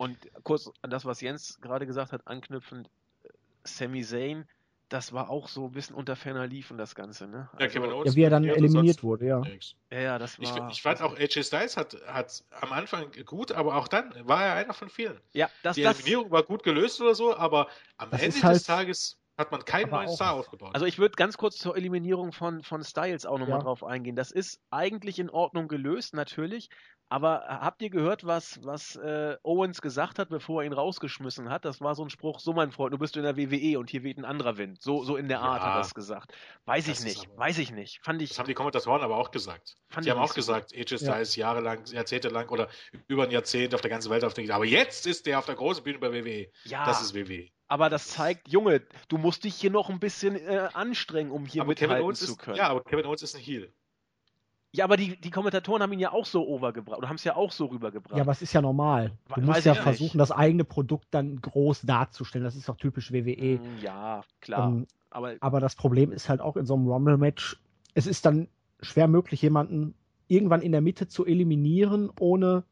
Speaker 3: Und kurz an das, was Jens gerade gesagt hat, anknüpfend, äh, Sami Zayn, das war auch so ein bisschen unter ferner Liefen, das Ganze, ne?
Speaker 2: Ja, Kevin Owens
Speaker 1: Ja, wie er dann
Speaker 2: eliminiert
Speaker 1: wurde, ja.
Speaker 3: ja, ja, das
Speaker 2: Ich,
Speaker 3: war.
Speaker 2: ich fand auch AJ Styles hat, hat am Anfang gut, aber auch dann war er einer von vielen.
Speaker 3: ja, das,
Speaker 2: Die
Speaker 3: das,
Speaker 2: Eliminierung war gut gelöst oder so, aber am
Speaker 1: Das
Speaker 2: Ende
Speaker 1: halt-
Speaker 2: des Tages hat man keinen neuen
Speaker 1: auch-
Speaker 2: Star aufgebaut.
Speaker 3: Also ich würde ganz kurz zur Eliminierung von, von Styles auch nochmal
Speaker 1: Ja.
Speaker 3: drauf eingehen. Das ist eigentlich in Ordnung gelöst, natürlich. Aber habt ihr gehört, was, was äh, Owens gesagt hat, bevor er ihn rausgeschmissen hat? Das war so ein Spruch, so mein Freund, du bist in der WWE und hier weht ein anderer Wind. So, so in der Art
Speaker 2: Ja.
Speaker 3: hat er es gesagt. Weiß ich
Speaker 2: ist
Speaker 3: nicht,
Speaker 2: aber-
Speaker 3: weiß ich nicht. Fand ich,
Speaker 2: das haben die Kommentatoren aber auch gesagt. Die haben auch
Speaker 3: so
Speaker 2: gesagt, AJ Styles jahrelang, jahrzehntelang oder über ein Jahrzehnt auf der ganzen Welt auf der Aber jetzt ist der auf der großen Bühne bei WWE.
Speaker 3: Ja,
Speaker 2: Das ist WWE.
Speaker 3: aber das zeigt, Junge, du musst dich hier noch ein bisschen äh, anstrengen, um hier
Speaker 2: aber Kevin
Speaker 3: mithalten
Speaker 2: Owens
Speaker 3: zu
Speaker 2: ist,
Speaker 3: können.
Speaker 2: ja, aber Kevin Owens ist ein Heel.
Speaker 3: Ja, aber die, die Kommentatoren haben ihn ja auch so overgebracht oder haben es ja auch so rübergebracht.
Speaker 1: Ja, aber es ist ja normal. Du
Speaker 3: We-
Speaker 1: musst
Speaker 3: weiß
Speaker 1: ja
Speaker 3: ich nicht.
Speaker 1: versuchen, das eigene Produkt dann groß darzustellen. Das ist doch typisch WWE.
Speaker 3: Mm, ja, klar.
Speaker 1: Ähm,
Speaker 3: aber
Speaker 1: aber das Problem ist halt auch in so einem Rumble-Match, es ist dann schwer möglich, jemanden irgendwann in der Mitte zu eliminieren, ohne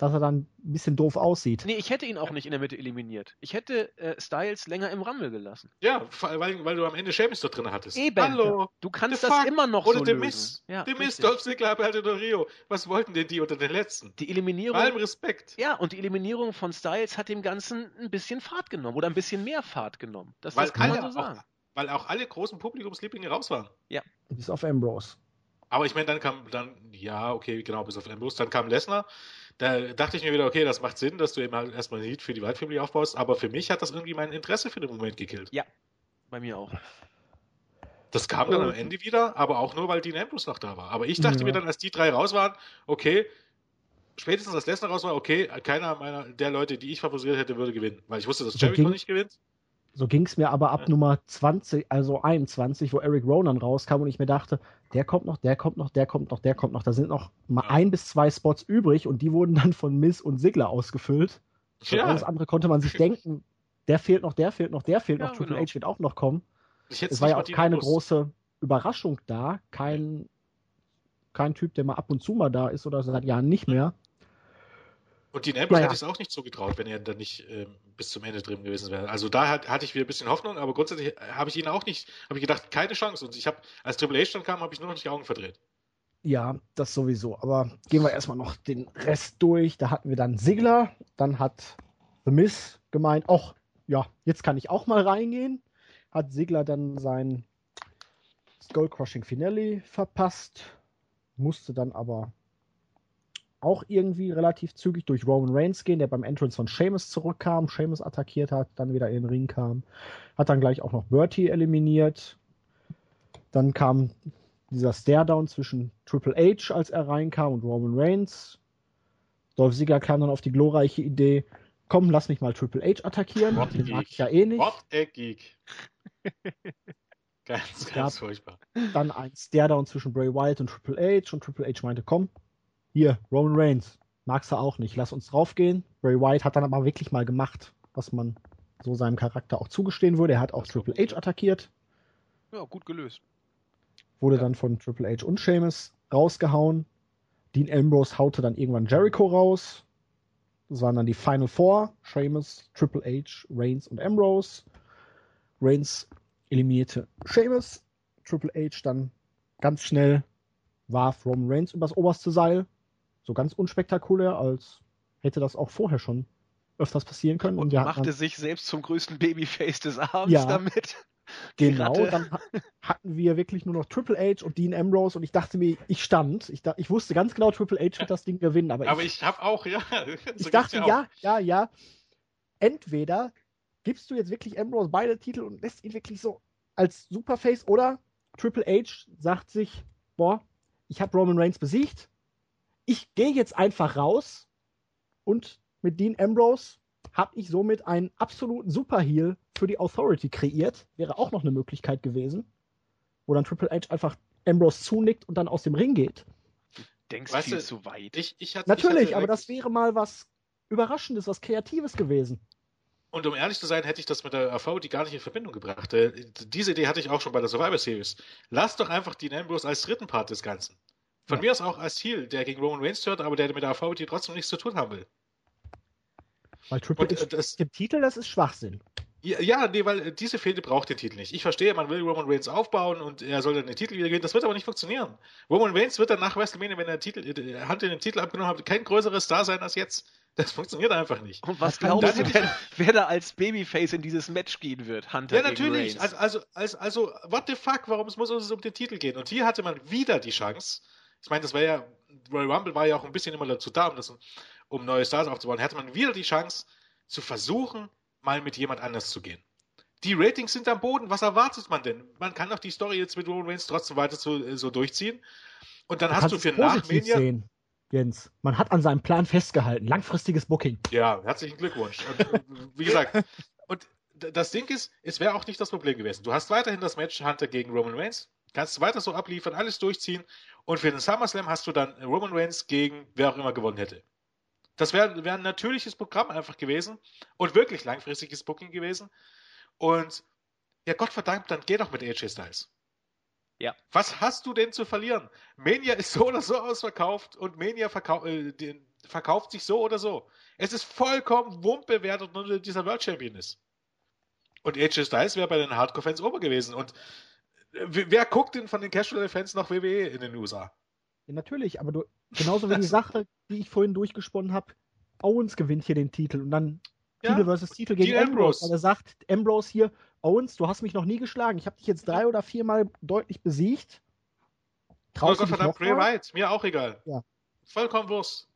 Speaker 1: dass er dann ein bisschen doof aussieht.
Speaker 3: Nee, ich hätte ihn auch nicht in der Mitte eliminiert. Ich hätte äh, Styles länger im Rumble gelassen.
Speaker 2: Ja, weil, weil du am Ende Sheamus dort drin hattest.
Speaker 3: Eben.
Speaker 2: Hallo.
Speaker 3: Du kannst das
Speaker 2: fuck?
Speaker 3: immer noch
Speaker 2: Oder
Speaker 3: so lösen.
Speaker 2: Miss.
Speaker 3: Ja, richtig.
Speaker 2: Dolph Ziggler, Alberto Del Rio. Was wollten denn die unter den Letzten?
Speaker 3: Die
Speaker 2: Bei
Speaker 3: Eliminierung.
Speaker 2: allem Respekt.
Speaker 3: Ja, und die Eliminierung von Styles hat dem Ganzen ein bisschen Fahrt genommen oder ein bisschen mehr Fahrt genommen. Das,
Speaker 2: Weil
Speaker 3: das kann man so
Speaker 2: auch-
Speaker 3: sagen.
Speaker 2: Weil auch alle großen Publikumslieblinge raus waren.
Speaker 1: Bis auf Ambrose.
Speaker 2: Aber ich meine, dann kam dann, ja, okay, genau, bis auf Ambrose, dann kam Lesnar. Da dachte ich mir wieder, okay, das macht Sinn, dass du eben halt erstmal ein Heat für die White Family aufbaust, aber für mich hat das irgendwie mein Interesse für den Moment gekillt.
Speaker 3: Bei mir auch.
Speaker 2: Das kam dann am
Speaker 1: Okay.
Speaker 2: Ende wieder, aber auch nur, weil Dean Ambrose noch da war. Aber ich dachte
Speaker 1: Ja.
Speaker 2: mir dann, als die drei raus waren, okay, spätestens als Lesnar raus war, okay, keiner meiner der Leute, die ich favorisiert hätte, würde gewinnen. Weil ich wusste, dass Jericho nicht gewinnt.
Speaker 1: So ging es mir aber ab. Nummer 20, also 21, wo Eric Ronan rauskam und ich mir dachte, der kommt noch, der kommt noch, der kommt noch, der kommt noch. Da sind noch mal ein bis zwei Spots übrig und die wurden dann von Miss und Sigler ausgefüllt. Und
Speaker 2: Ja.
Speaker 1: alles andere konnte man sich denken, der fehlt noch, der fehlt noch, der fehlt
Speaker 3: Ja,
Speaker 1: noch, Triple
Speaker 3: genau.
Speaker 1: H wird auch noch kommen. Es war ja auch keine
Speaker 2: Ambrose-
Speaker 1: große Überraschung da, kein, kein Typ, der mal ab und zu mal da ist oder seit Jahren nicht mehr.
Speaker 2: Und Dean Ambrose
Speaker 1: Naja.
Speaker 2: hätte ich es auch nicht zugetraut, wenn er dann nicht ähm, bis zum Ende drin gewesen wäre. Also da hat, hatte ich wieder ein bisschen Hoffnung, aber grundsätzlich habe ich ihn auch nicht, habe ich gedacht, keine Chance. Und ich habe, als Triple H dann kam, habe ich nur noch nicht die Augen verdreht.
Speaker 1: Ja, das sowieso. Aber gehen wir erstmal noch den Rest durch. Da hatten wir dann Sigler, dann hat The Miz gemeint, ach, ja, jetzt kann ich auch mal reingehen. Hat Sigler dann sein Skull Crushing Finale verpasst, musste dann aber auch irgendwie relativ zügig durch Roman Reigns gehen, der beim Entrance von Sheamus zurückkam, Sheamus attackiert hat, dann wieder in den Ring kam. Hat dann gleich auch noch Bertie eliminiert. Dann kam dieser Staredown zwischen Triple H, als er reinkam, und Roman Reigns. Dolph Ziggler kam dann auf die glorreiche Idee, komm, lass mich mal Triple H attackieren.
Speaker 2: What
Speaker 1: Den mag ich ja eh nicht.
Speaker 2: What a Geek. *laughs* ganz, ganz furchtbar.
Speaker 1: Dann ein Staredown zwischen Bray Wyatt und Triple H und Triple H meinte, komm, hier, Roman Reigns, magst du auch nicht, lass uns draufgehen. Bray Wyatt hat dann aber wirklich mal gemacht, was man so seinem Charakter auch zugestehen würde. Er hat auch Triple H attackiert,
Speaker 3: Ja, gut gelöst.
Speaker 1: wurde
Speaker 3: Ja.
Speaker 1: dann von Triple H und Sheamus rausgehauen. Dean Ambrose haute dann irgendwann Jericho raus. Das waren dann die Final Four: Sheamus, Triple H, Reigns und Ambrose. Reigns eliminierte Sheamus. Triple H dann ganz schnell warf Roman Reigns übers oberste Seil. So ganz unspektakulär, als hätte das auch vorher schon öfters passieren können.
Speaker 3: Und
Speaker 1: hatten
Speaker 3: machte
Speaker 1: dann-
Speaker 3: sich selbst zum größten Babyface des Abends
Speaker 1: Ja.
Speaker 3: damit. *laughs*
Speaker 1: Genau,
Speaker 3: Ratte.
Speaker 1: dann ha- hatten wir wirklich nur noch Triple H und Dean Ambrose und ich dachte mir, ich stand, ich, ich wusste ganz genau, Triple H wird das Ding gewinnen, aber,
Speaker 2: Aber
Speaker 1: ich,
Speaker 2: ich habe auch, ja. *laughs* so
Speaker 1: ich dachte,
Speaker 2: mir auch.
Speaker 1: ja, ja, ja, entweder gibst du jetzt wirklich Ambrose beide Titel und lässt ihn wirklich so als Superface oder Triple H sagt sich, boah, ich habe Roman Reigns besiegt, ich gehe jetzt einfach raus und mit Dean Ambrose habe ich somit einen absoluten Superheal für die Authority kreiert. Wäre auch noch eine Möglichkeit gewesen, wo dann Triple H einfach Ambrose zunickt und dann aus dem Ring geht.
Speaker 3: Denkst
Speaker 2: Weißt
Speaker 3: viel
Speaker 2: du,
Speaker 3: zu weit.
Speaker 2: Ich, ich hatte,
Speaker 1: Natürlich,
Speaker 2: ich hatte
Speaker 1: aber das wäre mal was Überraschendes, was Kreatives gewesen.
Speaker 2: Und um ehrlich zu sein, hätte ich das mit der AV die gar nicht in Verbindung gebracht. Äh, Diese Idee hatte ich auch schon bei der Survivor Series. Lass doch einfach Dean Ambrose als dritten Part des Ganzen. Von
Speaker 1: Ja.
Speaker 2: mir aus auch als Heel, der gegen Roman Reigns hört, aber der mit der AV trotzdem nichts zu tun haben will.
Speaker 1: Weil Triple
Speaker 2: Und
Speaker 1: H
Speaker 2: äh, das,
Speaker 1: mit dem Titel, das ist Schwachsinn.
Speaker 2: ja, ja, nee, weil äh, diese Fehde braucht den Titel nicht. Ich verstehe, man will Roman Reigns aufbauen und er soll dann den Titel wieder gewinnen. Das wird aber nicht funktionieren. Roman Reigns wird dann nach WrestleMania, wenn er Titel, äh, Hand in den Titel abgenommen hat, kein größeres Star sein als jetzt. Das funktioniert einfach nicht.
Speaker 3: Und was du
Speaker 2: dann-
Speaker 3: denn, *laughs* wer da als Babyface in dieses Match gehen wird? Hunter
Speaker 2: Ja,
Speaker 3: gegen
Speaker 2: natürlich.
Speaker 3: Reigns.
Speaker 2: Also, also, also, what the fuck? Warum es muss es um den Titel gehen? Und hier hatte man wieder die Chance. Ich meine, das war ja, Royal Rumble war ja auch ein bisschen immer dazu da, um, das, um neue Stars aufzubauen. Hatte man wieder die Chance, zu versuchen, mal mit jemand anders zu gehen. Die Ratings sind am Boden. Was erwartet man denn? Man kann doch die Story jetzt mit Roman Reigns trotzdem weiter so, so durchziehen. Und dann hast du für Nachmania.
Speaker 1: sehen, Jens. Man hat an seinem Plan festgehalten. Langfristiges Booking.
Speaker 2: Ja, herzlichen Glückwunsch. Und, äh, wie gesagt, *laughs* und das Ding ist, es wäre auch nicht das Problem gewesen. Du hast weiterhin das Match Hunter gegen Roman Reigns, kannst weiter so abliefern, alles durchziehen und für den SummerSlam hast du dann Roman Reigns gegen wer auch immer gewonnen hätte. Das wäre wär ein natürliches Programm einfach gewesen und wirklich langfristiges Booking gewesen. Und ja, Gott verdammt, dann geh doch mit AJ Styles.
Speaker 3: Ja.
Speaker 2: Was hast du denn zu verlieren? Mania ist so oder so ausverkauft und Mania verkau äh, den, verkauft sich so oder so. Es ist vollkommen wumpe, wer dort dieser World Champion ist. Und AJ Styles wäre bei den Hardcore-Fans ober gewesen. Und wer guckt denn von den Casual-Fans noch WWE in den USA?
Speaker 1: Ja, natürlich, aber du, genauso wie die Sache, die ich vorhin durchgesponnen habe, Owens gewinnt hier den Titel und dann ja, Titel versus Titel gegen Ambrose. Ambrose. Weil er sagt, Ambrose hier, Owens, du hast mich noch nie geschlagen. Ich habe dich jetzt drei oder viermal deutlich besiegt.
Speaker 2: Traust oh Gott verdammt, Bray Wyatt, mir auch egal. Ja. Vollkommen Wurst.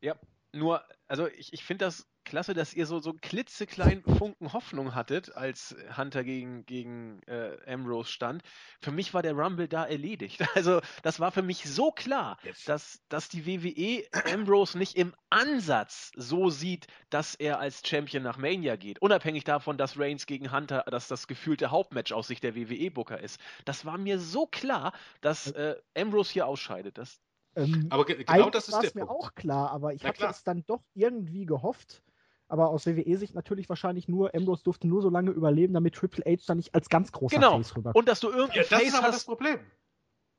Speaker 3: Ja, nur, also ich, ich finde das klasse, dass ihr so, so einen klitzekleinen Funken Hoffnung hattet, als Hunter gegen, gegen äh, Ambrose stand. Für mich war der Rumble da erledigt. *laughs* Also das war für mich so klar, dass, dass die WWE Ambrose nicht im Ansatz so sieht, dass er als Champion nach Mania geht. Unabhängig davon, dass Reigns gegen Hunter, dass das gefühlte Hauptmatch aus Sicht der WWE-Booker ist. Das war mir so klar, dass äh, Ambrose hier ausscheidet. Das,
Speaker 1: ähm, aber ge genau das ist der mir Punkt. auch klar, aber ich hatte es dann doch irgendwie gehofft, aber aus WWE-Sicht natürlich wahrscheinlich nur, Ambrose durfte nur so lange überleben, damit Triple H dann nicht als ganz großer
Speaker 3: genau. Face rüberkommt. Und dass du irgendwie. Ja,
Speaker 2: das Face ist aber das Problem.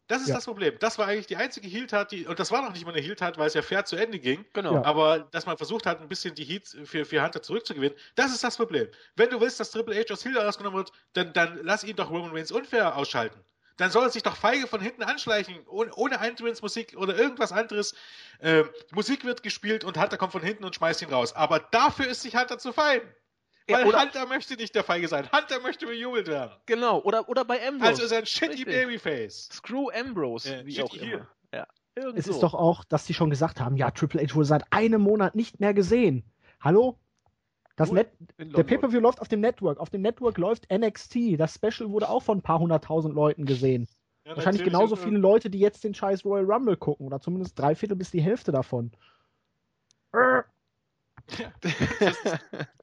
Speaker 2: Das ist ja. das Problem. Das war eigentlich die einzige Heel-Tat, die, und das war noch nicht mal eine Heel-Tat, weil es ja fair zu Ende ging. Genau. Ja. Aber dass man versucht hat, ein bisschen die Heat für, für Hunter zurückzugewinnen, das ist das Problem. Wenn du willst, dass Triple H aus Heel ausgenommen wird, dann, dann lass ihn doch Roman Reigns unfair ausschalten dann soll er sich doch feige von hinten anschleichen, ohne, ohne Entrance-Musik oder irgendwas anderes. Äh, Musik wird gespielt und Hunter kommt von hinten und schmeißt ihn raus. Aber dafür ist sich Hunter zu fein. Weil ja, Hunter möchte nicht der Feige sein. Hunter möchte bejubelt werden.
Speaker 3: Genau, oder, oder bei Ambrose.
Speaker 2: Also ist er ein shitty Richtig. Babyface.
Speaker 3: Screw Ambrose, ja, wie auch immer.
Speaker 1: Ja, es ist doch auch, dass sie schon gesagt haben, ja, Triple H wurde seit einem Monat nicht mehr gesehen. Hallo? Das Net der Pay-Per-View läuft auf dem Network. Auf dem Network läuft NXT. Das Special wurde auch von ein paar hunderttausend Leuten gesehen. Ja, Wahrscheinlich genauso viele Leute, die jetzt den scheiß Royal Rumble gucken. Oder zumindest drei Viertel bis die Hälfte davon. *laughs* Ja.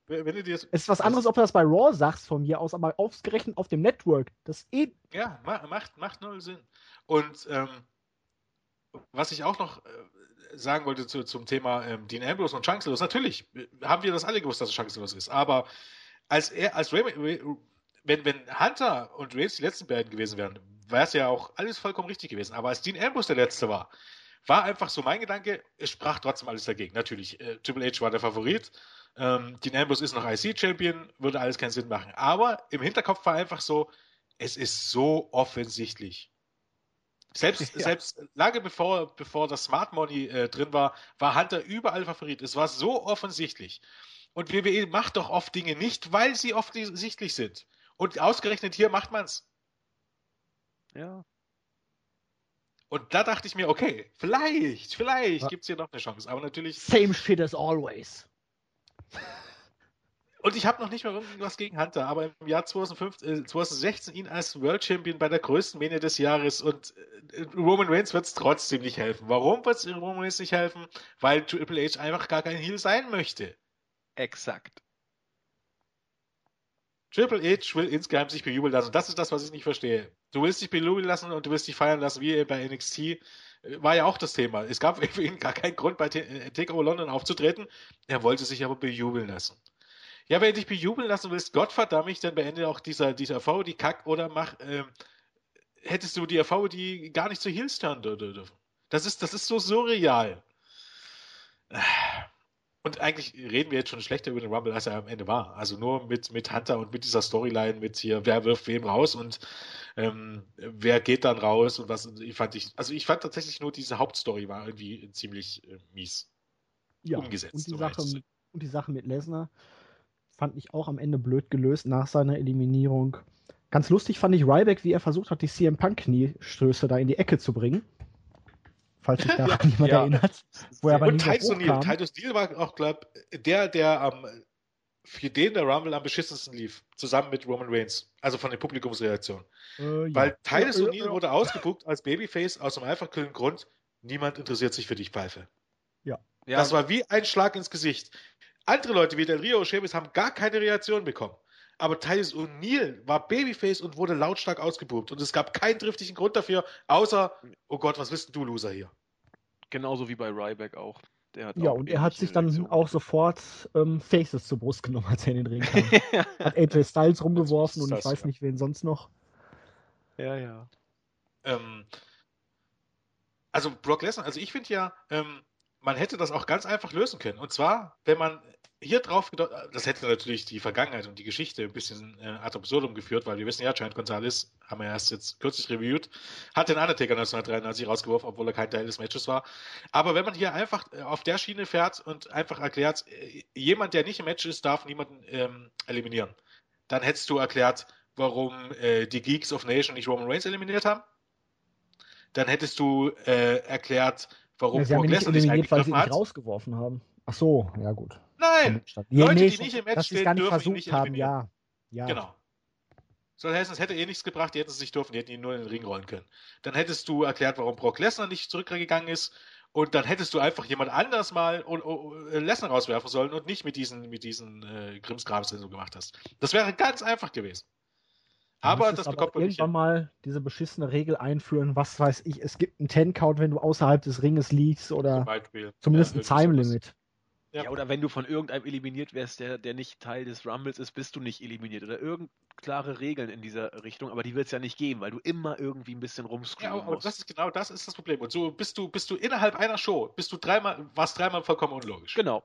Speaker 1: es ist was anderes, ob du das bei Raw sagst von mir aus, aber ausgerechnet auf dem Network. Das eh.
Speaker 2: Ja, macht, macht null Sinn. Und ähm, was ich auch noch äh, sagen wollte zu, zum Thema ähm, Dean Ambrose und Chancelos, natürlich haben wir das alle gewusst, dass es Chancelos ist, aber als er, als Ray, wenn, wenn Hunter und Reigns die letzten beiden gewesen wären, wäre es ja auch alles vollkommen richtig gewesen. Aber als Dean Ambrose der letzte war, war einfach so mein Gedanke, es sprach trotzdem alles dagegen. Natürlich, äh, Triple H war der Favorit. Ähm, Dean Ambrose ist noch IC-Champion, würde alles keinen Sinn machen. Aber im Hinterkopf war einfach so, es ist so offensichtlich. Selbst, *laughs* ja. selbst lange bevor, bevor das Smart Money äh, drin war, war Hunter überall Favorit. Es war so offensichtlich. Und WWE macht doch oft Dinge nicht, weil sie offensichtlich sind. Und ausgerechnet hier macht man's.
Speaker 3: Ja.
Speaker 2: Und da dachte ich mir, okay, vielleicht, vielleicht ja. gibt's hier noch eine Chance. Aber natürlich.
Speaker 1: Same shit as always.
Speaker 2: Und ich habe noch nicht mal irgendwas gegen Hunter, aber im Jahr 2015, äh, 2016 ihn als World Champion bei der größten Mania des Jahres und äh, Roman Reigns wird es trotzdem nicht helfen. Warum wird es Roman Reigns nicht helfen? Weil Triple H einfach gar kein Heel sein möchte.
Speaker 3: Exakt.
Speaker 2: Triple H will insgeheim sich bejubeln lassen. Das ist das, was ich nicht verstehe. Du willst dich bejubeln lassen und du willst dich feiern lassen, wie bei NXT. Äh, war ja auch das Thema. Es gab *laughs* für ihn gar keinen Grund, bei äh, Takeover London aufzutreten. Er wollte sich aber bejubeln lassen. Ja, wenn du dich bejubeln lassen willst, Gott verdammt mich, dann beende auch dieser, dieser V, die Kack, oder mach, ähm, hättest du die RV, die gar nicht zu Heels turnen dürfen. Das ist, das ist so surreal. Und eigentlich reden wir jetzt schon schlechter über den Rumble, als er am Ende war. Also nur mit, mit Hunter und mit dieser Storyline, mit hier, wer wirft wem raus und ähm, wer geht dann raus und was ich fand ich, also ich fand tatsächlich nur diese Hauptstory war irgendwie ziemlich äh, mies
Speaker 1: ja, umgesetzt. Und die, Sache, und die Sache mit Lesnar, fand ich auch am Ende blöd gelöst nach seiner Eliminierung. Ganz lustig fand ich Ryback, wie er versucht hat, die CM Punk Kniestöße da in die Ecke zu bringen. Falls sich *laughs* daran ja, jemand ja. erinnert.
Speaker 2: Wo er aber Und Titus O'Neill. Titus O'Neill war auch, glaub, der, der am, für den der Rumble am beschissensten lief. Zusammen mit Roman Reigns. Also von der Publikumsreaktion. Äh, ja. Weil Titus ja, O'Neill wurde ausgebucht als Babyface aus dem einfach kühlen Grund, niemand interessiert sich für dich, Pfeife.
Speaker 1: Ja.
Speaker 2: Das war wie ein Schlag ins Gesicht. Andere Leute wie Del Rio und Sheamus haben gar keine Reaktion bekommen. Aber Titus O'Neill war Babyface und wurde lautstark ausgebucht. Und es gab keinen triftigen Grund dafür, außer, oh Gott, was bist du, Loser hier?
Speaker 3: Genauso wie bei Ryback auch.
Speaker 1: ja, und er hat sich dann Reaktion. auch sofort ähm, Faces zur Brust genommen, als er in den Ring kam. *laughs* hat AJ Styles rumgeworfen und ich weiß ja. nicht, wen sonst noch.
Speaker 3: Ja, ja.
Speaker 2: Ähm, also Brock Lesnar, also ich finde ja, ähm, man hätte das auch ganz einfach lösen können. Und zwar, wenn man hier drauf, das hätte natürlich die Vergangenheit und die Geschichte ein bisschen äh, ad absurdum geführt, weil wir wissen ja, Giant Gonzalez, haben wir erst jetzt kürzlich reviewed, hat den Undertaker 1993 rausgeworfen, obwohl er kein Teil des Matches war. Aber wenn man hier einfach äh, auf der Schiene fährt und einfach erklärt, äh, jemand, der nicht im Match ist, darf niemanden ähm, eliminieren, dann hättest du erklärt, warum äh, die Geeks of Nation nicht Roman Reigns eliminiert haben. Dann hättest du äh, erklärt, warum
Speaker 1: ja, sie Brock Lesnar nicht eliminiert, weil sie ihn rausgeworfen haben. Ach so, ja gut.
Speaker 2: Nein, Leute, nee, die nicht im Match
Speaker 1: stehen, gar nicht dürfen nicht haben, ja. ja.
Speaker 2: Genau. Soll heißen, es hätte eh nichts gebracht, die hätten es nicht dürfen, die hätten ihn nur in den Ring rollen können. Dann hättest du erklärt, warum Brock Lesnar nicht zurückgegangen ist und dann hättest du einfach jemand anders mal und, und, äh, Lesnar rauswerfen sollen und nicht mit diesen, mit diesen äh, Grimmsgrabs, den du gemacht hast. Das wäre ganz einfach gewesen. Aber das
Speaker 1: bekommt aber man irgendwann mal diese beschissene Regel einführen, was weiß ich, es gibt einen Ten-Count, wenn du außerhalb des Ringes liegst oder zumindest ja, ein Time-Limit.
Speaker 3: Ja. ja. oder wenn du von irgendeinem eliminiert wärst, der, der nicht Teil des Rumbles ist, bist du nicht eliminiert. Oder irgend klare Regeln in dieser Richtung, aber die wird es ja nicht geben, weil du immer irgendwie ein bisschen rumscrewen
Speaker 2: ja, aber musst. das ist genau das ist das Problem. Und so bist du, bist du innerhalb einer Show, bist du dreimal, warst dreimal vollkommen unlogisch.
Speaker 3: Genau.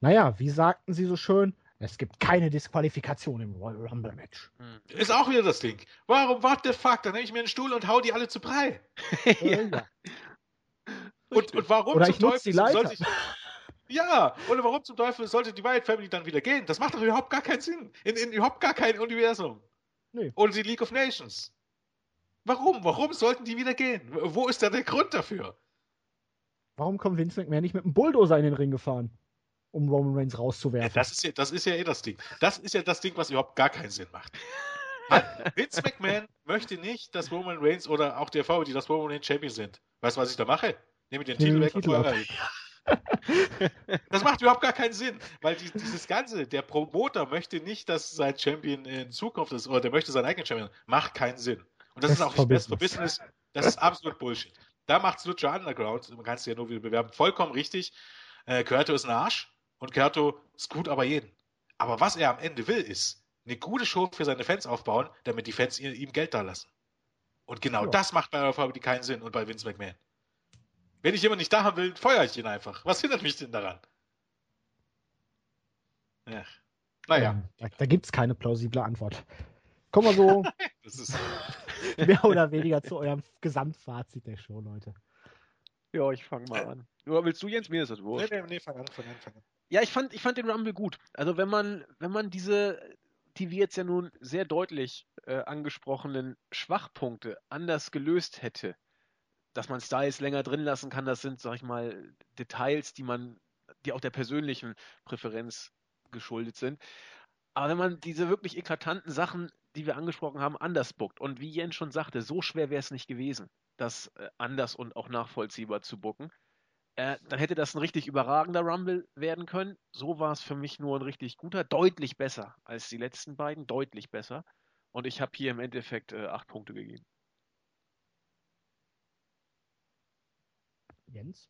Speaker 1: Naja, wie sagten sie so schön, es gibt keine Disqualifikation im Royal Rumble Match.
Speaker 2: Hm. Ist auch wieder das Ding. Warum, what the fuck? Dann nehme ich mir einen Stuhl und hau die alle zu Brei. *laughs* ja. und, und warum
Speaker 1: Oder nutze die Leiter. Ich,
Speaker 2: ja, oder warum zum Teufel sollte die Wyatt Family dann wieder gehen? Das macht doch überhaupt gar keinen Sinn. In, in überhaupt gar kein Universum. Nee. Oder die League of Nations. Warum? Warum sollten die wieder gehen? Wo ist da der Grund dafür?
Speaker 1: Warum kommt Vince McMahon nicht mit einem Bulldozer in den Ring gefahren, um Roman Reigns rauszuwerfen?
Speaker 2: Ja, das, ist ja, das ist ja eh das Ding. Das ist ja das Ding, was überhaupt gar keinen Sinn macht. *laughs* Vince McMahon möchte nicht, dass Roman Reigns oder auch der VW, dass Roman Reigns Champion sind. Weißt du, was ich da mache? Nehme den Titel weg Titel und das macht überhaupt gar keinen Sinn, weil die, dieses Ganze, der Promoter möchte nicht, dass sein Champion in Zukunft ist, oder der möchte seinen eigenen Champion. Macht keinen Sinn. Und das, das ist auch nicht best for Business. Das ist absolut Bullshit. Da macht Lucha Underground, man kann es ja nur wieder bewerben, vollkommen richtig. Äh, Kyoto ist ein Arsch und ist gut aber jeden. Aber was er am Ende will, ist eine gute Show für seine Fans aufbauen, damit die Fans ihm Geld da lassen. Und genau ja. das macht bei Europa keinen Sinn und bei Vince McMahon. Wenn ich jemanden nicht da haben will, feuere ich ihn einfach. Was hindert mich denn daran?
Speaker 1: Ja. Naja. Ähm, da, da gibt es keine plausible Antwort. Kommen wir so *laughs* *laughs* mehr oder weniger zu eurem Gesamtfazit der Show, Leute.
Speaker 3: Ja, ich fange mal an. Nur willst du, Jens? Mir ist das wurscht. Nee, nee, nee, fang an, fang an, fang an. Ja, ich fand, ich fand den Rumble gut. Also wenn man, wenn man diese, die wir jetzt ja nun sehr deutlich äh, angesprochenen Schwachpunkte anders gelöst hätte, dass man Styles länger drin lassen kann, das sind, sag ich mal, Details, die man, die auch der persönlichen Präferenz geschuldet sind. Aber wenn man diese wirklich eklatanten Sachen, die wir angesprochen haben, anders bookt und wie Jens schon sagte, so schwer wäre es nicht gewesen, das äh, anders und auch nachvollziehbar zu booken, äh, dann hätte das ein richtig überragender Rumble werden können. So war es für mich nur ein richtig guter, deutlich besser als die letzten beiden, deutlich besser. Und ich habe hier im Endeffekt äh, acht Punkte gegeben.
Speaker 1: Jens?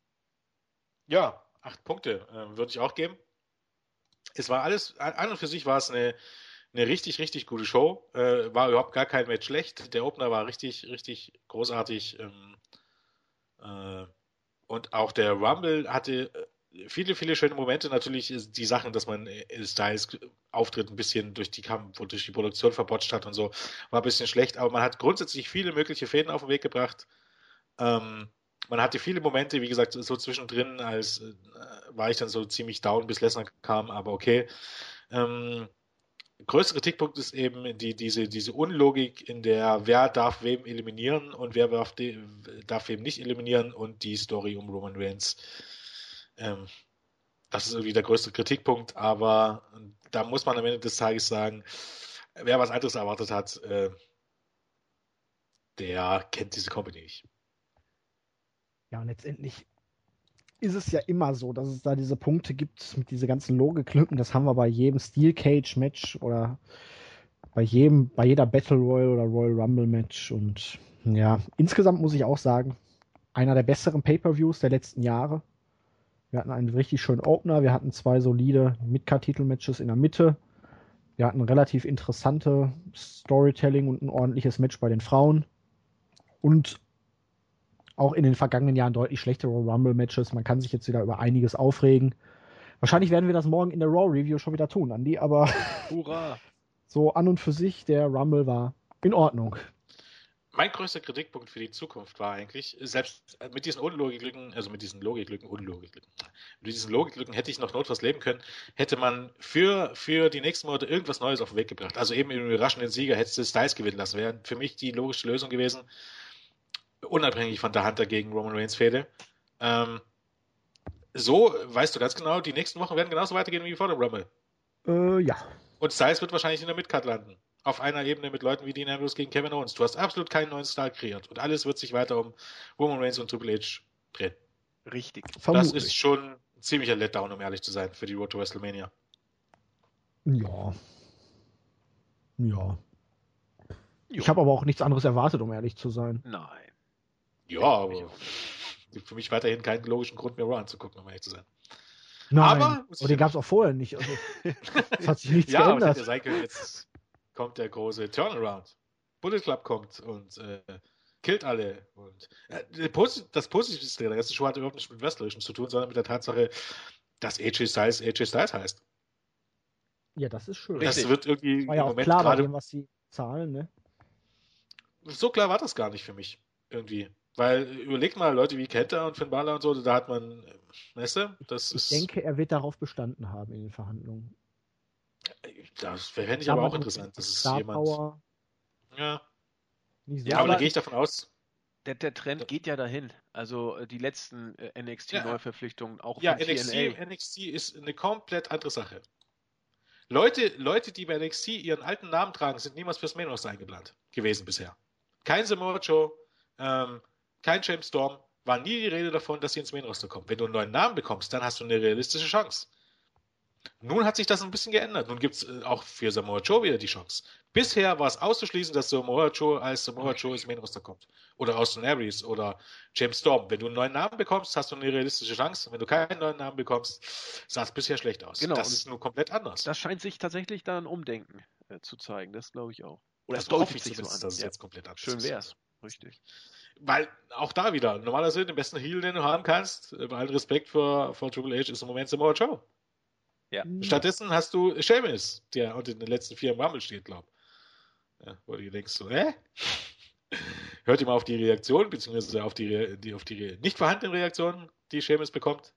Speaker 2: Ja, acht Punkte äh, würde ich auch geben. Es war alles, an und für sich war es eine, eine richtig, richtig gute Show. Äh, war überhaupt gar kein Match schlecht. Der Opener war richtig, richtig großartig. Ähm, äh, und auch der Rumble hatte äh, viele, viele schöne Momente. Natürlich die Sachen, dass man äh, Styles Auftritt ein bisschen durch die Kampf und durch die Produktion verbotscht hat und so, war ein bisschen schlecht. Aber man hat grundsätzlich viele mögliche Fäden auf den Weg gebracht. Ähm, man hatte viele Momente, wie gesagt, so zwischendrin, als äh, war ich dann so ziemlich down, bis Lesnar kam, aber okay. Ähm, größter Kritikpunkt ist eben die, diese, diese Unlogik in der, wer darf wem eliminieren und wer darf, de, darf wem nicht eliminieren und die Story um Roman Reigns. Ähm, das ist irgendwie der größte Kritikpunkt, aber da muss man am Ende des Tages sagen, wer was anderes erwartet hat, äh, der kennt diese Company nicht.
Speaker 1: Ja, und letztendlich ist es ja immer so, dass es da diese Punkte gibt mit diese ganzen Logiklücken. Das haben wir bei jedem Steel Cage Match oder bei jedem, bei jeder Battle Royal oder Royal Rumble Match. Und ja, insgesamt muss ich auch sagen, einer der besseren Pay-per-Views der letzten Jahre. Wir hatten einen richtig schönen Opener, wir hatten zwei solide Midcard-Titel-Matches in der Mitte. Wir hatten relativ interessante Storytelling und ein ordentliches Match bei den Frauen. Und auch in den vergangenen Jahren deutlich schlechtere Rumble-Matches. Man kann sich jetzt wieder über einiges aufregen. Wahrscheinlich werden wir das morgen in der Raw-Review schon wieder tun, Andi, aber *laughs*
Speaker 3: Hurra!
Speaker 1: so an und für sich, der Rumble war in Ordnung.
Speaker 2: Mein größter Kritikpunkt für die Zukunft war eigentlich, selbst mit diesen Unlogiklücken, also mit diesen Logiklücken, Unlogiklücken, mit diesen Logiklücken hätte ich noch notfalls leben können, hätte man für, für die nächsten Monate irgendwas Neues auf den Weg gebracht. Also eben im überraschenden Sieger hätte es Styles gewinnen lassen. Wäre für mich die logische Lösung gewesen, unabhängig von der Hunter gegen Roman Reigns Fehde. Ähm, so weißt du ganz genau, die nächsten Wochen werden genauso weitergehen wie vor dem Rumble.
Speaker 1: Äh, ja.
Speaker 2: Und Styles wird wahrscheinlich in der Midcard landen. Auf einer Ebene mit Leuten wie Dean Ambrose gegen Kevin Owens. Du hast absolut keinen neuen Star kreiert. Und alles wird sich weiter um Roman Reigns und Triple H drehen.
Speaker 3: Richtig.
Speaker 2: Das ist schon ein ziemlicher Letdown, um ehrlich zu sein, für die Road to WrestleMania.
Speaker 1: Ja. Ja. Ich habe aber auch nichts anderes erwartet, um ehrlich zu sein.
Speaker 3: Nein.
Speaker 2: Ja, aber gibt für mich weiterhin keinen logischen Grund mehr, Raw anzugucken, um ehrlich zu sein.
Speaker 1: Nein,
Speaker 2: Aber-
Speaker 1: aber den gab es auch vorher nicht. Also, *laughs* es hat sich nichts
Speaker 2: ja, aber
Speaker 1: geändert.
Speaker 2: ja sein können, jetzt kommt der große Turnaround. Bullet Club kommt und äh, killt alle. Und äh, das Positivste der ganzen Show hat überhaupt nichts mit Wrestlerischen zu tun, sondern mit der Tatsache, dass AJ Styles AJ Styles heißt.
Speaker 1: Ja, das ist schön.
Speaker 3: Richtig.
Speaker 2: Das wird irgendwie
Speaker 1: War ja auch
Speaker 2: Moment
Speaker 1: klar bei dem, was sie zahlen, ne?
Speaker 2: so klar war das gar nicht für mich. Irgendwie. Weil überlegt mal, Leute wie Kenta und Finn Balor und so, da hat man, weißt du, das
Speaker 1: Ich
Speaker 2: ist.
Speaker 1: denke, er wird darauf bestanden haben in den Verhandlungen.
Speaker 2: das fände ich aber auch interessant. Das ist
Speaker 1: Star
Speaker 2: jemand.
Speaker 1: Power
Speaker 2: Ja,
Speaker 1: nicht so
Speaker 2: ja, aber da gehe ich davon aus,
Speaker 3: Der, der Trend geht ja dahin. Also äh, die letzten äh, NXT-Neuverpflichtungen, auch
Speaker 2: Ja,
Speaker 3: von
Speaker 2: NXT,
Speaker 3: TNA.
Speaker 2: NXT ist eine komplett andere Sache. Leute, Leute, die bei NXT ihren alten Namen tragen, sind niemals fürs Main Roster eingeplant gewesen bisher. Kein Samoa Joe, ähm, kein James Storm, war nie die Rede davon, dass sie ins Main Roster kommen. Wenn du einen neuen Namen bekommst, dann hast du eine realistische Chance. Nun hat sich das ein bisschen geändert. Nun gibt es äh, auch für Samoa Joe wieder die Chance. Bisher war es auszuschließen, dass Samoa Joe als Samoa Joe ins Main Roster kommt. Oder Austin Aries oder James Storm. Wenn du einen neuen Namen bekommst, hast du eine realistische Chance. Wenn du keinen neuen Namen bekommst, sah es bisher schlecht aus.
Speaker 3: Genau,
Speaker 2: Das ist nur komplett anders.
Speaker 3: Das scheint sich tatsächlich dann Umdenken äh, zu zeigen. Das glaube ich auch. Oder es
Speaker 2: Das
Speaker 3: deutet
Speaker 2: ich
Speaker 3: sich so an.
Speaker 2: dass es
Speaker 3: Ja.
Speaker 2: jetzt komplett anders
Speaker 3: Schön
Speaker 2: ist.
Speaker 3: wär's. Richtig.
Speaker 2: Weil auch da wieder, normalerweise den besten Heal, den du haben kannst, bei allem Respekt vor, vor Triple H, ist im Moment Samoa Joe.
Speaker 3: Ja.
Speaker 2: Stattdessen hast du Sheamus, der unter den letzten vier im Rumble steht, glaub. Ja, wo du dir denkst so, hä? *laughs* Hört ihr mal auf die Reaktion, beziehungsweise auf die, die, auf die nicht vorhandenen Reaktionen, die Sheamus bekommt.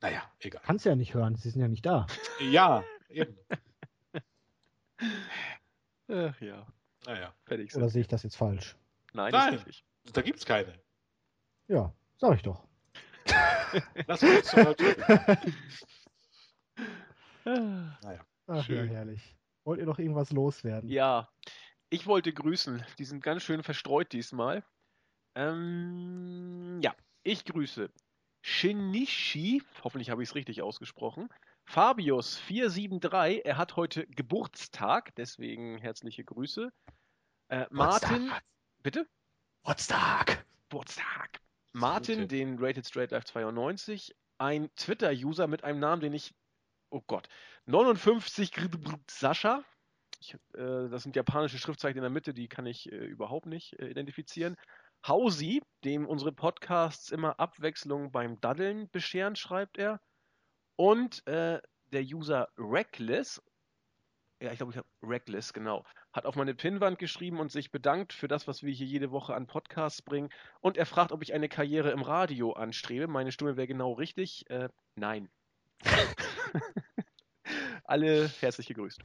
Speaker 2: Naja, egal.
Speaker 1: Kannst ja nicht hören, sie sind ja nicht da.
Speaker 2: Ja, *laughs* eben.
Speaker 3: Ach ja,
Speaker 2: Naja.
Speaker 3: fertig.
Speaker 1: Oder sehe ich das jetzt falsch?
Speaker 3: Nein,
Speaker 2: Nein.
Speaker 3: ist richtig.
Speaker 2: Da gibt's keine.
Speaker 1: Ja, sag ich doch. *laughs*
Speaker 2: Lass uns
Speaker 3: Ah. *laughs*
Speaker 2: Naja.
Speaker 1: Ach, ja,
Speaker 3: Schön.
Speaker 1: herrlich. Wollt ihr noch irgendwas loswerden?
Speaker 3: Ja, ich wollte grüßen. Die sind ganz schön verstreut diesmal. Ähm, ja, ich grüße Shinichi, hoffentlich habe ich es richtig ausgesprochen. Fabius473, er hat heute Geburtstag, deswegen herzliche Grüße. Äh, Martin, bitte?
Speaker 1: Geburtstag!
Speaker 3: Geburtstag. Martin,
Speaker 2: Okay.
Speaker 3: den Rated Straight Life 92, ein Twitter-User mit einem Namen, den ich, oh Gott, 59 Sascha. Ich, äh, das sind japanische Schriftzeichen in der Mitte, die kann ich äh, überhaupt nicht äh, identifizieren. Hausi, dem unsere Podcasts immer Abwechslung beim Daddeln bescheren, schreibt er. Und äh, der User Reckless, ja, ich glaube, ich habe Reckless, genau, hat auf meine Pinnwand geschrieben und sich bedankt für das, was wir hier jede Woche an Podcasts bringen. Und er fragt, ob ich eine Karriere im Radio anstrebe. Meine Stimme wäre genau richtig. Äh, nein. *laughs* Alle herzlich gegrüßt.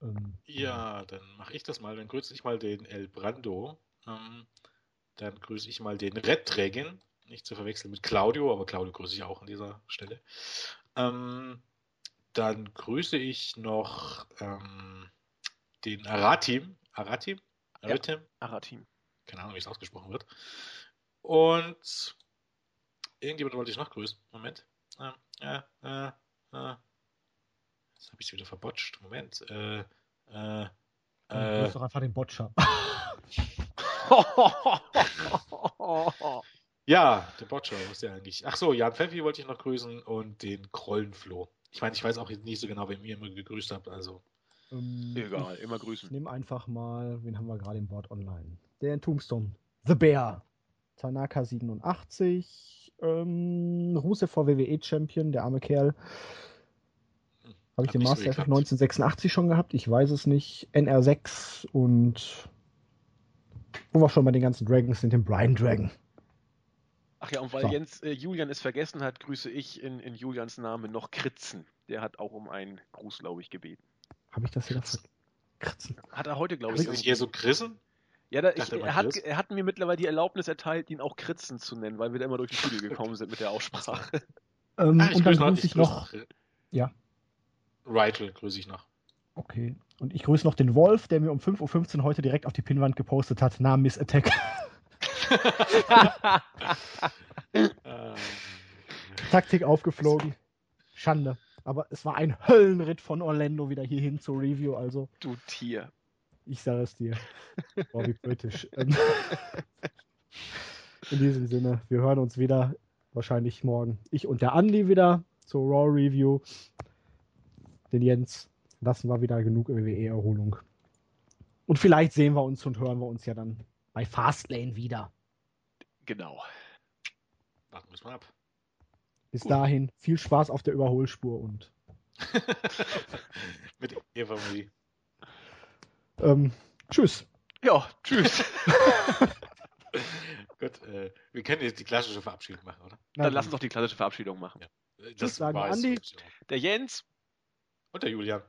Speaker 1: Ähm,
Speaker 2: Ja, dann mache ich das mal. Dann grüße ich mal den El Brando. Ähm, dann grüße ich mal den Red Dragon. Nicht zu verwechseln mit Claudio, aber Claudio grüße ich auch an dieser Stelle. Ähm, dann grüße ich noch ähm, den Aratim. Aratim?
Speaker 3: Ja.
Speaker 2: Aratim?
Speaker 3: Aratim.
Speaker 2: Keine Ahnung, wie es ausgesprochen wird. Und irgendjemand wollte ich noch grüßen. Moment. Äh, äh, äh, äh. Jetzt habe ich es wieder verbotscht. Moment. Äh, äh,
Speaker 1: Du
Speaker 2: äh,
Speaker 1: hast doch einfach den Botcher. *laughs*
Speaker 2: ja, der Botcher, was ist der eigentlich? Ach so, Jan Pfeffi wollte ich noch grüßen und den Krollenfloh. Ich meine, ich weiß auch nicht so genau, wen ihr immer gegrüßt habt, also.
Speaker 1: Ähm,
Speaker 3: Egal, immer
Speaker 1: Ich
Speaker 3: grüßen.
Speaker 1: nehme einfach mal, wen haben wir gerade im Board online? Der Tombstone The Bear. Tanaka 87. Ähm, Rusev vor WWE Champion, der arme Kerl. Habe ich
Speaker 2: Hat
Speaker 1: den
Speaker 2: so
Speaker 1: Master
Speaker 2: geklappt.
Speaker 1: 1986 schon gehabt? Ich weiß es nicht. NR6 und wo wir schon bei den ganzen Dragons sind, den Brian Dragon.
Speaker 3: Ach ja, und weil
Speaker 1: So.
Speaker 3: Jens äh, Julian es vergessen hat, grüße ich in, in Julians Namen noch Kritzen. Der hat auch um einen Gruß, glaube ich, gebeten.
Speaker 1: Habe ich das wieder ver- Kritzen.
Speaker 3: Hat er heute, glaube ich.
Speaker 2: Ist das hier so Grissen?
Speaker 3: Ja, da, ich, er, hat, er hat mir mittlerweile die Erlaubnis erteilt, ihn auch Kritzen zu nennen, weil wir da immer durch die Schule *laughs* gekommen sind mit der Aussprache.
Speaker 1: Ähm,
Speaker 2: Ah, ich
Speaker 1: und dann
Speaker 2: grüße
Speaker 1: ich noch.
Speaker 2: grüße
Speaker 1: Ja.
Speaker 2: Rightel grüße ich noch.
Speaker 1: Okay. Und ich grüße noch den Wolf, der mir um 5.15 Uhr heute direkt auf die Pinnwand gepostet hat. Na, Miss Attack.
Speaker 2: Ähm, *laughs* *laughs*
Speaker 1: Taktik aufgeflogen. Schande. Aber es war ein Höllenritt von Orlando wieder hierhin zur Review. Also,
Speaker 3: Du Tier.
Speaker 1: ich sage es dir. Boah, wie britisch. *laughs* Ähm, In diesem Sinne, wir hören uns wieder wahrscheinlich morgen. Ich und der Andi wieder zur Raw Review. Den Jens lassen wir wieder genug WWE-Erholung. Und vielleicht sehen wir uns und hören wir uns ja dann bei Fastlane wieder.
Speaker 3: Genau.
Speaker 2: warten wir mal ab.
Speaker 1: Bis
Speaker 2: Gut.
Speaker 1: dahin viel Spaß auf der Überholspur und *laughs*
Speaker 2: Mit Eva Marie.
Speaker 1: ähm, tschüss.
Speaker 3: Ja, tschüss. *laughs*
Speaker 2: Gut, äh, wir können jetzt die klassische Verabschiedung machen, oder?
Speaker 3: Dann lass uns doch die klassische Verabschiedung machen.
Speaker 2: Äh,
Speaker 1: Tschüss sagen, Andi.
Speaker 3: Der Jens,
Speaker 2: Und der Julian.